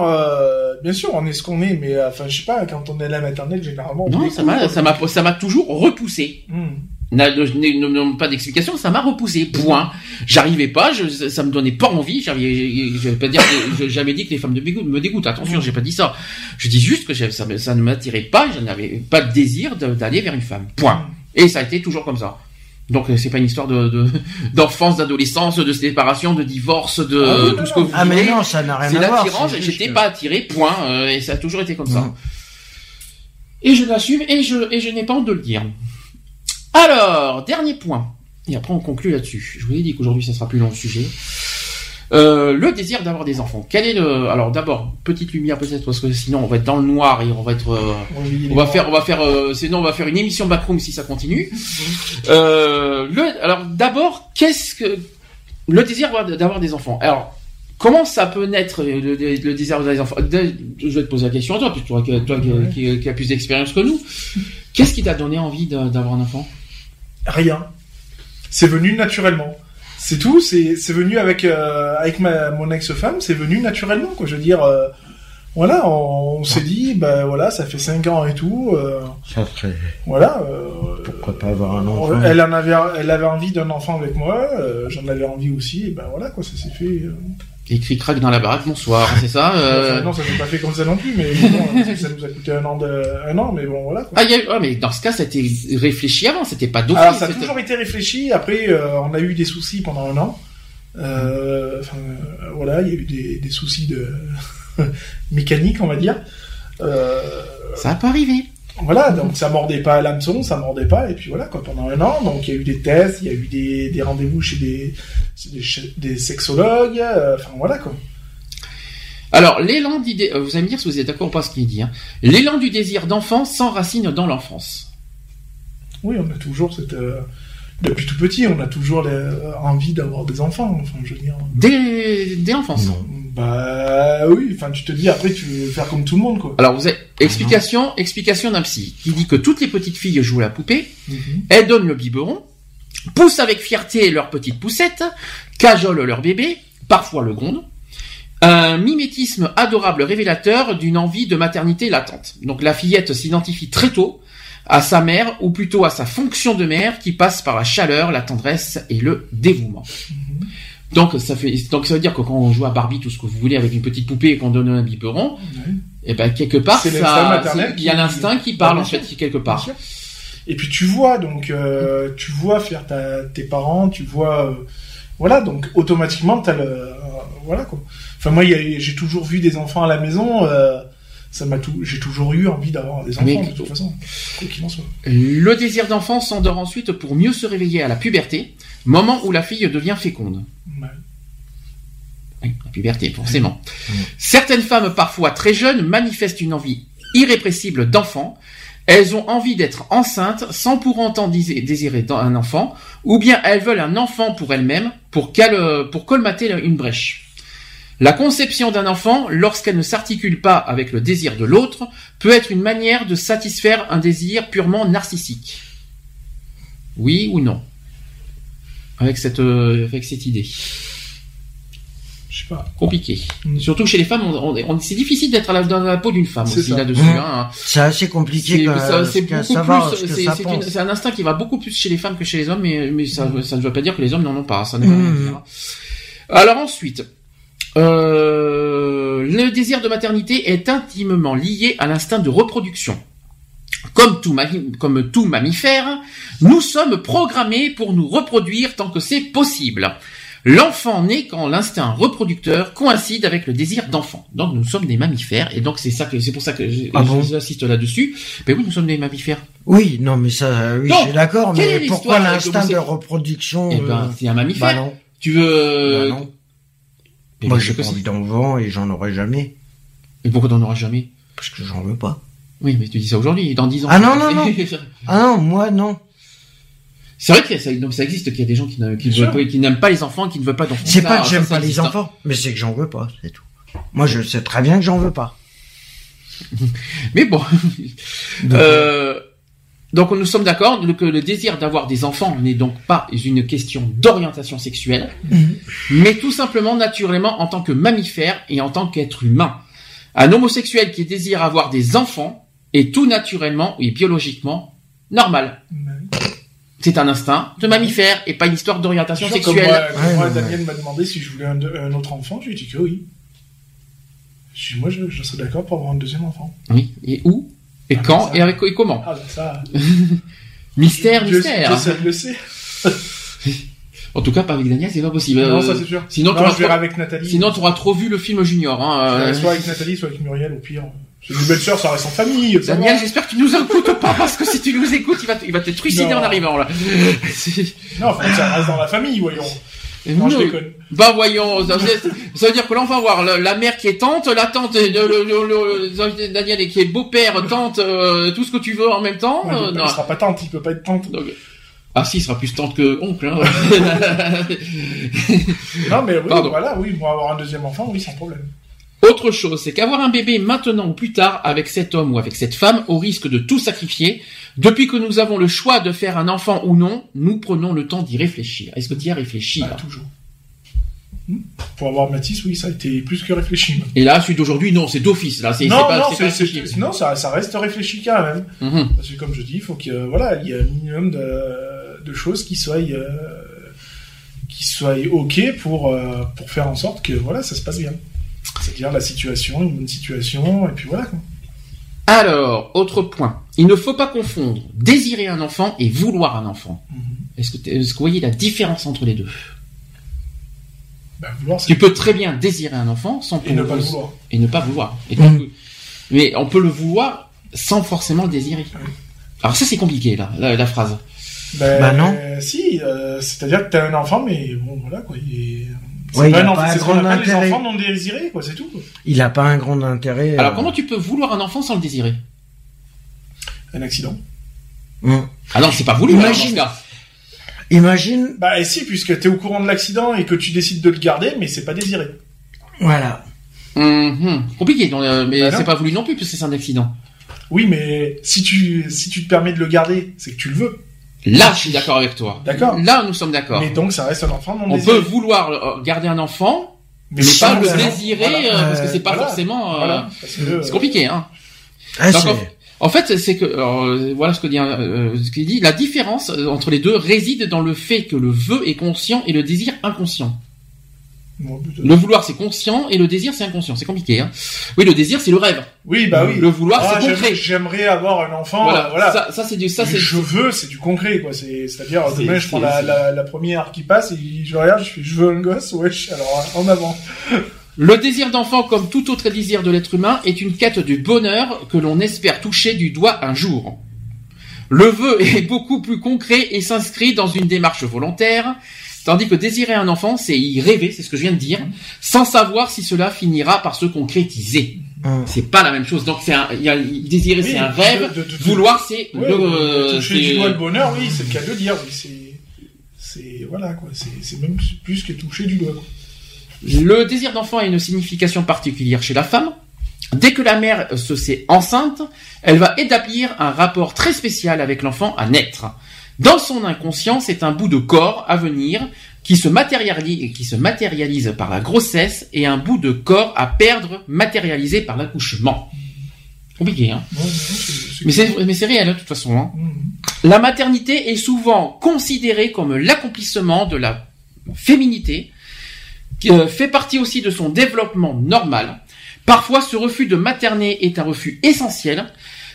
bien sûr, on est ce qu'on est, mais enfin, je sais pas, quand on est à la maternelle, généralement. on Non, découvre. ça m'a ça m'a ça m'a toujours repoussé. Hmm. Ne ne- pas d'explication, ça m'a repoussé. Point. J'arrivais pas, je, ça me donnait pas envie. J'arrivais, je vais pas dire, que j'ai jamais dit que les femmes de me dégoûtent. Attention, j'ai pas dit ça. Je dis juste que ça, me- ça ne m'attirait pas, je n'avais pas de désir d'aller vers une femme. Point. Et ça a été toujours comme ça. Donc euh, c'est pas une histoire de de- d'enfance, d'adolescence, de séparation, de divorce, de Ah oui, tout non, ce que vous Ah mais voulez. non, ça n'a rien à voir. l'attirance, c'est juste j'étais que- pas attiré, point, euh, et ça a toujours été comme ça. Mhm. Et je l'assume, et je, et je n'ai pas honte de le dire. Alors, dernier point. Et après, on conclut là-dessus. Je vous ai dit qu'aujourd'hui, ça sera plus long le sujet. Euh, le désir d'avoir des enfants. Quel est le alors d'abord petite lumière peut-être parce que sinon on va être dans le noir et on va être euh, on va faire on va faire euh, sinon on va faire une émission backroom si ça continue. Le alors d'abord qu'est-ce que le désir d'avoir des enfants. Alors comment ça peut naître le, désir d'avoir des enfants? Je vais te poser la question à toi, puisque toi, qui- toi qui, qui- qui a plus d'expérience que nous. Qu'est-ce qui t'a donné envie d'avoir un enfant? Rien. C'est venu naturellement. C'est tout. C'est venu avec euh, avec ma mon ex-femme. C'est venu naturellement quoi. Je veux dire. euh, voilà, on, on s'est dit, ben voilà, ça fait cinq ans et tout, euh, Ça serait... voilà. euh, Pourquoi pas avoir un enfant elle en avait, elle avait envie d'un enfant avec moi, euh, j'en avais envie aussi, et ben voilà quoi, ça s'est fait. Euh. Et cric-crac dans la baraque, bonsoir, c'est ça euh, Enfin, non, ça s'est pas fait comme ça non plus, mais bon, parce que ça nous a coûté un an de, un an, mais bon voilà. Quoi. Ah, y a ah, mais dans ce cas, ça a été réfléchi avant, c'était pas d'office. Alors ça a toujours été réfléchi. Après, euh, on a eu des soucis pendant un an. Euh, Enfin, euh, voilà, il y a eu des, des soucis de mécanique, on va dire. Euh, Ça peut arriver. Voilà, donc ça mordait pas à l'hameçon, ça mordait pas, et puis voilà quoi. Pendant un an, donc il y a eu des tests, il y a eu des, des rendez-vous chez des des, ch- des sexologues. euh, Enfin voilà quoi. Alors, l'élan d'idée, euh, vous allez me dire si vous êtes d'accord ou pas ce qu'il dit. Hein. L'élan du désir d'enfant s'enracine dans l'enfance. Oui, on a toujours cette euh, depuis tout petit, on a toujours les- envie d'avoir des enfants. Enfin, je veux dire. Dès, dès l'enfance. Bah oui, enfin tu te dis après tu veux faire comme tout le monde quoi. Alors, vous avez explication, explication d'un psy qui dit que toutes les petites filles jouent à la poupée, Mhm. elles donnent le biberon, poussent avec fierté leur petite poussette, cajolent leur bébé, parfois le grondent. Un mimétisme adorable révélateur d'une envie de maternité latente. Donc la fillette s'identifie très tôt à sa mère, ou plutôt à sa fonction de mère, qui passe par la chaleur, la tendresse et le dévouement. Mhm. Donc ça fait, donc ça veut dire que quand on joue à Barbie, tout ce que vous voulez avec une petite poupée et qu'on donne un biberon, et ben quelque part, ça, il y a l'instinct qui parle en fait quelque part. Et puis tu vois donc euh, tu vois faire ta, tes parents, tu vois euh, voilà donc automatiquement t'as le euh, voilà quoi. Enfin moi j'ai toujours vu des enfants à la maison, euh, ça m'a tout j'ai toujours eu envie d'avoir des enfants Mais- de toute façon quoi qu'il en soit. Le désir d'enfant s'endort ensuite pour mieux se réveiller à la puberté, moment où la fille devient féconde. Ouais. Oui, la puberté, forcément. Certaines femmes, parfois très jeunes, manifestent une envie irrépressible d'enfant. Elles ont envie d'être enceintes sans pour autant désir- désirer un enfant, ou bien elles veulent un enfant pour elles-mêmes pour colmater une brèche. La conception d'un enfant, lorsqu'elle ne s'articule pas avec le désir de l'autre, peut être une manière de satisfaire un désir purement narcissique. Oui ou non? Avec cette, euh, avec cette idée. Je sais pas. Compliqué. Mm. Surtout chez les femmes, on, on- on- c'est difficile d'être dans la peau d'une femme C'est aussi là-dessus. Mm. hein. C'est assez compliqué C'est ce un instinct qui va beaucoup plus chez les femmes que chez les hommes, mais, mais ça, ça ne veut pas dire que les hommes n'en ont pas. Ça ne veut rien dire. Alors ensuite, euh, le désir de maternité est intimement lié à l'instinct de reproduction. Comme tout, mami- comme tout mammifère, nous sommes programmés pour nous reproduire tant que c'est possible. L'enfant naît quand l'instinct reproducteur coïncide avec le désir d'enfant. Donc nous sommes des mammifères et donc c'est ça que c'est pour ça que je- Ah bon? j'insiste là-dessus. Ben oui, nous sommes des mammifères. Oui, non, mais ça, oui, Donc, je suis d'accord, mais pourquoi l'instinct de reproduction Eh ben, euh, c'est un mammifère. Bah non, Tu veux bah non. Mais Moi, j'ai pas envie si. d'enfant et j'en aurai jamais. Mais pourquoi t'en auras jamais? Parce que j'en veux pas. Oui, mais tu dis ça aujourd'hui, dans 10 ans. Ah non, non, non. Ah non, moi, non. C'est vrai que ça, donc ça existe qu'il y a des gens qui, n'aiment pas les enfants, qui ne veulent pas d'enfants. C'est pas que j'aime pas les hein. enfants, mais c'est que j'en veux pas, c'est tout. Moi, je sais très bien que j'en veux pas. Mais bon. Euh, donc nous sommes d'accord que le désir d'avoir des enfants n'est donc pas une question d'orientation sexuelle, Mhm. mais tout simplement naturellement en tant que mammifère et en tant qu'être humain. Un homosexuel qui désire avoir des enfants est tout naturellement et biologiquement normal. C'est un instinct de mammifère et pas une histoire d'orientation Comme sexuelle. moi, comme Ouais, moi, Daniel m'a demandé si je voulais un, un autre enfant, je lui ai dit que oui. Je moi, je, je serais d'accord pour avoir un deuxième enfant. Oui. Et où? Et Ah, quand ça- Et avec et comment Ah, ben ça. Mystère, mystère. Dieu seul le sait. En tout cas, pas avec Daniel, c'est pas possible. Non, ça c'est sûr. Sinon, non, t'auras je verrai trop- avec Nathalie. sinon, tu auras trop vu le film Junior. Hein, euh. Soit avec Nathalie, soit avec Muriel, au pire. C'est une belle sœur, ça reste en famille. Daniel, j'espère que tu nous écoutes pas parce que si tu nous écoutes, il va te, il va te trucider Non. en arrivant là. Non, ça reste dans la famille, voyons. Non, je déconne. Bah voyons, ça, veut- ça veut dire que l'enfant va voir la, la mère qui est tante, la tante, de, le, le- le- Daniel qui est beau-père, tante, euh, tout ce que tu veux en même temps. Ouais, il, euh, non. il sera pas tante, il peut pas être tante. Donc, ah si, il sera plus tante que oncle. Hein. Non, mais oui, Pardon. voilà, oui, pour avoir un deuxième enfant, oui, sans problème. Autre chose, c'est qu'avoir un bébé maintenant ou plus tard avec cet homme ou avec cette femme, au risque de tout sacrifier, depuis que nous avons le choix de faire un enfant ou non, nous prenons le temps d'y réfléchir. Est-ce que tu y as réfléchi Ah, toujours. Hmm. Pour avoir Mathis, oui, ça a été plus que réfléchi. même. Et là, celui d'aujourd'hui, non, c'est d'office. Là, c'est c'est Non, pas, non, c'est c'est- pas c'est- réfléchi. non, ça, ça reste réfléchi quand même. Mhm. Parce que comme je dis, il faut que voilà, il y a un minimum de, de choses qui soient euh, qui soient ok pour euh, pour faire en sorte que voilà, ça se passe bien. C'est-à-dire la situation, une bonne situation, et puis voilà. Quoi. Alors, autre point. Il ne faut pas confondre désirer un enfant et vouloir un enfant. Mhm. Est-ce que, vous voyez la différence entre les deux? Ben, vouloir, c'est Tu peux très bien désirer un enfant sans et ne pas le vouloir. et ne pas vouloir. Et Mhm. Mais on peut le vouloir sans forcément le désirer. Oui. Alors ça c'est compliqué là, la, la phrase. Ben, Bah non. Si, euh, c'est-à-dire que t'as un enfant, mais bon, voilà quoi. Il est... C'est Ouais, il pas a un pas grand appelle les intérêt. enfants non désirés, quoi, c'est tout. quoi. Il a pas un grand intérêt. Alors euh, comment tu peux vouloir un enfant sans le désirer? Un accident. hum. Ah non, c'est pas voulu. Imagine. cas. Imagine, Bah et si, puisque t'es au courant de l'accident et que tu décides de le garder, mais c'est pas désiré. voilà. Mhm. Compliqué, donc, euh, mais Bah c'est pas voulu non plus puisque c'est un accident. Oui, mais si tu si tu te permets de le garder, c'est que tu le veux. Là, je suis d'accord avec toi. D'accord. Là, nous sommes d'accord. Mais donc ça reste un enfant non On désiré. peut vouloir euh, garder un enfant, mais, pas le désirer voilà. euh, parce que c'est pas Voilà. forcément. euh, Voilà. C'est compliqué, hein. Ah, Donc, En fait, c'est que alors, euh, voilà ce que dit euh, ce qu'il dit. La différence entre les deux réside dans le fait que le vœu est conscient et le désir inconscient. Bon. Le vouloir c'est conscient et le désir c'est inconscient. C'est compliqué. Hein. Oui, le désir c'est le rêve. Oui, bah oui. Le vouloir Ah, c'est concret. J'aimerais avoir un enfant. Voilà. voilà. Ça, ça c'est du ça c'est. je veux, c'est du concret, quoi. C'est, c'est-à-dire, C'est- demain, je prends la, la, la première qui passe et je regarde, je fais, je veux un gosse, wesh, alors, en avant. Le désir d'enfant, comme tout autre désir de l'être humain, est une quête du bonheur que l'on espère toucher du doigt un jour. Le vœu est beaucoup plus concret et s'inscrit dans une démarche volontaire, tandis que désirer un enfant, c'est y rêver, c'est ce que je viens de dire, sans savoir si cela finira par se concrétiser. hum. C'est pas la même chose. Donc c'est un, il y a, désirer Oui, c'est un rêve, de- de- de- vouloir c'est Ouais, le, euh, toucher c'est- du doigt le bonheur, oui, c'est le cas de le dire, oui, c'est, c'est, voilà, quoi. C'est, c'est même plus que toucher du doigt, quoi. Le désir d'enfant a une signification particulière chez la femme. Dès que la mère se sait enceinte, elle va établir un rapport très spécial avec l'enfant à naître. Dans son inconscient, c'est un bout de corps à venir qui se matérialise, qui se matérialise par la grossesse et un bout de corps à perdre matérialisé par l'accouchement. Compliqué, hein Ouais, ouais, mais c'est réel, hein, de toute façon. Hein. Mhm. La maternité est souvent considérée comme l'accomplissement de la féminité, qui euh, fait partie aussi de son développement normal. Parfois, ce refus de materner est un refus essentiel,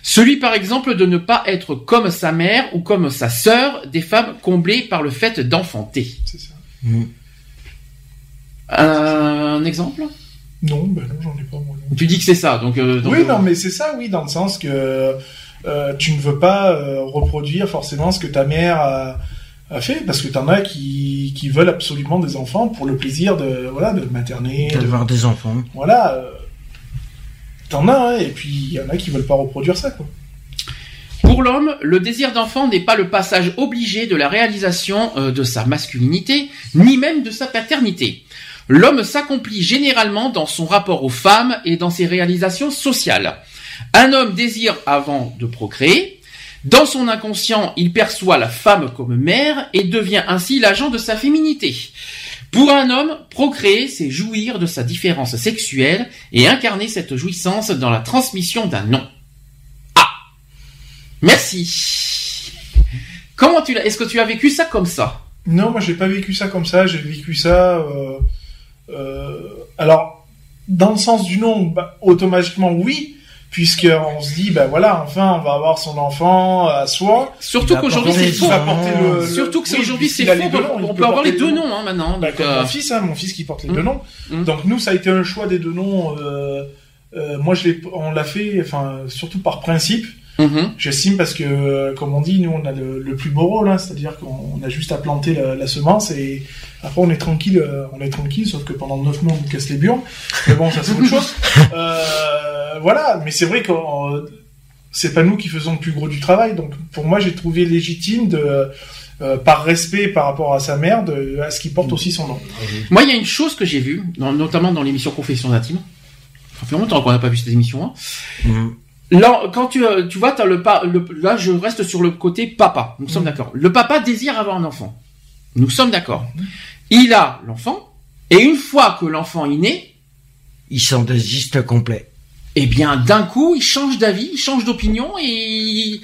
celui par exemple de ne pas être comme sa mère ou comme sa sœur, des femmes comblées par le fait d'enfanter. C'est ça. hum. Un exemple? Non, ben non, j'en ai pas, moi, non. Tu dis que c'est ça, donc... euh, Oui, euh, non, mais c'est ça, oui, dans le sens que euh, tu ne veux pas euh, reproduire forcément ce que ta mère a, a fait, parce que t'en as qui, qui veulent absolument des enfants pour le plaisir de voilà de materner, de, D'avoir des enfants. voilà. T'en as, hein, et puis il y en a qui veulent pas reproduire ça, quoi. Pour l'homme, le désir d'enfant n'est pas le passage obligé de la réalisation euh, de sa masculinité, ni même de sa paternité. L'homme s'accomplit généralement dans son rapport aux femmes et dans ses réalisations sociales. Un homme désire avant de procréer. Dans son inconscient, il perçoit la femme comme mère et devient ainsi l'agent de sa féminité. Pour un homme, procréer, c'est jouir de sa différence sexuelle et incarner cette jouissance dans la transmission d'un nom. Merci. Comment tu l'as Est-ce que tu as vécu ça comme ça? Non, moi j'ai pas vécu ça comme ça. J'ai vécu ça. euh, euh, alors, dans le sens du nom, bah, automatiquement oui, puisque on se dit, bah voilà, enfin, on va avoir son enfant à soi. Surtout qu'aujourd'hui c'est faux. le- le- Surtout que c'est oui, aujourd'hui c'est faux. noms, On peut peut avoir les le deux nom. noms hein, maintenant. Bah, donc, comme euh, mon fils, hein, mon fils qui porte les deux noms. Mm. Donc nous, ça a été un choix des deux noms. euh, euh, moi, je l'ai, on l'a fait, enfin, surtout par principe. Mhm. J'estime parce que, comme on dit, nous on a le, le plus beau rôle, hein, c'est-à-dire qu'on on a juste à planter la, la semence et après on est tranquille, euh, on est tranquille, sauf que pendant neuf mois on nous casse les burnes. Mais bon, ça c'est autre chose. Euh, voilà, mais c'est vrai que euh, c'est pas nous qui faisons le plus gros du travail, donc pour moi j'ai trouvé légitime de, euh, par respect par rapport à sa mère, de, à ce qui porte aussi son nom. Moi, il y a une chose que j'ai vue, dans- notamment dans l'émission Confessions intimes. Ça fait longtemps qu'on n'a pas vu cette émission. Hein. Là, quand tu, euh, tu vois, t'as le, pa- le, là, je reste sur le côté papa. Nous sommes d'accord. Le papa désire avoir un enfant. Nous sommes d'accord. Il a l'enfant, et une fois que l'enfant est né, Ils sont désistes complets. eh bien, d'un coup, il change d'avis, il change d'opinion, et il,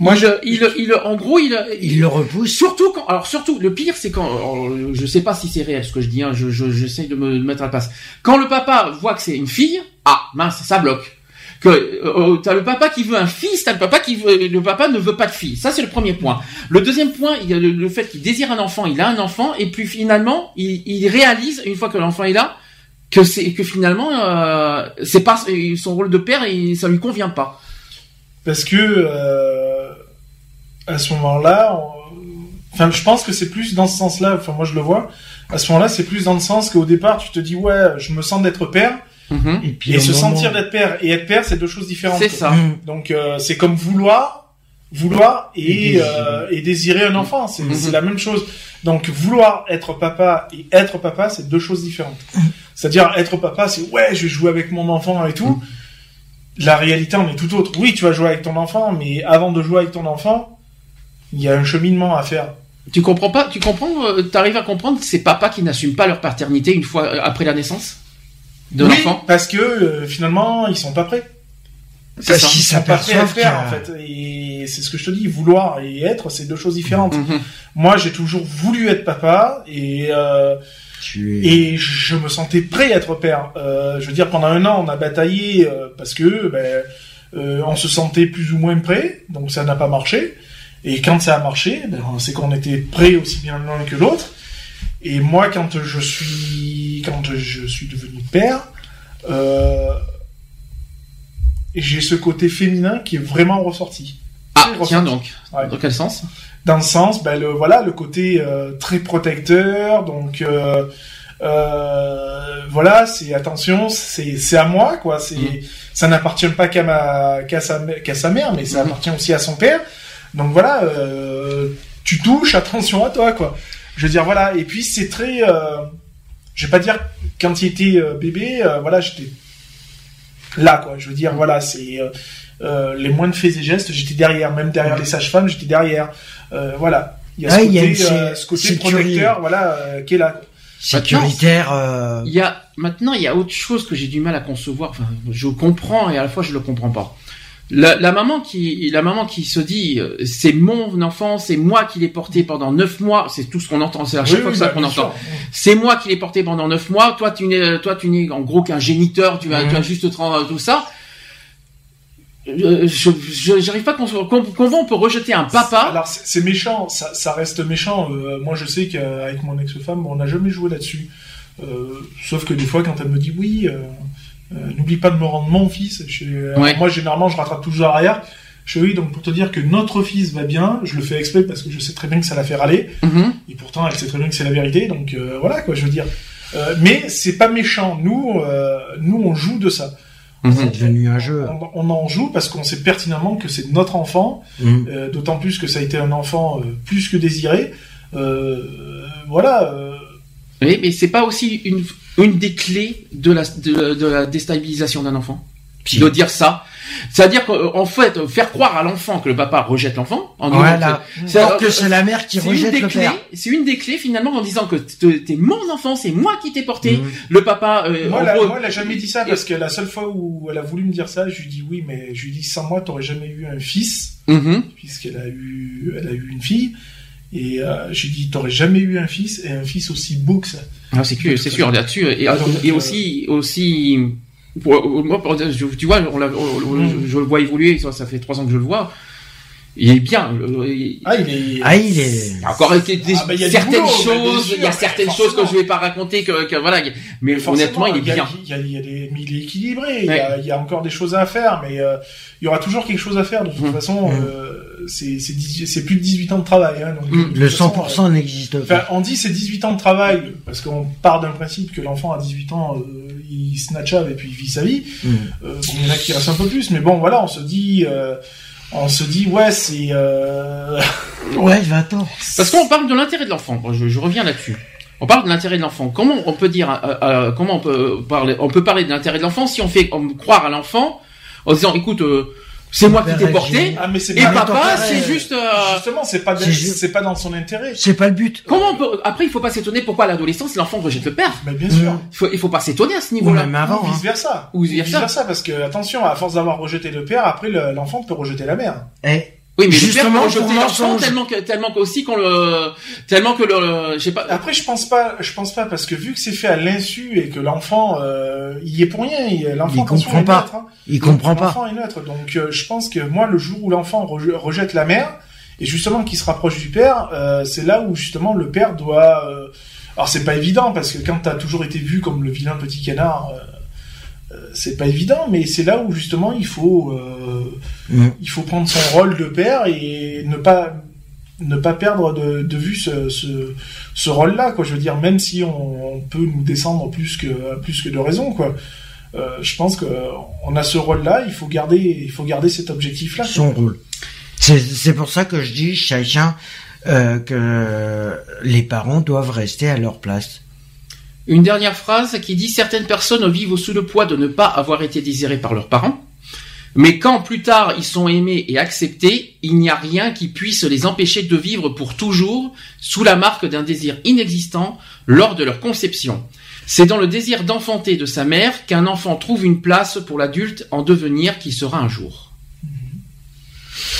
Moi, il, il, il- en gros, il, Ils le repoussent. Surtout quand, alors surtout, le pire, c'est quand, alors, je sais pas si c'est réel ce que je dis, hein, je, je, j'essaie de me mettre à la place. Quand le papa voit que c'est une fille, ah, mince, ça bloque. Que, euh, euh, t'as le papa qui veut un fils, t'as le papa qui veut, le papa ne veut pas de fille. Ça, c'est le premier point. Le deuxième point, il y a le, fait qu'il désire un enfant, il a un enfant, et puis finalement, il, réalise, une fois que l'enfant est là, que c'est, que finalement, euh, c'est pas, son rôle de père, et ça lui convient pas. Parce que euh, à ce moment-là, enfin, je pense que c'est plus dans ce sens-là. Enfin, moi, je le vois. À ce moment-là, c'est plus dans le sens qu'au départ, tu te dis ouais, je me sens d'être père, Mhm. Et puis et au se moment- sentir d'être père et être père, c'est deux choses différentes. C'est ça. Mhm. Donc, euh, c'est comme vouloir, vouloir Et et désirer. euh, et désirer un enfant. C'est Mhm. c'est la même chose. Donc, vouloir être papa et être papa, c'est deux choses différentes. C'est-à-dire être papa, c'est ouais, je vais jouer avec mon enfant et tout. La réalité en est tout autre. Oui, tu vas jouer avec ton enfant, mais avant de jouer avec ton enfant, il y a un cheminement à faire. Tu comprends pas, tu comprends, euh, t'arrives à comprendre ces papas qui n'assument pas leur paternité une fois après la naissance? De Oui, l'enfant. parce que euh, finalement, ils sont pas prêts. Parce ça. qu'ils Ils sont pas prêts à le s'aperçoivent faire, en fait. Et c'est ce que je te dis, vouloir et être, c'est deux choses différentes. Mhm. Moi, j'ai toujours voulu être papa et euh, Tu es- et je me sentais prêt à être père. Euh, je veux dire, pendant un an, on a bataillé euh, parce que ben, euh, on se sentait plus ou moins prêt, donc ça n'a pas marché. Et quand ça a marché, ben, c'est qu'on était prêt aussi bien l'un que l'autre. Et moi, quand je suis quand je suis devenu père, euh, j'ai ce côté féminin qui est vraiment ressorti. Ah, Très tiens ressorti. donc. Ouais Dans quel sens? Dans le sens, ben, le, voilà, le côté euh, très protecteur, donc euh, voilà, c'est attention, c'est à moi, quoi. C'est Mhm. ça n'appartient pas qu'à ma qu'à sa qu'à sa mère, mais ça Mhm. appartient aussi à son père. Donc voilà, tu touches, attention à toi, quoi. Je veux dire voilà, et puis c'est très, euh, je vais pas dire quand il était euh, bébé, euh, voilà, j'étais là, quoi. Je veux dire voilà, c'est euh, euh, les moindres faits et gestes, j'étais derrière, même derrière les sages-femmes, j'étais derrière. Euh, voilà. Il y a ce Ouais, il y a côté, une sé- euh, ce côté sécurité. protecteur, voilà, euh, qui est là. sécuritaire. euh, Il y a maintenant il y a autre chose que j'ai du mal à concevoir. Enfin, je comprends et à la fois je le comprends pas. La, la maman qui la maman qui se dit euh, c'est mon enfant, c'est moi qui l'ai porté pendant neuf mois. C'est tout ce qu'on entend. C'est à chaque Oui, fois oui, ça qu'on entend. C'est moi qui l'ai porté pendant neuf mois. Toi, tu n'es, toi, tu n'es en gros qu'un géniteur. Tu vas, tu vas juste te rendre tout ça. Euh, Je, j'arrive pas concevoir com- comment on peut rejeter un papa. Alors c'est méchant, ça, ça reste méchant. Euh, moi je sais qu'avec mon ex-femme, on n'a jamais joué là-dessus. Euh, sauf que des fois quand elle me dit oui, euh, n'oublie pas de me rendre mon fils. Je, alors, Ouais. Moi généralement je rattrape toujours arrière. Je dis oui donc pour te dire que notre fils va bien, je le fais exprès parce que je sais très bien que ça la fait râler. Mhm. Et pourtant, elle sait très bien que c'est la vérité, donc euh, voilà quoi, je veux dire. Euh, mais c'est pas méchant. Nous, euh, nous, on joue de ça. Mhm. C'est devenu un jeu. On, on en joue parce qu'on sait pertinemment que c'est notre enfant. Mhm. euh, D'autant plus que ça a été un enfant euh, plus que désiré. Euh, voilà. euh, Oui, mais c'est pas aussi une, une des clés de la, de, de la déstabilisation d'un enfant. Si. De dire ça. C'est-à-dire qu'en fait, faire croire à l'enfant que le papa rejette l'enfant. en disant Voilà. que- c'est- Alors que c'est la mère qui c'est une rejette des le clés, père. c'est une des clés finalement en disant que t'es mon enfant, c'est moi qui t'ai porté. Mhm. Le papa, euh, moi, en elle a- gros- moi, elle a jamais dit ça parce que la seule fois où elle a voulu me dire ça, je lui dis oui, mais je lui dis sans moi, t'aurais jamais eu un fils. Mhm. puisqu'elle a eu, elle a eu une fille. Et euh, j'ai dit, t'aurais jamais eu un fils et un fils aussi beau que ça. Ah, c'est que- c'est sûr là-dessus et, euh, aussi aussi pour- moi, pour- je- tu vois on on- Mm. je, je le vois évoluer ça, ça fait trois ans que je le vois Il est bien. il- Ah, il est. Ah, il est. il y a encore été des- Ah, bah, il y a du certaines boulot, choses, sûr, il y a certaines choses que je vais pas raconter que, que voilà, mais Forcément, honnêtement, il est bien. Il y a, il y a des, mais il est équilibré. Il, y a, il y a encore des choses à faire, mais euh, il y aura toujours quelque chose à faire. De toute Mm. façon, Mm. euh, c'est c'est 18 c'est plus de 18 ans de travail. Hein, donc, Mm. de toute Le façon, 100% n'existe euh, Enfin, pas. on dit c'est 18 ans de travail parce qu'on part d'un principe que l'enfant à 18 ans euh, il snatch up et puis il vit sa vie. Mm. Euh, bon, il y en a qui restent un peu plus, mais bon voilà, on se dit, euh, on se dit ouais c'est euh, Ouais, 20 ans. Parce qu'on parle de l'intérêt de l'enfant. Bon, Je, je reviens là-dessus. On parle de l'intérêt de l'enfant. Comment on peut dire, euh, euh, comment on peut parler, on peut parler de l'intérêt de l'enfant si on fait on croire à l'enfant en disant, écoute, euh, c'est moi qui t'ai porté, ah mais c'est et papa, c'est juste. euh, justement c'est pas c'est pas dans son intérêt. C'est pas le but. Comment on peut Après, il faut pas s'étonner pourquoi à l'adolescence l'enfant rejette le père. Mais bien sûr. Il faut, il faut pas s'étonner à ce niveau-là. même avant. Ou hein. vice versa. Ou vice-versa. parce que attention, à force d'avoir rejeté le père, après le- l'enfant peut rejeter la mère. Eh, Oui, mais Justement, le père peut rejeter pour l'enfant mensonge. tellement que, tellement que aussi qu'on le, tellement que le, je sais pas. Après, je pense pas, je pense pas parce que vu que c'est fait à l'insu et que l'enfant, euh, il y est pour rien, l'enfant comprend pas. neutre, hein. il comprend pas. L'enfant est neutre, donc euh, je pense que moi, le jour où l'enfant reje- rejette la mère et justement qu'il se rapproche du père, euh, c'est là où justement le père doit. euh, Alors c'est pas évident parce que quand t'as toujours été vu comme le vilain petit canard. C'est pas évident, mais c'est là où justement il faut euh, Mm. il faut prendre son rôle de père et ne pas ne pas perdre de, de vue ce, ce, ce rôle-là, quoi. Je veux dire, même si on, on peut nous descendre plus que plus que de raison, quoi. Euh, je pense que on a ce rôle-là, il faut garder il faut garder cet objectif-là. quoi. Son rôle. C'est c'est pour ça que je dis chacun euh, que les parents doivent rester à leur place. Une dernière phrase qui dit certaines personnes vivent sous le poids de ne pas avoir été désirées par leurs parents. Mais quand plus tard ils sont aimés et acceptés, il n'y a rien qui puisse les empêcher de vivre pour toujours sous la marque d'un désir inexistant lors de leur conception. C'est dans le désir d'enfanter de sa mère qu'un enfant trouve une place pour l'adulte en devenir qui sera un jour.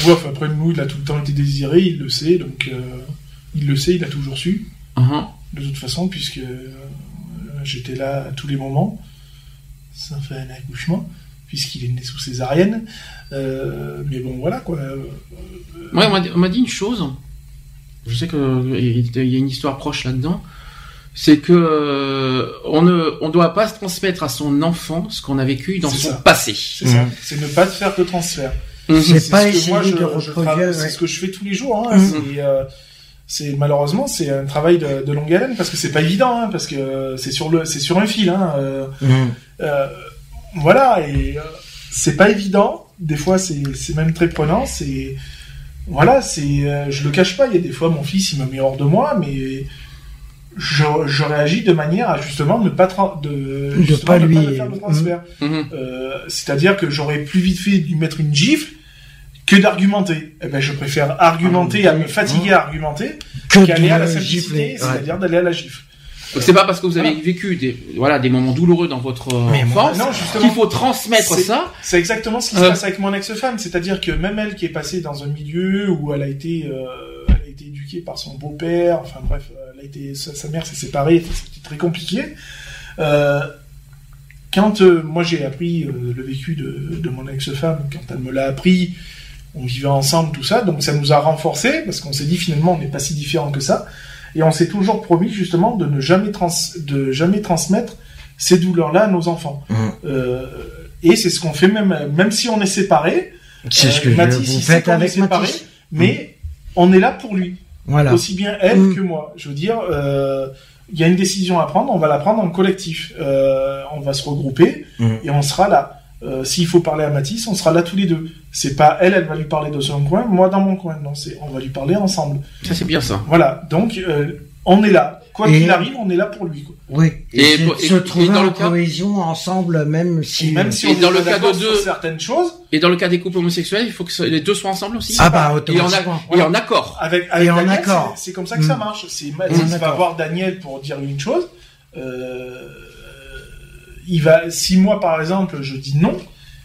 Enfin, après nous, il a tout le temps été désiré, il le sait, donc euh, il le sait, il a toujours su, Uhum. de toute façon, puisque euh, j'étais là à tous les moments, ça fait un accouchement, puisqu'il est né sous césarienne. Euh, mais bon, voilà quoi. Euh, Ouais, on m'a dit- une chose. Je sais qu'il y a une histoire proche là-dedans. C'est que euh, on ne, on doit pas se transmettre à son enfant ce qu'on a vécu dans son ça. passé. C'est ça, Mhm. c'est ne pas faire de transfert. C'est C'est pas ce que moi, je- de je reproduire. ouais. ce que je fais tous les jours. Hein. Mhm. C'est, malheureusement c'est un travail de, de longue haleine parce que c'est pas évident hein, parce que c'est sur le c'est sur un fil. Hein, euh, Mm. euh, voilà et euh, c'est pas évident. Des fois c'est c'est même très prenant. C'est voilà c'est euh, je le cache pas. Il y a des fois mon fils il me met hors de moi mais je, je réagis de manière à justement ne pas de, De justement pas ne lui- faire de transfert. Mhm. Euh, C'est-à-dire que j'aurais plus vite fait de lui mettre une gifle que d'argumenter. Eh ben, je préfère argumenter, à me fatiguer à argumenter, Que qu'aller à la simplicité, ouais. c'est-à-dire d'aller à la gifle. Donc c'est pas parce que vous avez Voilà. vécu des, voilà, des moments douloureux dans votre euh, enfance qu'il faut transmettre C'est- ça. C'est exactement ce qui se Euh. passe avec mon ex-femme, c'est-à-dire que même elle qui est passée dans un milieu où elle a été, euh, elle a été éduquée par son beau-père, enfin bref, elle a été, sa, sa mère s'est séparée, c'était très compliqué. Euh, quand euh, moi j'ai appris euh, le vécu de, de mon ex-femme, quand elle me l'a appris, on vivait ensemble, tout ça, donc ça nous a renforcés parce qu'on s'est dit finalement on n'est pas si différents que ça, et on s'est toujours promis justement de ne jamais trans, de jamais transmettre ces douleurs-là à nos enfants. Mhm. Euh, et c'est ce qu'on fait même, même si on est séparés. C'est Euh, ce que Mathis, vous faites qu'on est avec séparés, Mathis. Mais on est là pour lui, Voilà. aussi bien elle Mm. que moi. Je veux dire, euh, il y a une décision à prendre, on va la prendre en collectif. Euh, on va se regrouper et on sera là. Euh, S'il faut parler à Mathis, on sera là tous les deux. C'est pas elle, elle va lui parler de son coin, moi dans mon coin. Non, c'est on va lui parler ensemble. Ça c'est bien ça. Voilà. Donc euh, on est là. Quoi Et- qu'il arrive, on est là pour lui. Quoi. Oui. Et Et, et- se et trouver dans le en cas- cohésion ensemble, même si. Et même si Et on dans est le pas cas de deux- certaines choses, Et dans le cas des couples homosexuels, il faut que les deux soient ensemble aussi. Ah bah et en, a- automatiquement. et en accord. avec, avec en Daniel, accord. c'est- comme ça que ça Mm. marche. C'est va voir Daniel pour dire une chose. Euh, il va, si moi par exemple je dis non,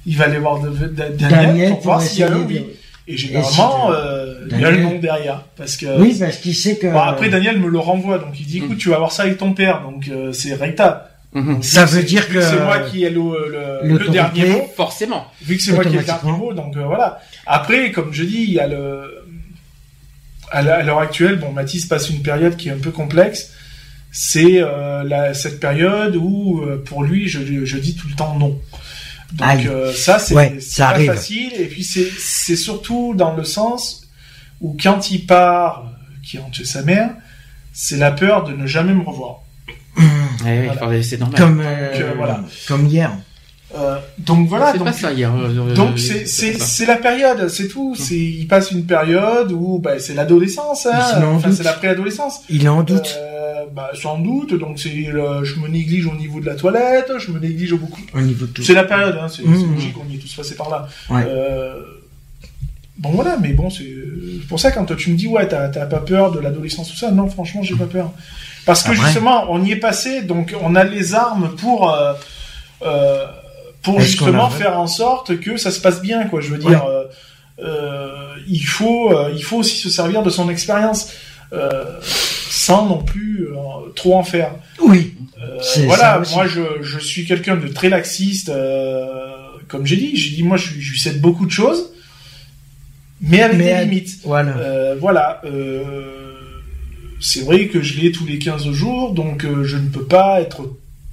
il va aller voir de- de- Daniel, Daniel pour voir s'il y a un oui. Et généralement, Et si- euh, il y a le Daniel- non derrière, parce que Oui, parce qu'il sait que. Bon, après Daniel me le renvoie, donc il dit Mm. écoute tu vas voir ça avec ton père, donc euh, c'est recta. Mhm. Ça veut c'est- dire que c'est moi qui ai le, le, le dernier mot. Forcément. Vu que c'est moi qui ai le dernier mot, donc euh, voilà. Après, comme je dis, il y a le à l'heure actuelle, bon, Mathis passe une période qui est un peu complexe. C'est euh, cette période où, euh, pour lui, je, je dis tout le temps non. Donc euh, ça, c'est Ouais, pas facile. Et puis c'est surtout dans le sens où quand il part, qui rentre chez sa mère, c'est la peur de ne jamais me revoir. Oui, Voilà. c'est normal. comme euh, euh, voilà. comme hier. Euh, donc voilà. c'est donc, pas ça hier. euh, Donc euh, c'est la période, c'est tout. C'est il passe une période où bah, c'est l'adolescence, hein. Enfin c'est la préadolescence. Il est en doute Euh, bah, sans doute. Donc c'est je me néglige au niveau de la toilette, je me néglige au beaucoup. au niveau de tout. C'est la période, hein. C'est Mmh. c'est logique, on y est tous passés par là. Ouais. Euh, Bon voilà, mais bon c'est pour ça quand tu me dis ouais t'as pas peur de l'adolescence tout ça, non franchement j'ai pas peur parce que Ah, vrai justement on y est passé donc on a les armes pour euh, euh, pour Est-ce justement a- faire en sorte que ça se passe bien quoi. Je veux dire euh, euh, il faut euh, il faut aussi se servir de son expérience sans non plus trop en faire. Oui. Voilà, moi je, je suis quelqu'un de très laxiste, comme j'ai dit. J'ai dit moi je, je lui cède beaucoup de choses, mais avec Mais des à- limites. Voilà. Euh, voilà. euh, c'est vrai que je l'ai tous les 15 jours, donc euh, je ne peux pas être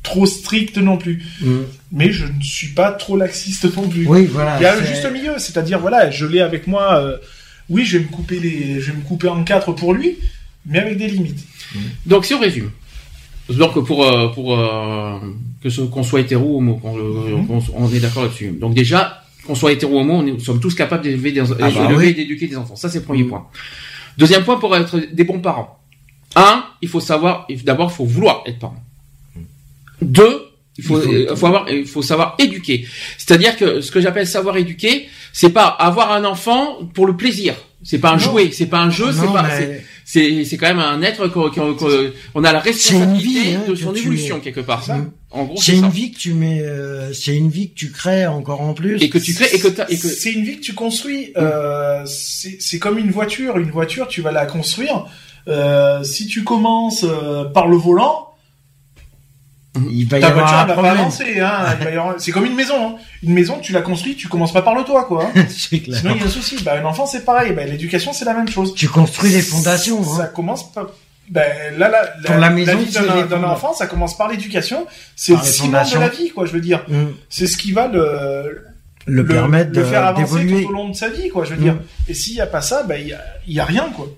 trop strict non plus. Mm. Mais je ne suis pas trop laxiste non plus. Oui, voilà. Il y a le juste milieu, c'est-à-dire voilà, je l'ai avec moi. euh, oui, je vais me couper les, je vais me couper en quatre pour lui, mais avec des limites. Donc si on résume, donc pour euh, pour euh, que ce- qu'on soit hétéro ou homo, qu'on- on est d'accord là-dessus. Donc déjà, qu'on soit hétéro ou homo, on est- nous sommes tous capables d'élever des, bah oui. et d'éduquer des enfants. Ça c'est le premier Mhm. point. Deuxième point pour être des bons parents. Un, il faut savoir, d'abord il faut vouloir être parent. Deux, il faut, Il faut- faut avoir, il faut savoir éduquer. C'est-à-dire que ce que j'appelle savoir éduquer, c'est pas avoir un enfant pour le plaisir. C'est pas un Non. jouet, c'est pas un jeu, c'est pas, mais- c'est- c'est quand même un être qu'on qu'on- qu'on- on a la responsabilité vie, hein, de son évolution mets. quelque part. C'est ça. En gros, C'est c'est une ça. vie que tu mets, euh, c'est une vie que tu crées encore en plus. Et que tu crées et que t'as- et que C'est une vie que tu construis. Euh, c'est c'est comme une voiture. Une voiture, tu vas la construire. Euh, si tu commences euh, par le volant, il va y ta avoir voiture un elle va pas problème. avancer. Hein. Il va y avoir- C'est comme une maison. Hein. Une maison, tu la construis, tu commences pas par le toit, quoi. hein. c'est clair. Sinon, il y a un souci. Bah, un enfant, c'est pareil. Bah, l'éducation, c'est la même chose. Tu construis les fondations. Ça Hein. commence par. Ben, là, là, Pour la maison, vie c'est d'un les d'un enfant, ça commence par l'éducation. C'est le Par les ciment de fondations. la vie, quoi. Je veux dire, Mm. c'est ce qui va le, Le, permettre le faire de- avancer d'évoluer. tout au long de sa vie, quoi. Je veux Mm. dire. Et s'il y a pas ça, ben, il y a, il y a rien, quoi.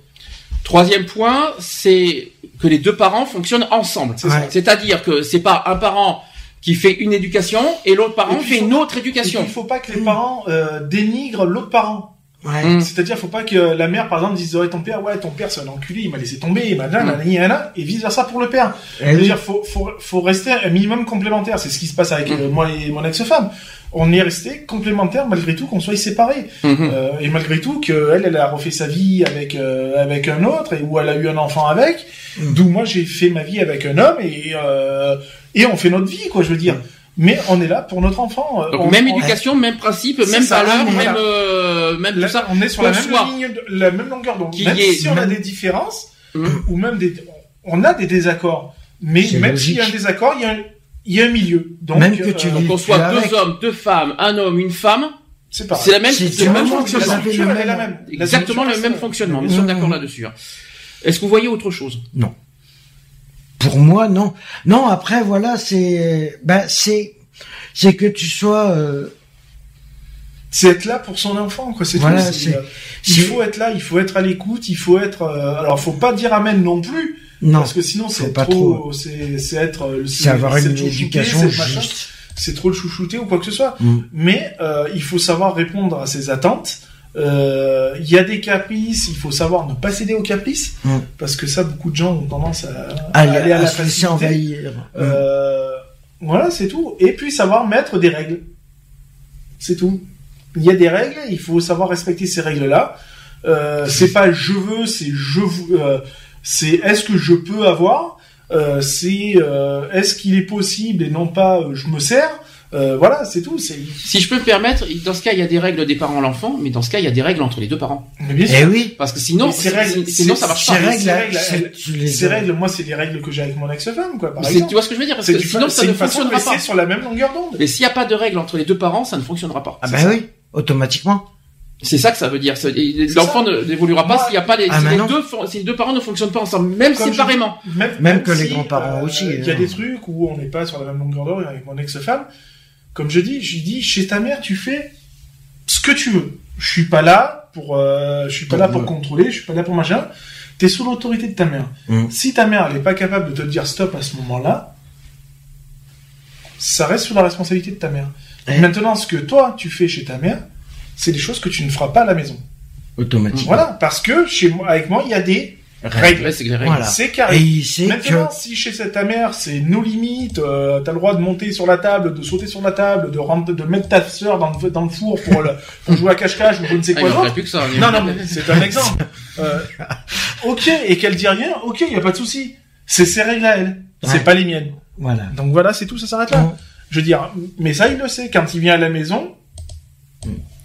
Troisième point, c'est que les deux parents fonctionnent ensemble. C'est-à-dire que c'est pas un parent qui fait une éducation et l'autre parent Et fait une autre éducation. il faut pas que les parents euh, dénigrent l'autre parent. Ouais. Mm. C'est-à-dire, faut pas que la mère, par exemple, dise ouais, ton père, ouais, ton père, c'est un enculé, il m'a laissé tomber, il m'a Mm. nanana, et vice versa pour le père. Eh Je veux oui. dire, faut, faut, faut rester un minimum complémentaire. C'est ce qui se passe avec Mm. euh, moi et mon ex-femme. On est resté complémentaires malgré tout qu'on soit séparés. Mhm. Euh, et malgré tout qu'elle, elle a refait sa vie avec euh, avec un autre et où elle a eu un enfant avec. Mm. D'où moi j'ai fait ma vie avec un homme et euh, et on fait notre vie quoi. Je veux dire. Mais on est là pour notre enfant. Donc on, même on- éducation, même principe, même ça, valeur, même voilà. euh, même là, tout ça. on est sur la même ligne, de- la même longueur d'onde. Même si on a même- des différences Mm. ou même des, on a des désaccords. Mais même s'il y a un désaccord, il y a un, il y a un milieu. Donc, Même que tu euh, Donc qu'on soit avec. deux hommes, deux femmes, un homme, une femme, c'est pareil. c'est la même, C'est c'est le même fonctionnement. La la même. Exactement le même fonctionnement. Nous sommes d'accord là-dessus. hein. Est-ce que vous voyez autre chose? Pour moi, non. Non, après, voilà, c'est, ben, c'est, c'est que tu sois, euh, C'est être là pour son enfant, quoi. C'est Voilà, tout. c'est- il faut être là, il faut être à l'écoute, il faut être. euh, alors, faut pas dire amen non plus, non, parce que sinon c'est pas trop. C'est c'est être. euh, c'est avoir une le éducation le juste. C'est trop le chouchouter ou quoi que ce soit. Mm. Mais euh, il faut savoir répondre à ses attentes. Euh, Il y a des caprices, il faut savoir ne pas céder aux caprices, Mm. parce que ça, beaucoup de gens ont tendance à, à Aller, aller à la à facilité. envahir. Mm. Voilà, c'est tout. Et puis savoir mettre des règles. C'est tout. Il y a des règles, il faut savoir respecter ces règles-là. Euh, c'est pas je veux, c'est je vous. C'est est-ce que je peux avoir. Euh, c'est euh, est-ce qu'il est possible et non pas euh, je me sers. Euh, voilà, c'est tout. C'est Si je peux me permettre, dans ce cas, il y a des règles des parents à l'enfant, mais dans ce cas, il y a des règles entre les deux parents. mais bien Eh oui. Parce que sinon, Mais ces règles- sinon ça marche Ces pas. ces règles, Ces moi, c'est les règles que j'ai avec mon ex-femme, quoi. Par exemple. Tu vois ce que je veux dire Parce que du- sinon, ça ne fonctionnera pas. sur la même longueur d'onde. Mais s'il n'y a pas de règles entre les deux parents, ça ne fonctionnera pas. Ah bah ça. oui, automatiquement. C'est ça que ça veut dire. L'enfant n'évoluera pas s'il n'y a pas les, Ah, si les deux, si les deux parents ne fonctionnent pas ensemble, même Comme je séparément. Même que les grands-parents aussi, Il y a hein. des trucs où on n'est pas sur la même longueur d'onde avec mon ex-femme. Comme je dis, je lui dis, chez ta mère, tu fais ce que tu veux. Je suis pas là pour, euh, je suis pas là pour contrôler, je suis pas là pour machin. T'es sous l'autorité de ta mère. Mm. Si ta mère, elle est pas capable de te dire stop à ce moment-là, ça reste sous la responsabilité de ta mère. Eh. Maintenant, ce que toi, tu fais chez ta mère, c'est des choses que tu ne feras pas à la maison. Automatiquement. Voilà. Parce que chez moi, avec moi, il y a des règles. Ouais, c'est. Voilà. Et carré. il sait Maintenant, que si chez ta mère, c'est nos limites, euh, t'as le droit de monter sur la table, de sauter sur la table, de rentrer, de mettre ta sœur dans le, dans le four pour, le- pour jouer à cache-cache ou je ne sais Ah, quoi il manquerait d'autre. plus que ça. Non, non, mais c'est un exemple. Euh, ok, et qu'elle dit rien, ok, y a pas de souci. C'est ses règles à elle. C'est pas les miennes. voilà. Donc voilà, c'est tout, ça s'arrête là. Je veux dire, mais ça, il le sait. Quand il vient à la maison.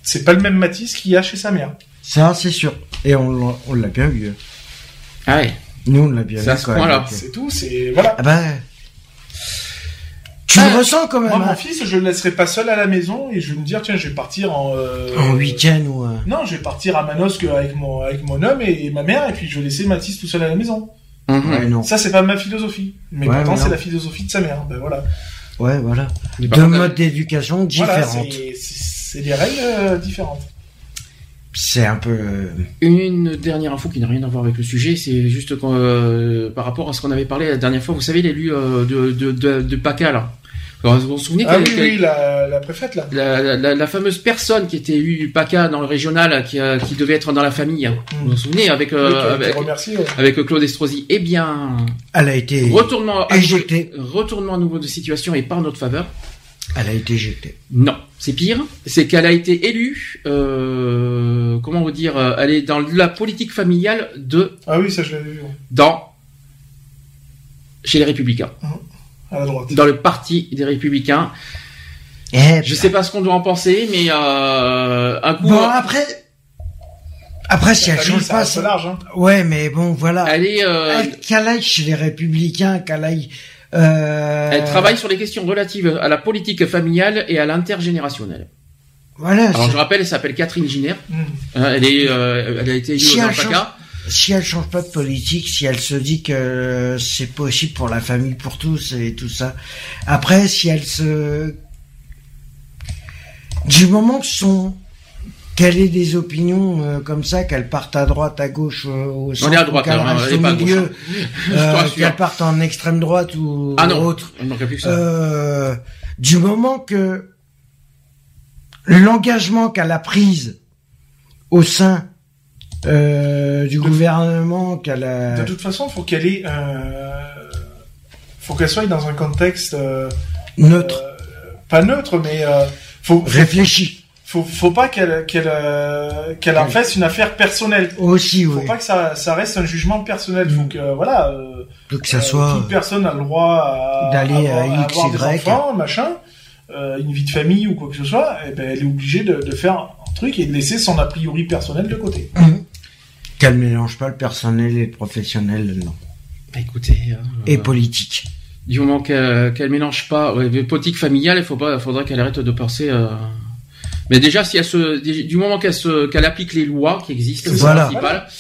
C'est pas le même Matisse qu'il y a chez sa mère. Ça, c'est sûr. Et on l'a- on l'a bien vu. Ah ouais. Nous, on l'a bien C'est à vu. ce point-là. C'est tout, c'est, voilà. Ah ben, tu Ah, le ressens quand même. Moi, mon hein. fils, je le laisserai pas seul à la maison et je vais me dire, tiens, je vais partir en... euh, En week-end ou. euh, Non, je vais partir à Manosque avec mon, avec mon homme et, et ma mère, et puis je vais laisser Mathis tout seul à la maison. Ouais, non. Ça, c'est pas ma philosophie. Mais Ouais, pourtant, c'est la philosophie de sa mère. Ben voilà. Ouais, voilà. Deux modes d'éducation Voilà, différentes. c'est- c'est des règles euh, différentes. c'est un peu. euh, Une dernière info qui n'a rien à voir avec le sujet, c'est juste euh, par rapport à ce qu'on avait parlé la dernière fois. Vous savez l'élu euh, de, de, de, de PACA là. Alors, vous vous souvenez Ah oui, oui, la, la préfète, là. la, la- la- la fameuse personne qui était élue du PACA dans le régional, qui, euh, qui devait être dans la famille. hein. Mm. Vous vous souvenez avec euh, avec, remerciée, ouais. avec Claude Estrosi. Eh bien, Elle a été. retournement éjectée. retournement à nouveau de situation et par notre faveur. Elle a été éjectée. Non, c'est pire. C'est qu'elle a été élue. Euh, comment vous dire euh, Elle est dans la politique familiale de Ah oui, ça, je l'avais vu, dans chez les Républicains, à la droite. dans le parti des Républicains. Eh, Je sais pas ce qu'on doit en penser, mais euh, un coup, Bon, après. Après, si elle change pas, large, hein. Ouais, mais bon, voilà. elle est, euh, Elle- Qu'elle aille chez les Républicains, qu'elle aille. Euh... elle travaille sur les questions relatives à la politique familiale et à l'intergénérationnel. Voilà. Alors je rappelle, elle s'appelle Catherine Giner. Mm. Hein, elle est, euh, elle a été élue Si change- PACA. Si elle change pas de politique, si elle se dit que c'est possible pour la famille, pour tous et tout ça. Après, si elle se, du moment que son, qu'elle ait des opinions euh, comme ça, qu'elle parte à droite, à gauche, euh, au centre, est à ou droite, qu'elle hein, reste au pas à gauche, milieu, hein. Euh, qu'elle parte en extrême droite ou Ah non, autre. plus que ça. Euh, du moment que l'engagement qu'elle a prise au sein euh, du gouvernement qu'elle a De toute façon, faut qu'elle ait, euh, faut qu'elle soit dans un contexte euh, neutre, euh, pas neutre, mais euh, faut, faut, réfléchi faut, faut pas qu'elle, qu'elle, euh, qu'elle en fasse une affaire personnelle. aussi, Faut oui. pas que ça, ça reste un jugement personnel. Faut Mm. que, voilà, euh, Donc que ça euh, soit toute personne a le droit à, d'aller à avoir, X, avoir des Y. enfants, machin, euh, une vie de famille ou quoi que ce soit. Et ben, elle est obligée de, de faire un truc et de laisser son a priori personnel de côté. Mhm. qu'elle mélange pas le personnel et le professionnel non. Bah, écoutez, euh, et politique. du moment qu'elle qu'elle mélange pas ouais, les politique familiale, il faut pas, faudrait qu'elle arrête de penser. Mais déjà, si elle se, du moment qu'elle se, qu'elle applique les lois qui existent, c'est Voilà.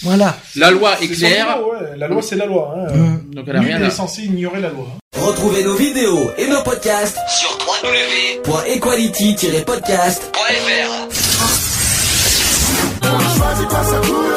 Voilà. La loi est claire, ouais. La loi, c'est la loi. Hein. Mhm. donc elle a Nul rien n'est censé ignorer la loi. Retrouvez nos vidéos et nos podcasts Sur www.equality-podcast.fr.